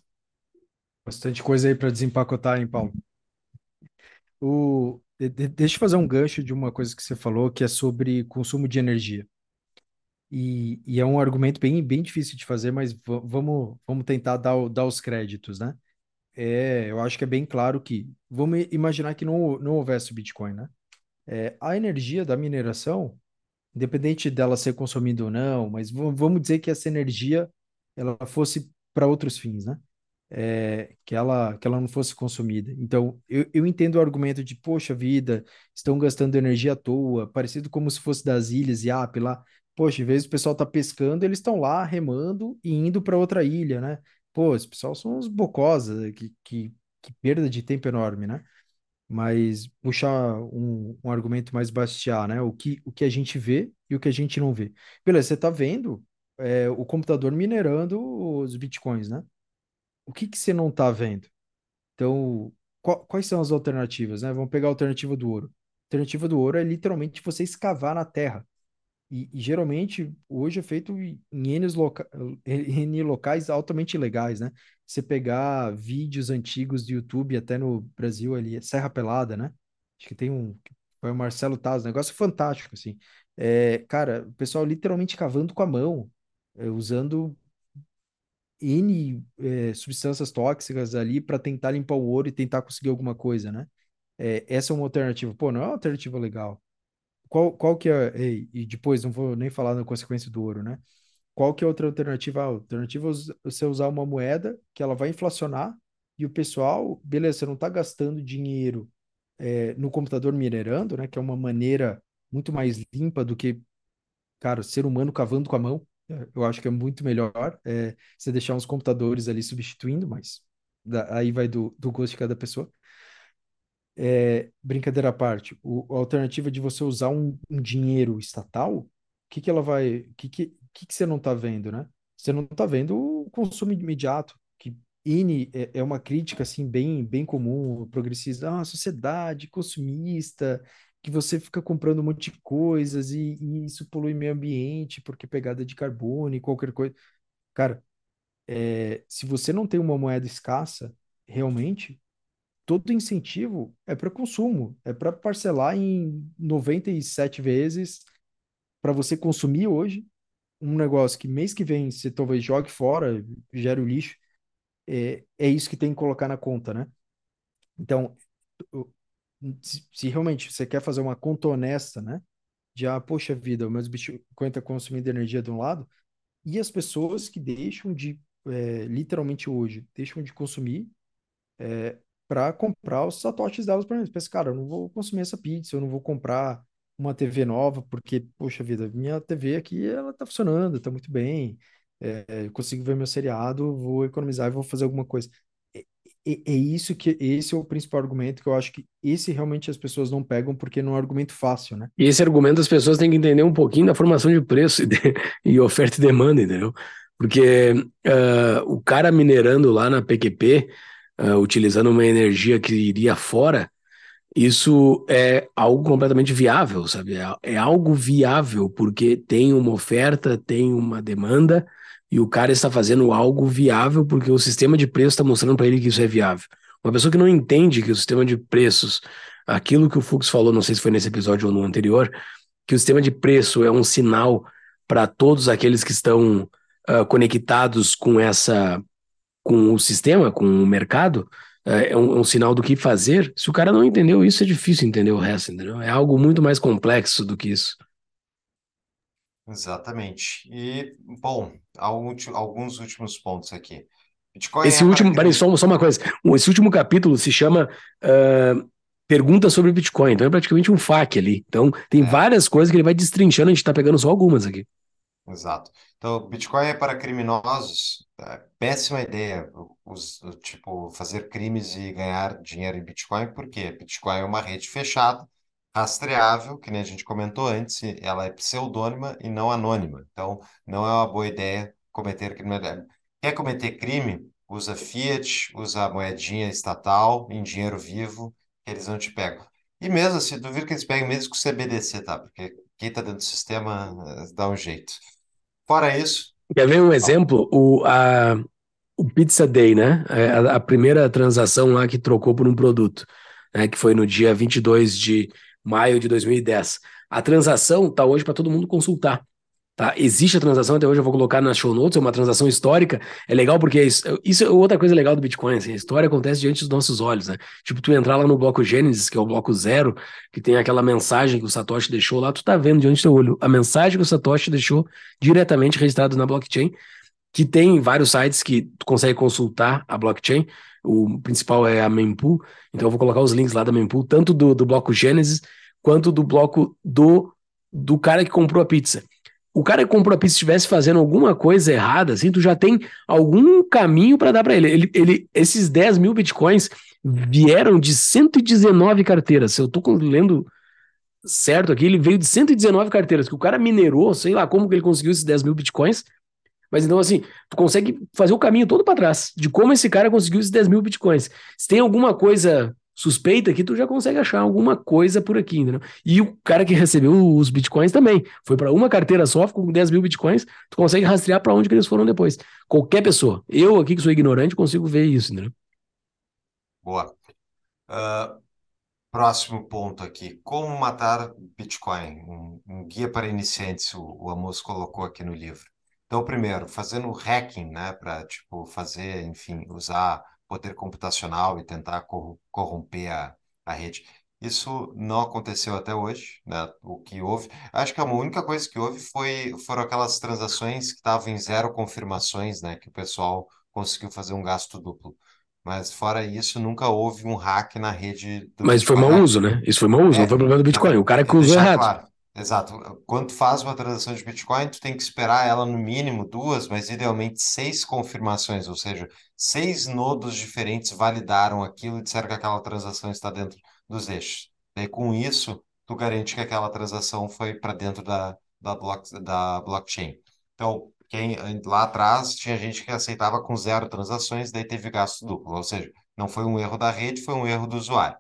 Bastante coisa aí para desempacotar, hein, Paulo? O... De deixa eu fazer um gancho de uma coisa que você falou, que é sobre consumo de energia. E, e é um argumento bem, bem difícil de fazer, mas vamos, vamos tentar dar, dar os créditos, né? É, eu acho que é bem claro que, vamos imaginar que não, não houvesse o Bitcoin, né? É, a energia da mineração, independente dela ser consumida ou não, mas vamos dizer que essa energia ela fosse para outros fins, né? É, que ela que ela não fosse consumida. Então, eu, eu entendo o argumento de, poxa vida, estão gastando energia à toa, parecido como se fosse das ilhas e Iap lá. Poxa, em vez do pessoal tá pescando, eles estão lá remando e indo para outra ilha, né? Pô, esse pessoal são uns bocosa, que, que, que perda de tempo enorme, né? Mas puxar um, um argumento mais bastiar, né? O que, o que a gente vê e o que a gente não vê. Beleza, você tá vendo é, o computador minerando os bitcoins, né? O que, que você não tá vendo? Então, qual, quais são as alternativas, né? Vamos pegar a alternativa do ouro. A alternativa do ouro é literalmente você escavar na terra. E, e, geralmente hoje é feito em N, loca locais altamente legais, né? Você pegar vídeos antigos do YouTube, até no Brasil ali, Serra Pelada, né? Acho que tem um. Foi o Marcelo Taz, um negócio fantástico, assim. É, cara, o pessoal literalmente cavando com a mão, é, usando N é, substâncias tóxicas ali para tentar limpar o ouro e tentar conseguir alguma coisa, né? É, essa é uma alternativa. Pô, não é uma alternativa legal qual, qual que é, e, depois não vou nem falar na consequência do ouro, né? Qual que é outra alternativa? A alternativa é você usar uma moeda que ela vai inflacionar e o pessoal, beleza, você não está gastando dinheiro é, no computador minerando, né? Que é uma maneira muito mais limpa do que, cara, ser humano cavando com a mão. Eu acho que é muito melhor é, você deixar uns computadores ali substituindo, mas da, aí vai do, do gosto de cada pessoa é, brincadeira à parte, o, a alternativa de você usar um, um dinheiro estatal, o que, que ela vai. O que, que, que, que você não está vendo, né? você não está vendo o consumo imediato, que é, é uma crítica assim bem, bem comum, progressista, ah, sociedade consumista, que você fica comprando um monte de coisas e, e isso polui meio ambiente porque pegada de carbono e qualquer coisa. Cara, é, se você não tem uma moeda escassa, realmente, todo incentivo é para consumo, é para parcelar em 97 vezes para você consumir hoje um negócio que mês que vem você talvez jogue fora, gere o lixo, é, é isso que tem que colocar na conta, né? Então, se, se realmente você quer fazer uma conta honesta, né? De, ah, poxa vida, o meu Bitcoin está consumindo energia de um lado, e as pessoas que deixam de, é, literalmente hoje, deixam de consumir é, para comprar os satoshis delas para mim. Pensa, cara, eu não vou consumir essa pizza, eu não vou comprar uma TV nova, porque, poxa vida, minha TV aqui, ela tá funcionando, tá muito bem, é, eu consigo ver meu seriado, vou economizar e vou fazer alguma coisa. É, isso que, esse é o principal argumento que eu acho que esse realmente as pessoas não pegam porque não é um argumento fácil, né? E esse argumento as pessoas têm que entender um pouquinho da formação de preço e, de, e oferta e demanda, entendeu? Porque uh, o cara minerando lá na PQP, uh, ah, utilizando uma energia que iria fora, isso é algo completamente viável, sabe? É, é algo viável porque tem uma oferta, tem uma demanda e o cara está fazendo algo viável porque o sistema de preços está mostrando para ele que isso é viável. Uma pessoa que não entende que o sistema de preços, aquilo que o Fux falou, não sei se foi nesse episódio ou no anterior, que o sistema de preço é um sinal para todos aqueles que estão uh, conectados com essa, com o sistema, com o mercado, é, é um, é um, sinal do que fazer. Se o cara não entendeu isso, é difícil entender o resto, entendeu? É algo muito mais complexo do que isso. Exatamente. E, bom, alguns últimos pontos aqui. Bitcoin esse é último, peraí, só, só, uma coisa. Esse último capítulo se chama uh, Perguntas sobre Bitcoin. Então é praticamente um FAQ ali. Então tem é. várias coisas que ele vai destrinchando, a gente está pegando só algumas aqui. Exato. Então, Bitcoin é para criminosos, é péssima ideia, os, tipo, fazer crimes e ganhar dinheiro em Bitcoin, porque Bitcoin é uma rede fechada, rastreável, que nem a gente comentou antes, ela é pseudônima e não anônima. Então, não é uma boa ideia cometer crime. Quer cometer crime? Usa fiat, usa moedinha estatal em dinheiro vivo, eles não te pegam. E mesmo assim, duvido que eles peguem mesmo com o CBDC, tá? Porque quem está dentro do sistema eh, dá um jeito. Fora isso. Quer ver um exemplo? O, a, o Pizza Day, né? É, a, a, primeira transação lá que trocou por um produto, né? que foi no dia 22 de maio de 2010. A transação está hoje para todo mundo consultar. Tá? Existe a transação, até hoje eu vou colocar na show notes, é uma transação histórica. É legal porque isso, isso é outra coisa legal do Bitcoin. Assim, a história acontece diante dos nossos olhos. Né? Tipo, tu entrar lá no bloco Gênesis, que é o bloco zero, que tem aquela mensagem que o Satoshi deixou lá, tu tá vendo diante do teu olho a mensagem que o Satoshi deixou diretamente registrado na blockchain, que tem vários sites que tu consegue consultar a blockchain. O principal é a mempool, então eu vou colocar os links lá da mempool, tanto do, do bloco Gênesis quanto do bloco do, do cara que comprou a pizza o cara que comprou a pizza estivesse fazendo alguma coisa errada, assim, tu já tem algum caminho para dar para ele. ele. Ele, Esses 10 mil bitcoins vieram de 119 carteiras. Se eu tô lendo certo aqui, ele veio de 119 carteiras, que o cara minerou, sei lá como que ele conseguiu esses 10 mil bitcoins. Mas então, assim, tu consegue fazer o caminho todo para trás de como esse cara conseguiu esses 10 mil bitcoins. Se tem alguma coisa suspeita que tu já consegue achar alguma coisa por aqui, entendeu? E o cara que recebeu os bitcoins também, foi para uma carteira só, com 10 mil bitcoins, tu consegue rastrear para onde que eles foram depois. Qualquer pessoa. Eu aqui que sou ignorante consigo ver isso, entendeu? Boa. Uh, próximo ponto aqui. Como matar Bitcoin? Um, um guia para iniciantes, o, o Amos colocou aqui no livro. Então, primeiro, fazendo hacking, né, para tipo fazer, enfim, usar poder computacional e tentar corromper a, a rede. Isso não aconteceu até hoje, né? O que houve, acho que a única coisa que houve foi foram aquelas transações que estavam em zero confirmações, né? Que o pessoal conseguiu fazer um gasto duplo. Mas fora isso, nunca houve um hack na rede do Mas Bitcoin. foi mau uso, né? Isso foi mau uso, é, não foi problema do Bitcoin. O cara que usou errado. Claro. Exato. Quando tu faz uma transação de Bitcoin, tu tem que esperar ela no mínimo duas, mas idealmente seis confirmações, ou seja, seis nodos diferentes validaram aquilo e disseram que aquela transação está dentro dos eixos. E com isso, tu garante que aquela transação foi para dentro da, da, block, da blockchain. Então, quem lá atrás tinha gente que aceitava com zero transações, daí teve gasto duplo, ou seja, não foi um erro da rede, foi um erro do usuário.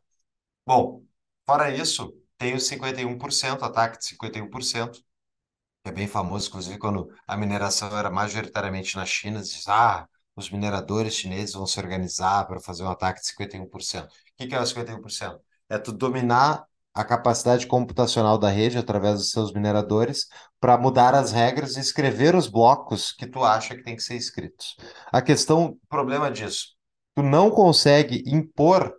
Bom, fora isso, tem os 51%, ataque de 51%, que é bem famoso, inclusive quando a mineração era majoritariamente na China, diz, ah, os mineradores chineses vão se organizar para fazer um ataque de 51%. O que que é o 51%? É tu dominar a capacidade computacional da rede através dos seus mineradores para mudar as regras e escrever os blocos que tu acha que tem que ser escritos. A questão, o problema disso, tu não consegue impor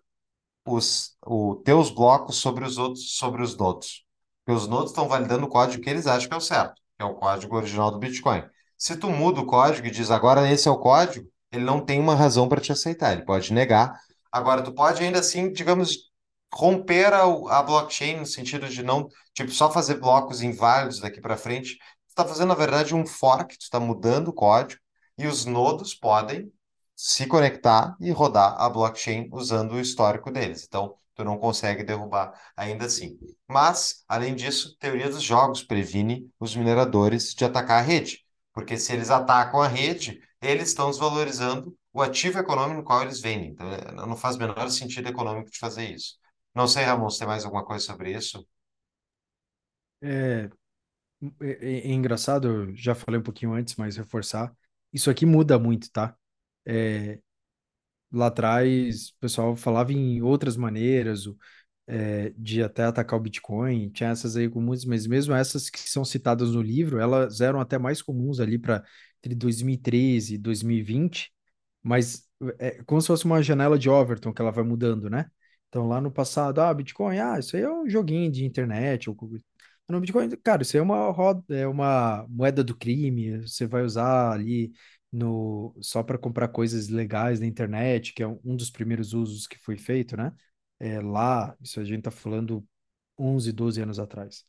os, os teus blocos sobre os outros, sobre os nodos. Porque os nodos estão validando o código que eles acham que é o certo, que é o código original do Bitcoin. Se tu muda o código e diz agora esse é o código, ele não tem uma razão para te aceitar, ele pode negar. Agora, tu pode ainda assim, digamos, romper a, a blockchain no sentido de não, tipo, só fazer blocos inválidos daqui para frente. Tu está fazendo, na verdade, um fork, tu está mudando o código e os nodos podem se conectar e rodar a blockchain usando o histórico deles. Então, tu não consegue derrubar ainda assim. Mas, além disso, teoria dos jogos previne os mineradores de atacar a rede, porque se eles atacam a rede, eles estão desvalorizando o ativo econômico no qual eles vendem. Então, é, não faz o menor sentido econômico de fazer isso. Não sei, Ramon, se tem mais alguma coisa sobre isso? É, é, é engraçado, eu já falei um pouquinho antes, mas reforçar. Isso aqui muda muito, tá? É, lá atrás, o pessoal falava em outras maneiras o- é, de até atacar o Bitcoin, tinha essas aí comuns, mas mesmo essas que são citadas no livro, elas eram até mais comuns ali para entre 2013 e 2020, mas é como se fosse uma janela de Overton que ela vai mudando, né? Então lá no passado, ah, Bitcoin, ah, isso aí é um joguinho de internet, ou no Bitcoin, cara, isso aí é uma roda, é uma moeda do crime, você vai usar ali no só para comprar coisas legais na internet, que é um, dos primeiros usos que foi feito, né? É, lá, isso a gente tá falando 11, 12 anos atrás.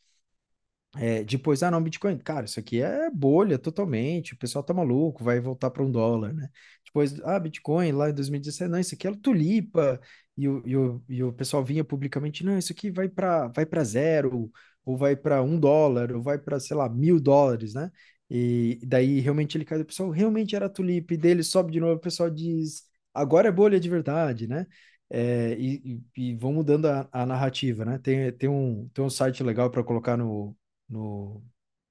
É, depois, ah, não, Bitcoin, cara, isso aqui é bolha totalmente, o pessoal tá maluco, vai voltar para um dólar, né? Depois, ah, Bitcoin, lá em 2017, não, isso aqui é tulipa, e o, e o, e o pessoal vinha publicamente, não, isso aqui vai para vai para zero, ou vai para um dólar, ou vai para, sei lá, mil dólares, né? E daí realmente ele cai, o pessoal realmente era tulipa, e dele sobe de novo, o pessoal diz, agora é bolha de verdade, né? É, e, e, e vão mudando a, a narrativa, né? Tem, tem, um, tem um site legal para colocar no no,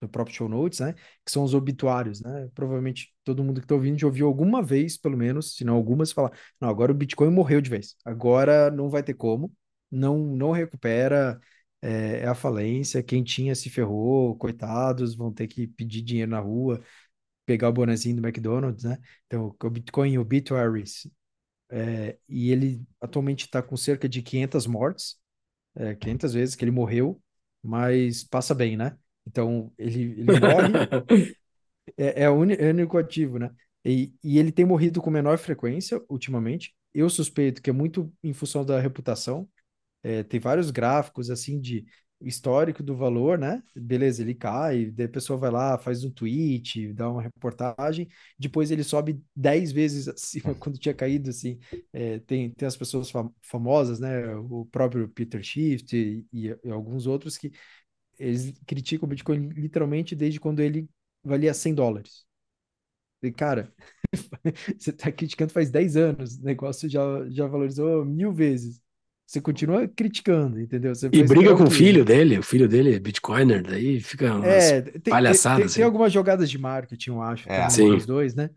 no próprio show notes, né? Que são os obituários, né? Provavelmente todo mundo que está ouvindo já ouviu alguma vez, pelo menos, se não algumas, falar: não, agora o Bitcoin morreu de vez. Agora não vai ter como, não, não recupera, é, é a falência. Quem tinha se ferrou, coitados, vão ter que pedir dinheiro na rua, pegar o bonezinho do McDonald's, né? Então, o Bitcoin Obituaries. É, e ele atualmente está com cerca de 500 mortes, é, 500 vezes que ele morreu, mas passa bem, né? Então, ele, ele morre, é, é, o é o único ativo, né? E, e ele tem morrido com menor frequência ultimamente. Eu suspeito que é muito em função da reputação. É, tem vários gráficos, assim, de histórico do valor, né? Beleza, ele cai, daí a pessoa vai lá, faz um tweet, dá uma reportagem, depois ele sobe 10 vezes acima quando tinha caído, assim. É, tem, tem as pessoas fam famosas, né? O próprio Peter Schiff e, e, e alguns outros que eles criticam o Bitcoin literalmente desde quando ele valia 100 dólares. E, cara, você está criticando faz 10 anos, o negócio já, já valorizou mil vezes. Você continua criticando, entendeu? Você E briga com o filho dele, o filho dele é Bitcoiner, daí fica umas É, tem, tem, tem, palhaçadas tem assim. algumas jogadas de marketing, eu acho, É. também os dois, né?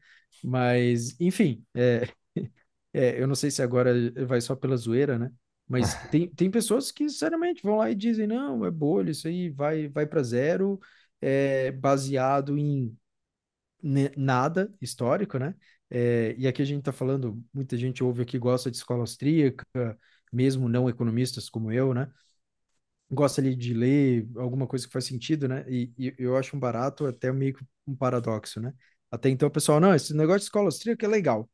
Mas, enfim, é, é, eu não sei se agora vai só pela zoeira, né? Mas tem, tem pessoas que, sinceramente, vão lá e dizem, não, é bolha, isso aí vai, vai para zero, é, baseado em nada histórico, né? É, e aqui a gente está falando, muita gente ouve aqui gosta de escola austríaca, mesmo não economistas como eu, né? Gosta ali de ler alguma coisa que faz sentido, né? E, e eu acho um barato até meio um paradoxo, né? Até então pessoal, não, esse negócio de escola austríaca é legal.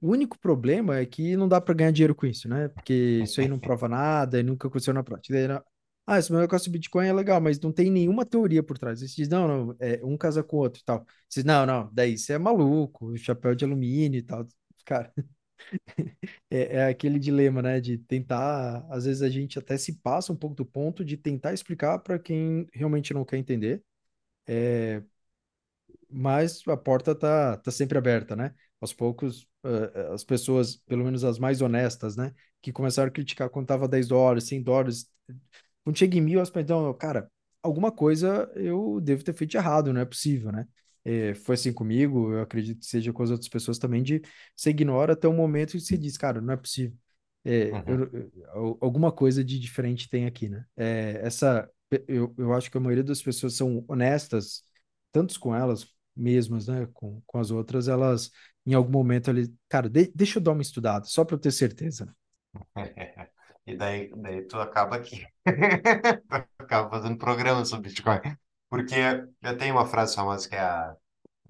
O único problema é que não dá para ganhar dinheiro com isso, né? Porque isso aí não prova nada e nunca aconteceu na prática. Ah, esse negócio de Bitcoin é legal, mas não tem nenhuma teoria por trás. Você diz, não, não, é, um casa com o outro e tal. Você diz, não, não, daí você é maluco, chapéu de alumínio e tal. Cara, é, é aquele dilema, né? De tentar, às vezes a gente até se passa um pouco do ponto de tentar explicar para quem realmente não quer entender. É, mas a porta tá, tá sempre aberta, né? Aos poucos, uh, as pessoas, pelo menos as mais honestas, né? Que começaram a criticar quando tava 10 dólares, 100 dólares. Quando chega em mil, elas pensam, cara, alguma coisa eu devo ter feito errado, não é possível, né? É, foi assim comigo, eu acredito que seja com as outras pessoas também, de você ignora até o momento que você diz, cara, não é possível. É, uhum. eu, eu, alguma coisa de diferente tem aqui, né? É, essa, eu, eu acho que a maioria das pessoas são honestas, tanto com elas mesmas, né? Com, com as outras, elas em algum momento ali, cara, de, deixa eu dar uma estudada, só para eu ter certeza. E daí, daí tu acaba aqui, acaba fazendo programa sobre Bitcoin. Porque eu tenho uma frase famosa que é a,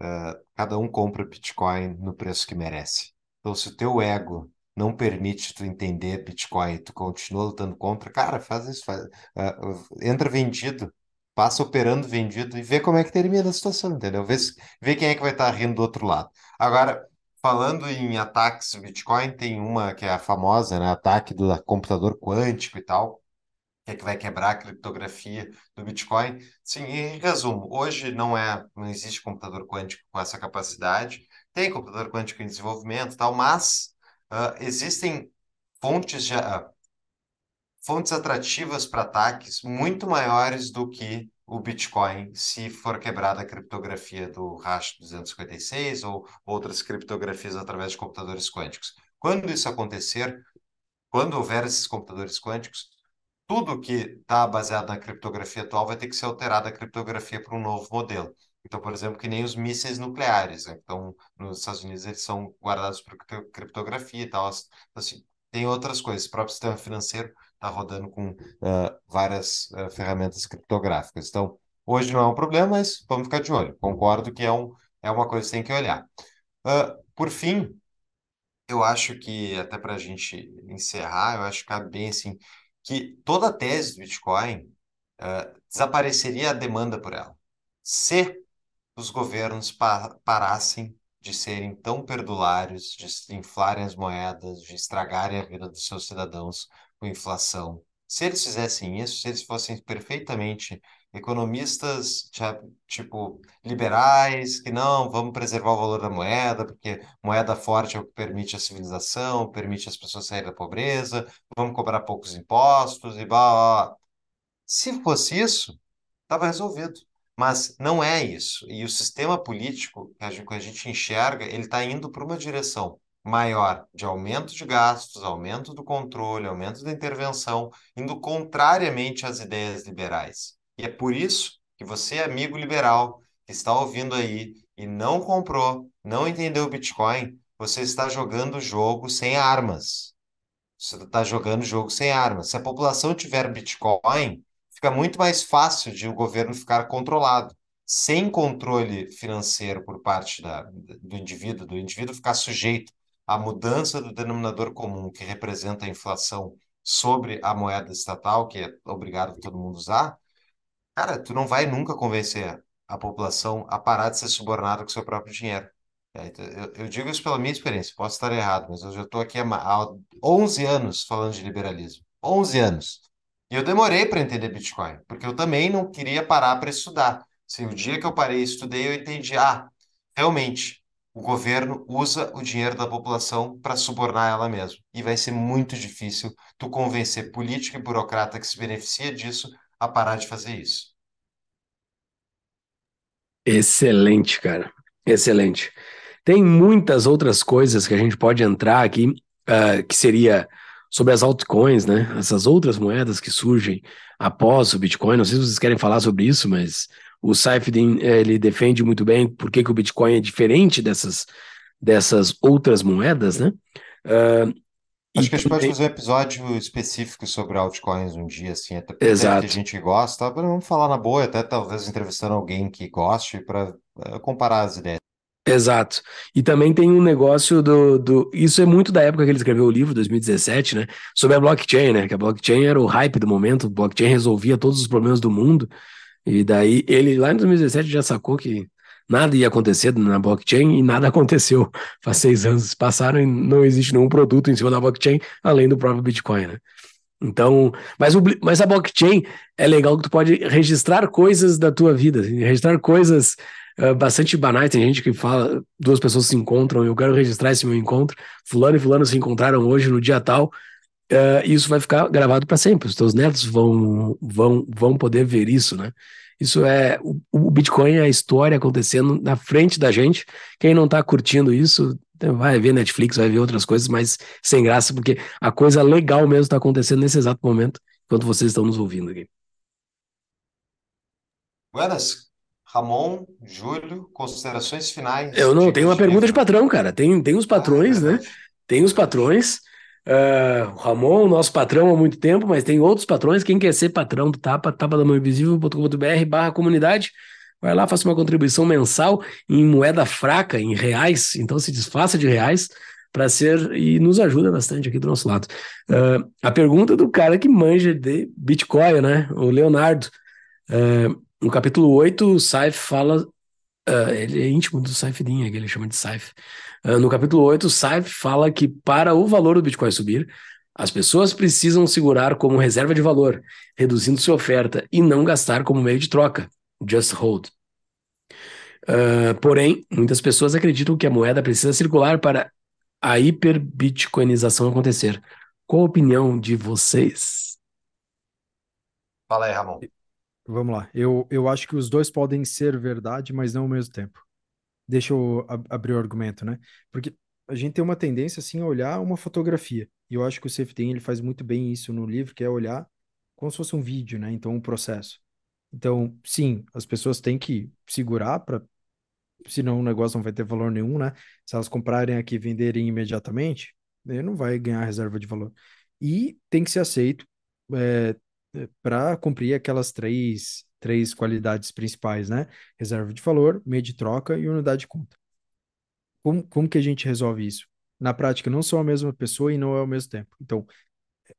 uh, cada um compra Bitcoin no preço que merece. Então, se o teu ego não permite tu entender Bitcoin tu continua lutando contra, cara, faz isso, faz, uh, entra vendido, passa operando vendido e vê como é que termina a situação, entendeu? Vê, vê quem é que vai estar rindo do outro lado. Agora, Falando em ataques Bitcoin, tem uma que é a famosa, né? Ataque do computador quântico e tal, que é que vai quebrar a criptografia do Bitcoin. Sim, em resumo, hoje não é, não existe computador quântico com essa capacidade. Tem computador quântico em desenvolvimento tal, mas uh, existem fontes de, uh, fontes atrativas para ataques muito maiores do que o Bitcoin se for quebrada a criptografia do hash 256 ou outras criptografias através de computadores quânticos. Quando isso acontecer, quando houver esses computadores quânticos, tudo que está baseado na criptografia atual vai ter que ser alterado a criptografia para um novo modelo. Então, por exemplo, que nem os mísseis nucleares. Né? Então, nos Estados Unidos eles são guardados por criptografia e tal. Assim, tem outras coisas. O próprio sistema financeiro está rodando com uh, várias uh, ferramentas criptográficas. Então, hoje não é um problema, mas vamos ficar de olho. Concordo que é, um, é uma coisa que tem que olhar. Uh, por fim, eu acho que, até para a gente encerrar, eu acho que cabe bem assim, que toda a tese do Bitcoin desapareceria a demanda por ela. Se os governos pa parassem de serem tão perdulários, de inflarem as moedas, de estragarem a vida dos seus cidadãos com inflação. Se eles fizessem isso, se eles fossem perfeitamente economistas, tipo, liberais, que não, vamos preservar o valor da moeda, porque moeda forte é o que permite a civilização, permite as pessoas saírem da pobreza, vamos cobrar poucos impostos e blá, blá. Se fosse isso, estava resolvido. Mas não é isso. E o sistema político que a gente, que a gente enxerga, ele está indo para uma direção maior de aumento de gastos, aumento do controle, aumento da intervenção, indo contrariamente às ideias liberais. E é por isso que você, amigo liberal, que está ouvindo aí e não comprou, não entendeu o Bitcoin, você está jogando o jogo sem armas. Você está jogando o jogo sem armas. Se a população tiver Bitcoin, fica muito mais fácil de o governo ficar controlado. Sem controle financeiro por parte da, do indivíduo, do indivíduo ficar sujeito a mudança do denominador comum, que representa a inflação, sobre a moeda estatal, que é obrigado todo mundo usar, cara, tu não vai nunca convencer a população a parar de ser subornada com seu próprio dinheiro. É, então, eu, digo isso pela minha experiência, posso estar errado, mas eu já estou aqui há, há 11 anos falando de liberalismo. 11 anos. E eu demorei para entender Bitcoin, porque eu também não queria parar para estudar. Assim, o dia que eu parei e estudei, eu entendi, ah, realmente, o governo usa o dinheiro da população para subornar ela mesma. E vai ser muito difícil tu convencer político e burocrata que se beneficia disso a parar de fazer isso. Excelente, cara. Excelente. Tem muitas outras coisas que a gente pode entrar aqui, uh, que seria sobre as altcoins, né? Essas outras moedas que surgem após o Bitcoin. Não sei se vocês querem falar sobre isso, mas o Saifedin, ele defende muito bem por que, que o Bitcoin é diferente dessas, dessas outras moedas, né? Uh, Acho que a gente pode fazer um episódio específico sobre altcoins um dia, assim, até porque Exato. a gente gosta, vamos falar na boa, até talvez entrevistando alguém que goste para uh, comparar as ideias. Exato. E também tem um negócio do, do. Isso é muito da época que ele escreveu o livro, 2017, né? Sobre a blockchain, né? Que a blockchain era o hype do momento, a blockchain resolvia todos os problemas do mundo. E daí ele lá em 2017 já sacou que nada ia acontecer na blockchain e nada aconteceu. Faz seis anos passaram e não existe nenhum produto em cima da blockchain além do próprio Bitcoin, né? Então, mas, o, mas a blockchain é legal que tu pode registrar coisas da tua vida, assim, registrar coisas uh, bastante banais. Tem gente que fala, duas pessoas se encontram, eu quero registrar esse meu encontro. Fulano e fulano se encontraram hoje no dia tal. Uh, isso vai ficar gravado para sempre. Os teus netos vão, vão, vão poder ver isso, né? Isso é o, o Bitcoin é a história acontecendo na frente da gente. Quem não está curtindo isso vai ver Netflix, vai ver outras coisas, mas sem graça, porque a coisa legal mesmo está acontecendo nesse exato momento, enquanto vocês estão nos ouvindo aqui. Buenas, Ramon, Júlio, considerações finais. Eu não, tenho uma pergunta de patrão, cara. Tem, tem os patrões, ah, é né? Tem os patrões. Uh, Ramon, nosso patrão há muito tempo, mas tem outros patrões. Quem quer ser patrão do Tapa, tapadamãoinvisível.com.br barra comunidade. Vai lá, faça uma contribuição mensal em moeda fraca, em reais. Então se desfaça de reais para ser e nos ajuda bastante aqui do nosso lado. Uh, a pergunta do cara que manja de Bitcoin, né? O Leonardo. Uh, no capítulo 8, o Saif fala. Ele é íntimo do Saifdin, que ele chama de Saif. Uh, no capítulo 8, o Saif fala que para o valor do Bitcoin subir, as pessoas precisam segurar como reserva de valor, reduzindo sua oferta, e não gastar como meio de troca. Just hold. Uh, porém, muitas pessoas acreditam que a moeda precisa circular para a hiperbitcoinização acontecer. Qual a opinião de vocês? Fala aí, Ramon. Vamos lá. Eu, eu acho que os dois podem ser verdade, mas não ao mesmo tempo. Deixa eu ab abrir o argumento, né? Porque a gente tem uma tendência, assim, a olhar uma fotografia. E eu acho que o Safety ele faz muito bem isso no livro, que é olhar como se fosse um vídeo, né? Então, um processo. Então, sim, as pessoas têm que segurar para senão o negócio não vai ter valor nenhum, né? Se elas comprarem aqui e venderem imediatamente, não vai ganhar reserva de valor. E tem que ser aceito é, para cumprir aquelas três, três qualidades principais, né? Reserva de valor, meio de troca e unidade de conta. Como, como que a gente resolve isso? Na prática, não são a mesma pessoa e não é ao mesmo tempo. Então,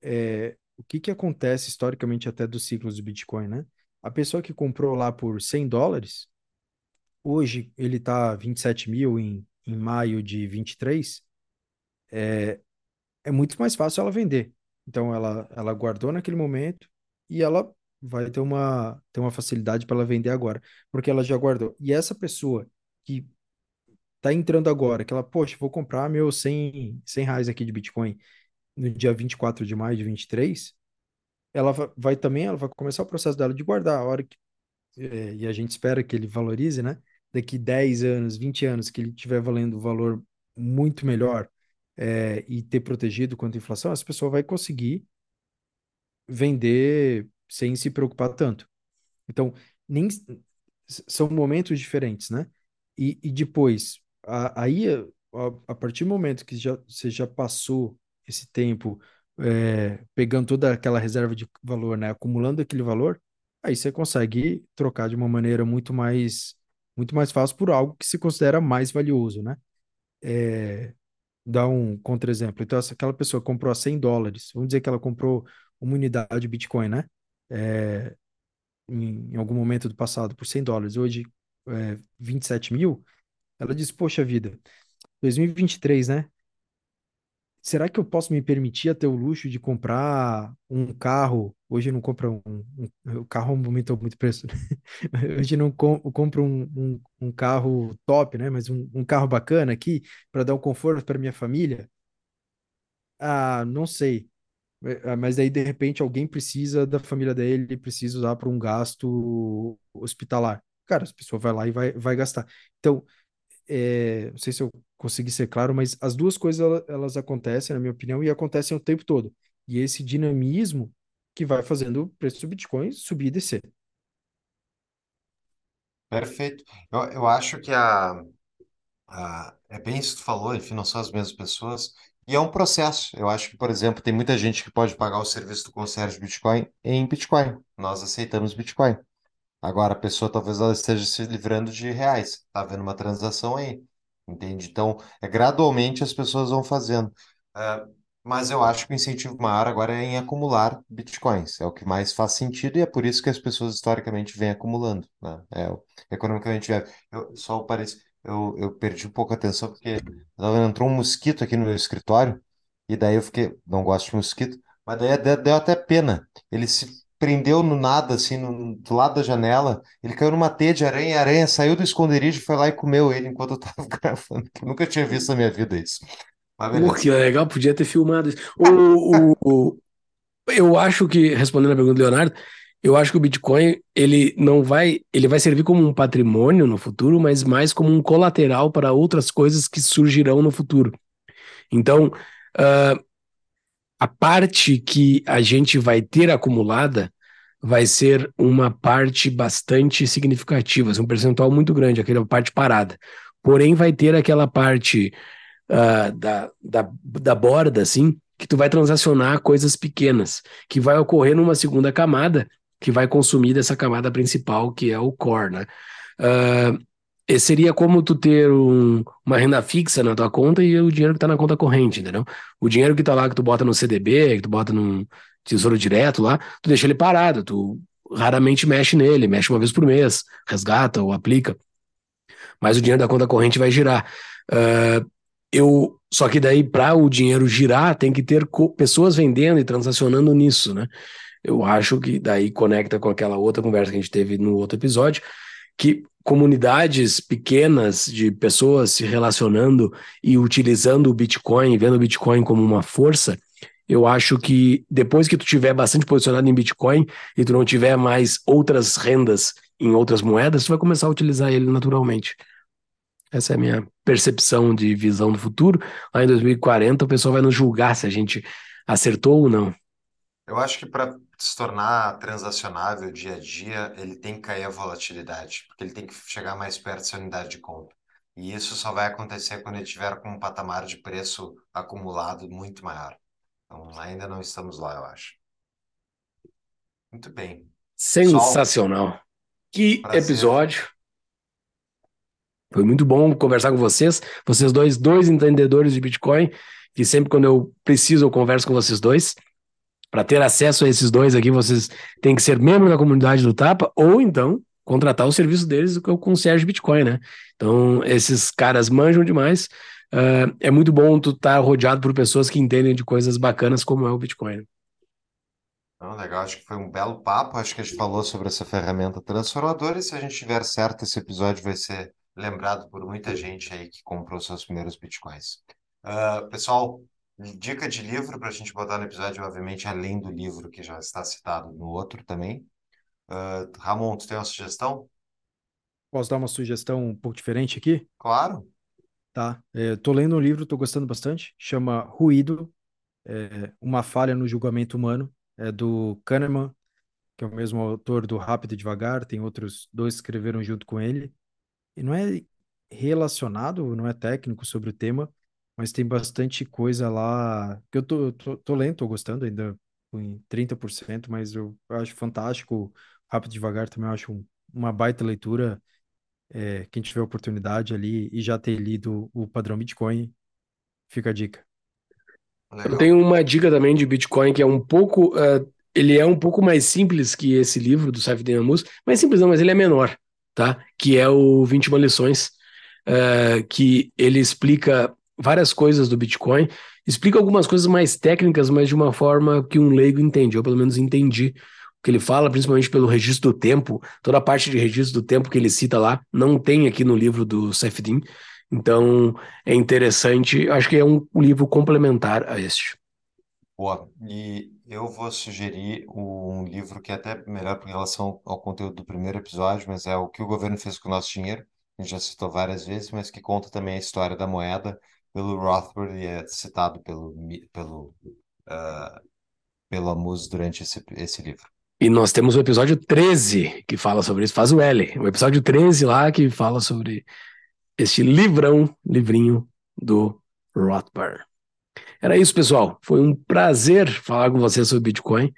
é, o que, que acontece historicamente até dos ciclos do Bitcoin, né? A pessoa que comprou lá por 100 dólares, hoje ele está 27 mil em, em maio de 23, é, é muito mais fácil ela vender. Então, ela, ela guardou naquele momento, e ela vai ter uma, ter uma facilidade para ela vender agora, porque ela já guardou. E essa pessoa que está entrando agora, que ela, poxa, vou comprar meu 100, 100 reais aqui de Bitcoin no dia 24 de maio de 23, ela vai, também, ela vai começar o processo dela de guardar, a hora que, é, e a gente espera que ele valorize, né? Daqui 10 anos, 20 anos, que ele estiver valendo um valor muito melhor é, e ter protegido contra a inflação, essa pessoa vai conseguir vender sem se preocupar tanto. Então, nem são momentos diferentes, né? E, e depois, a, aí, a, a, partir do momento que já, você já passou esse tempo é, pegando toda aquela reserva de valor, né? Acumulando aquele valor, aí você consegue trocar de uma maneira muito mais, muito mais fácil por algo que se considera mais valioso, né? É, dar um contra-exemplo. Então, se aquela pessoa comprou a 100 dólares, vamos dizer que ela comprou uma unidade de Bitcoin, né? É, em, em, algum momento do passado por 100 dólares, hoje é, 27 mil, ela diz, poxa vida, 2023, né? Será que eu posso me permitir ter o luxo de comprar um carro? Hoje não compro um, um, o carro aumentou muito o preço. Né? Hoje não com, compro um, um, um, carro top, né? Mas um, um carro bacana aqui para dar um conforto para minha família. Ah, não sei. É, mas aí, de repente, alguém precisa da família dele, precisa usar para um gasto hospitalar. Cara, a pessoa vai lá e vai, vai gastar. Então, é, não sei se eu consegui ser claro, mas as duas coisas elas acontecem, na minha opinião, e acontecem o tempo todo. E esse dinamismo que vai fazendo o preço do Bitcoin subir e descer. Perfeito. Eu, eu acho que a, a, é bem isso que tu falou, enfim, não são as mesmas pessoas. E é um processo. Eu acho que, por exemplo, tem muita gente que pode pagar o serviço do concierge Bitcoin em Bitcoin. Nós aceitamos Bitcoin. Agora, a pessoa talvez ela esteja se livrando de reais. Está havendo uma transação aí. Entende? Então, é gradualmente as pessoas vão fazendo. É, mas eu acho que o incentivo maior agora é em acumular bitcoins. É o que mais faz sentido e é por isso que as pessoas historicamente vêm acumulando. Né? É, economicamente, eu, só eu, eu perdi um pouco a atenção porque entrou um mosquito aqui no meu escritório e daí eu fiquei, não gosto de mosquito, mas daí deu, até pena. Ele se prendeu no nada, assim, no- do lado da janela. Ele caiu numa teia de aranha, e a aranha saiu do esconderijo, foi lá e comeu ele enquanto eu tava gravando. Eu nunca tinha visto na minha vida isso. Pô, que legal, podia ter filmado isso. O, o- o- eu acho que, respondendo a pergunta do Leonardo, eu acho que o Bitcoin, ele não vai, ele vai servir como um patrimônio no futuro, mas mais como um colateral para outras coisas que surgirão no futuro. Então, ah, a parte que a gente vai ter acumulada vai ser uma parte bastante significativa, assim, um percentual muito grande, aquela parte parada. Porém, vai ter aquela parte ah, da, da, da borda, assim, que tu vai transacionar coisas pequenas, que vai ocorrer numa segunda camada, que vai consumir dessa camada principal, que é o core, né? E seria como tu ter um- uma renda fixa na tua conta e o dinheiro que tá na conta corrente, entendeu? O dinheiro que tá lá, que tu bota no CDB, que tu bota num tesouro direto lá, tu deixa ele parado, tu raramente mexe nele, mexe uma vez por mês, resgata ou aplica, mas o dinheiro da conta corrente vai girar. Ah, eu só que daí para o dinheiro girar tem que ter pessoas vendendo e transacionando nisso, né? Eu acho que daí conecta com aquela outra conversa que a gente teve no outro episódio, que comunidades pequenas de pessoas se relacionando e utilizando o Bitcoin, vendo o Bitcoin como uma força, eu acho que depois que tu tiver bastante posicionado em Bitcoin e tu não tiver mais outras rendas em outras moedas, tu vai começar a utilizar ele naturalmente. Essa é a minha percepção de visão do futuro. Lá em 2040, o pessoal vai nos julgar se a gente acertou ou não. Eu acho que para se tornar transacionável dia a dia, ele tem que cair a volatilidade, porque ele tem que chegar mais perto dessa unidade de conta. E isso só vai acontecer quando ele tiver com um patamar de preço acumulado muito maior. Então, ainda não estamos lá, eu acho. Muito bem. Sensacional. Que Prazer. episódio. Foi muito bom conversar com vocês. Vocês dois, dois entendedores de Bitcoin, que sempre quando eu preciso eu converso com vocês dois. Para ter acesso a esses dois aqui, vocês têm que ser membro da comunidade do Tapa ou então contratar o serviço deles que é o concierge Bitcoin, né? Então, esses caras manjam demais. Ah, é muito bom tu estar rodeado por pessoas que entendem de coisas bacanas como é o Bitcoin. Então, legal, acho que foi um belo papo. Acho que a gente falou sobre essa ferramenta transformadora. E se a gente tiver certo, esse episódio vai ser lembrado por muita gente aí que comprou seus primeiros bitcoins. Ah, pessoal, dica de livro para a gente botar no episódio, obviamente, além do livro que já está citado no outro também. Ah, Ramon, tu tem uma sugestão? Posso dar uma sugestão um pouco diferente aqui? Claro. Tá. É, tô lendo um livro, tô gostando bastante. Chama Ruído, é, Uma Falha no Julgamento Humano. É do Kahneman, que é o mesmo autor do Rápido e Devagar. Tem outros dois que escreveram junto com ele. E não é relacionado, não é técnico sobre o tema, mas tem bastante coisa lá que eu tô, tô, tô lendo, tô gostando ainda em 30%, mas eu acho fantástico. Rápido e Devagar também eu acho um- uma baita leitura. É, quem tiver oportunidade ali e já ter lido o padrão Bitcoin, fica a dica. Eu Legal. tenho uma dica também de Bitcoin que é um pouco, eh, ele é um pouco mais simples que esse livro do Saif Dinamus, mais simples não, mas ele é menor, tá? Que é o 21 lições, eh, que ele explica várias coisas do Bitcoin, explica algumas coisas mais técnicas, mas de uma forma que um leigo entende, eu pelo menos entendi o que ele fala, principalmente pelo registro do tempo, toda a parte de registro do tempo que ele cita lá, não tem aqui no livro do Saifedean, então é interessante, acho que é um livro complementar a este. Boa. E eu vou sugerir um livro que é até melhor em relação ao conteúdo do primeiro episódio, mas é o que o governo fez com o nosso dinheiro. A gente já citou várias vezes, mas que conta também a história da moeda pelo Rothbard e é citado pelo, pelo, ah, pelo Amus durante esse, esse livro. E nós temos o episódio 13 que fala sobre isso, faz o L. O episódio 13 lá que fala sobre este livrão, livrinho do Rothbard. Era isso, pessoal. Foi um prazer falar com vocês sobre Bitcoin.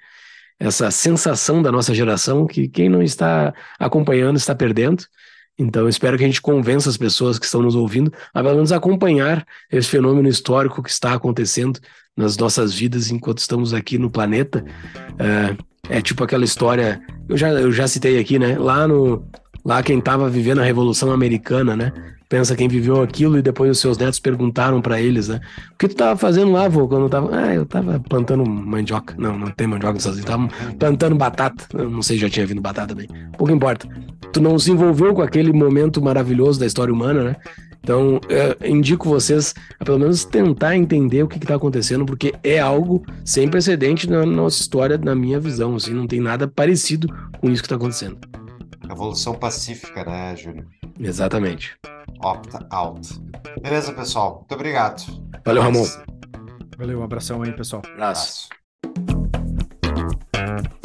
Essa sensação da nossa geração que quem não está acompanhando está perdendo. Então, eu espero que a gente convença as pessoas que estão nos ouvindo a pelo menos acompanhar esse fenômeno histórico que está acontecendo nas nossas vidas enquanto estamos aqui no planeta. É, é tipo aquela história, eu já, eu já citei aqui, né? Lá no, lá quem tava vivendo a Revolução Americana, né? Pensa quem viveu aquilo e depois os seus netos perguntaram para eles, né? O que tu tava fazendo lá, vô, quando eu tava... Ah, eu tava plantando mandioca. Não, não tem mandioca sozinho. Tava plantando batata. Eu não sei se já tinha vindo batata também. Pouco importa. Tu não se envolveu com aquele momento maravilhoso da história humana, né? Então, indico vocês a pelo menos tentar entender o que está acontecendo, porque é algo sem precedente na nossa história, na minha visão. Assim, não tem nada parecido com isso que está acontecendo. Revolução pacífica, né, Júlio? Exatamente. Opta out. Beleza, pessoal. Muito obrigado. Valeu, Ramon. Valeu, um abração aí, pessoal. Abraço. Abraço.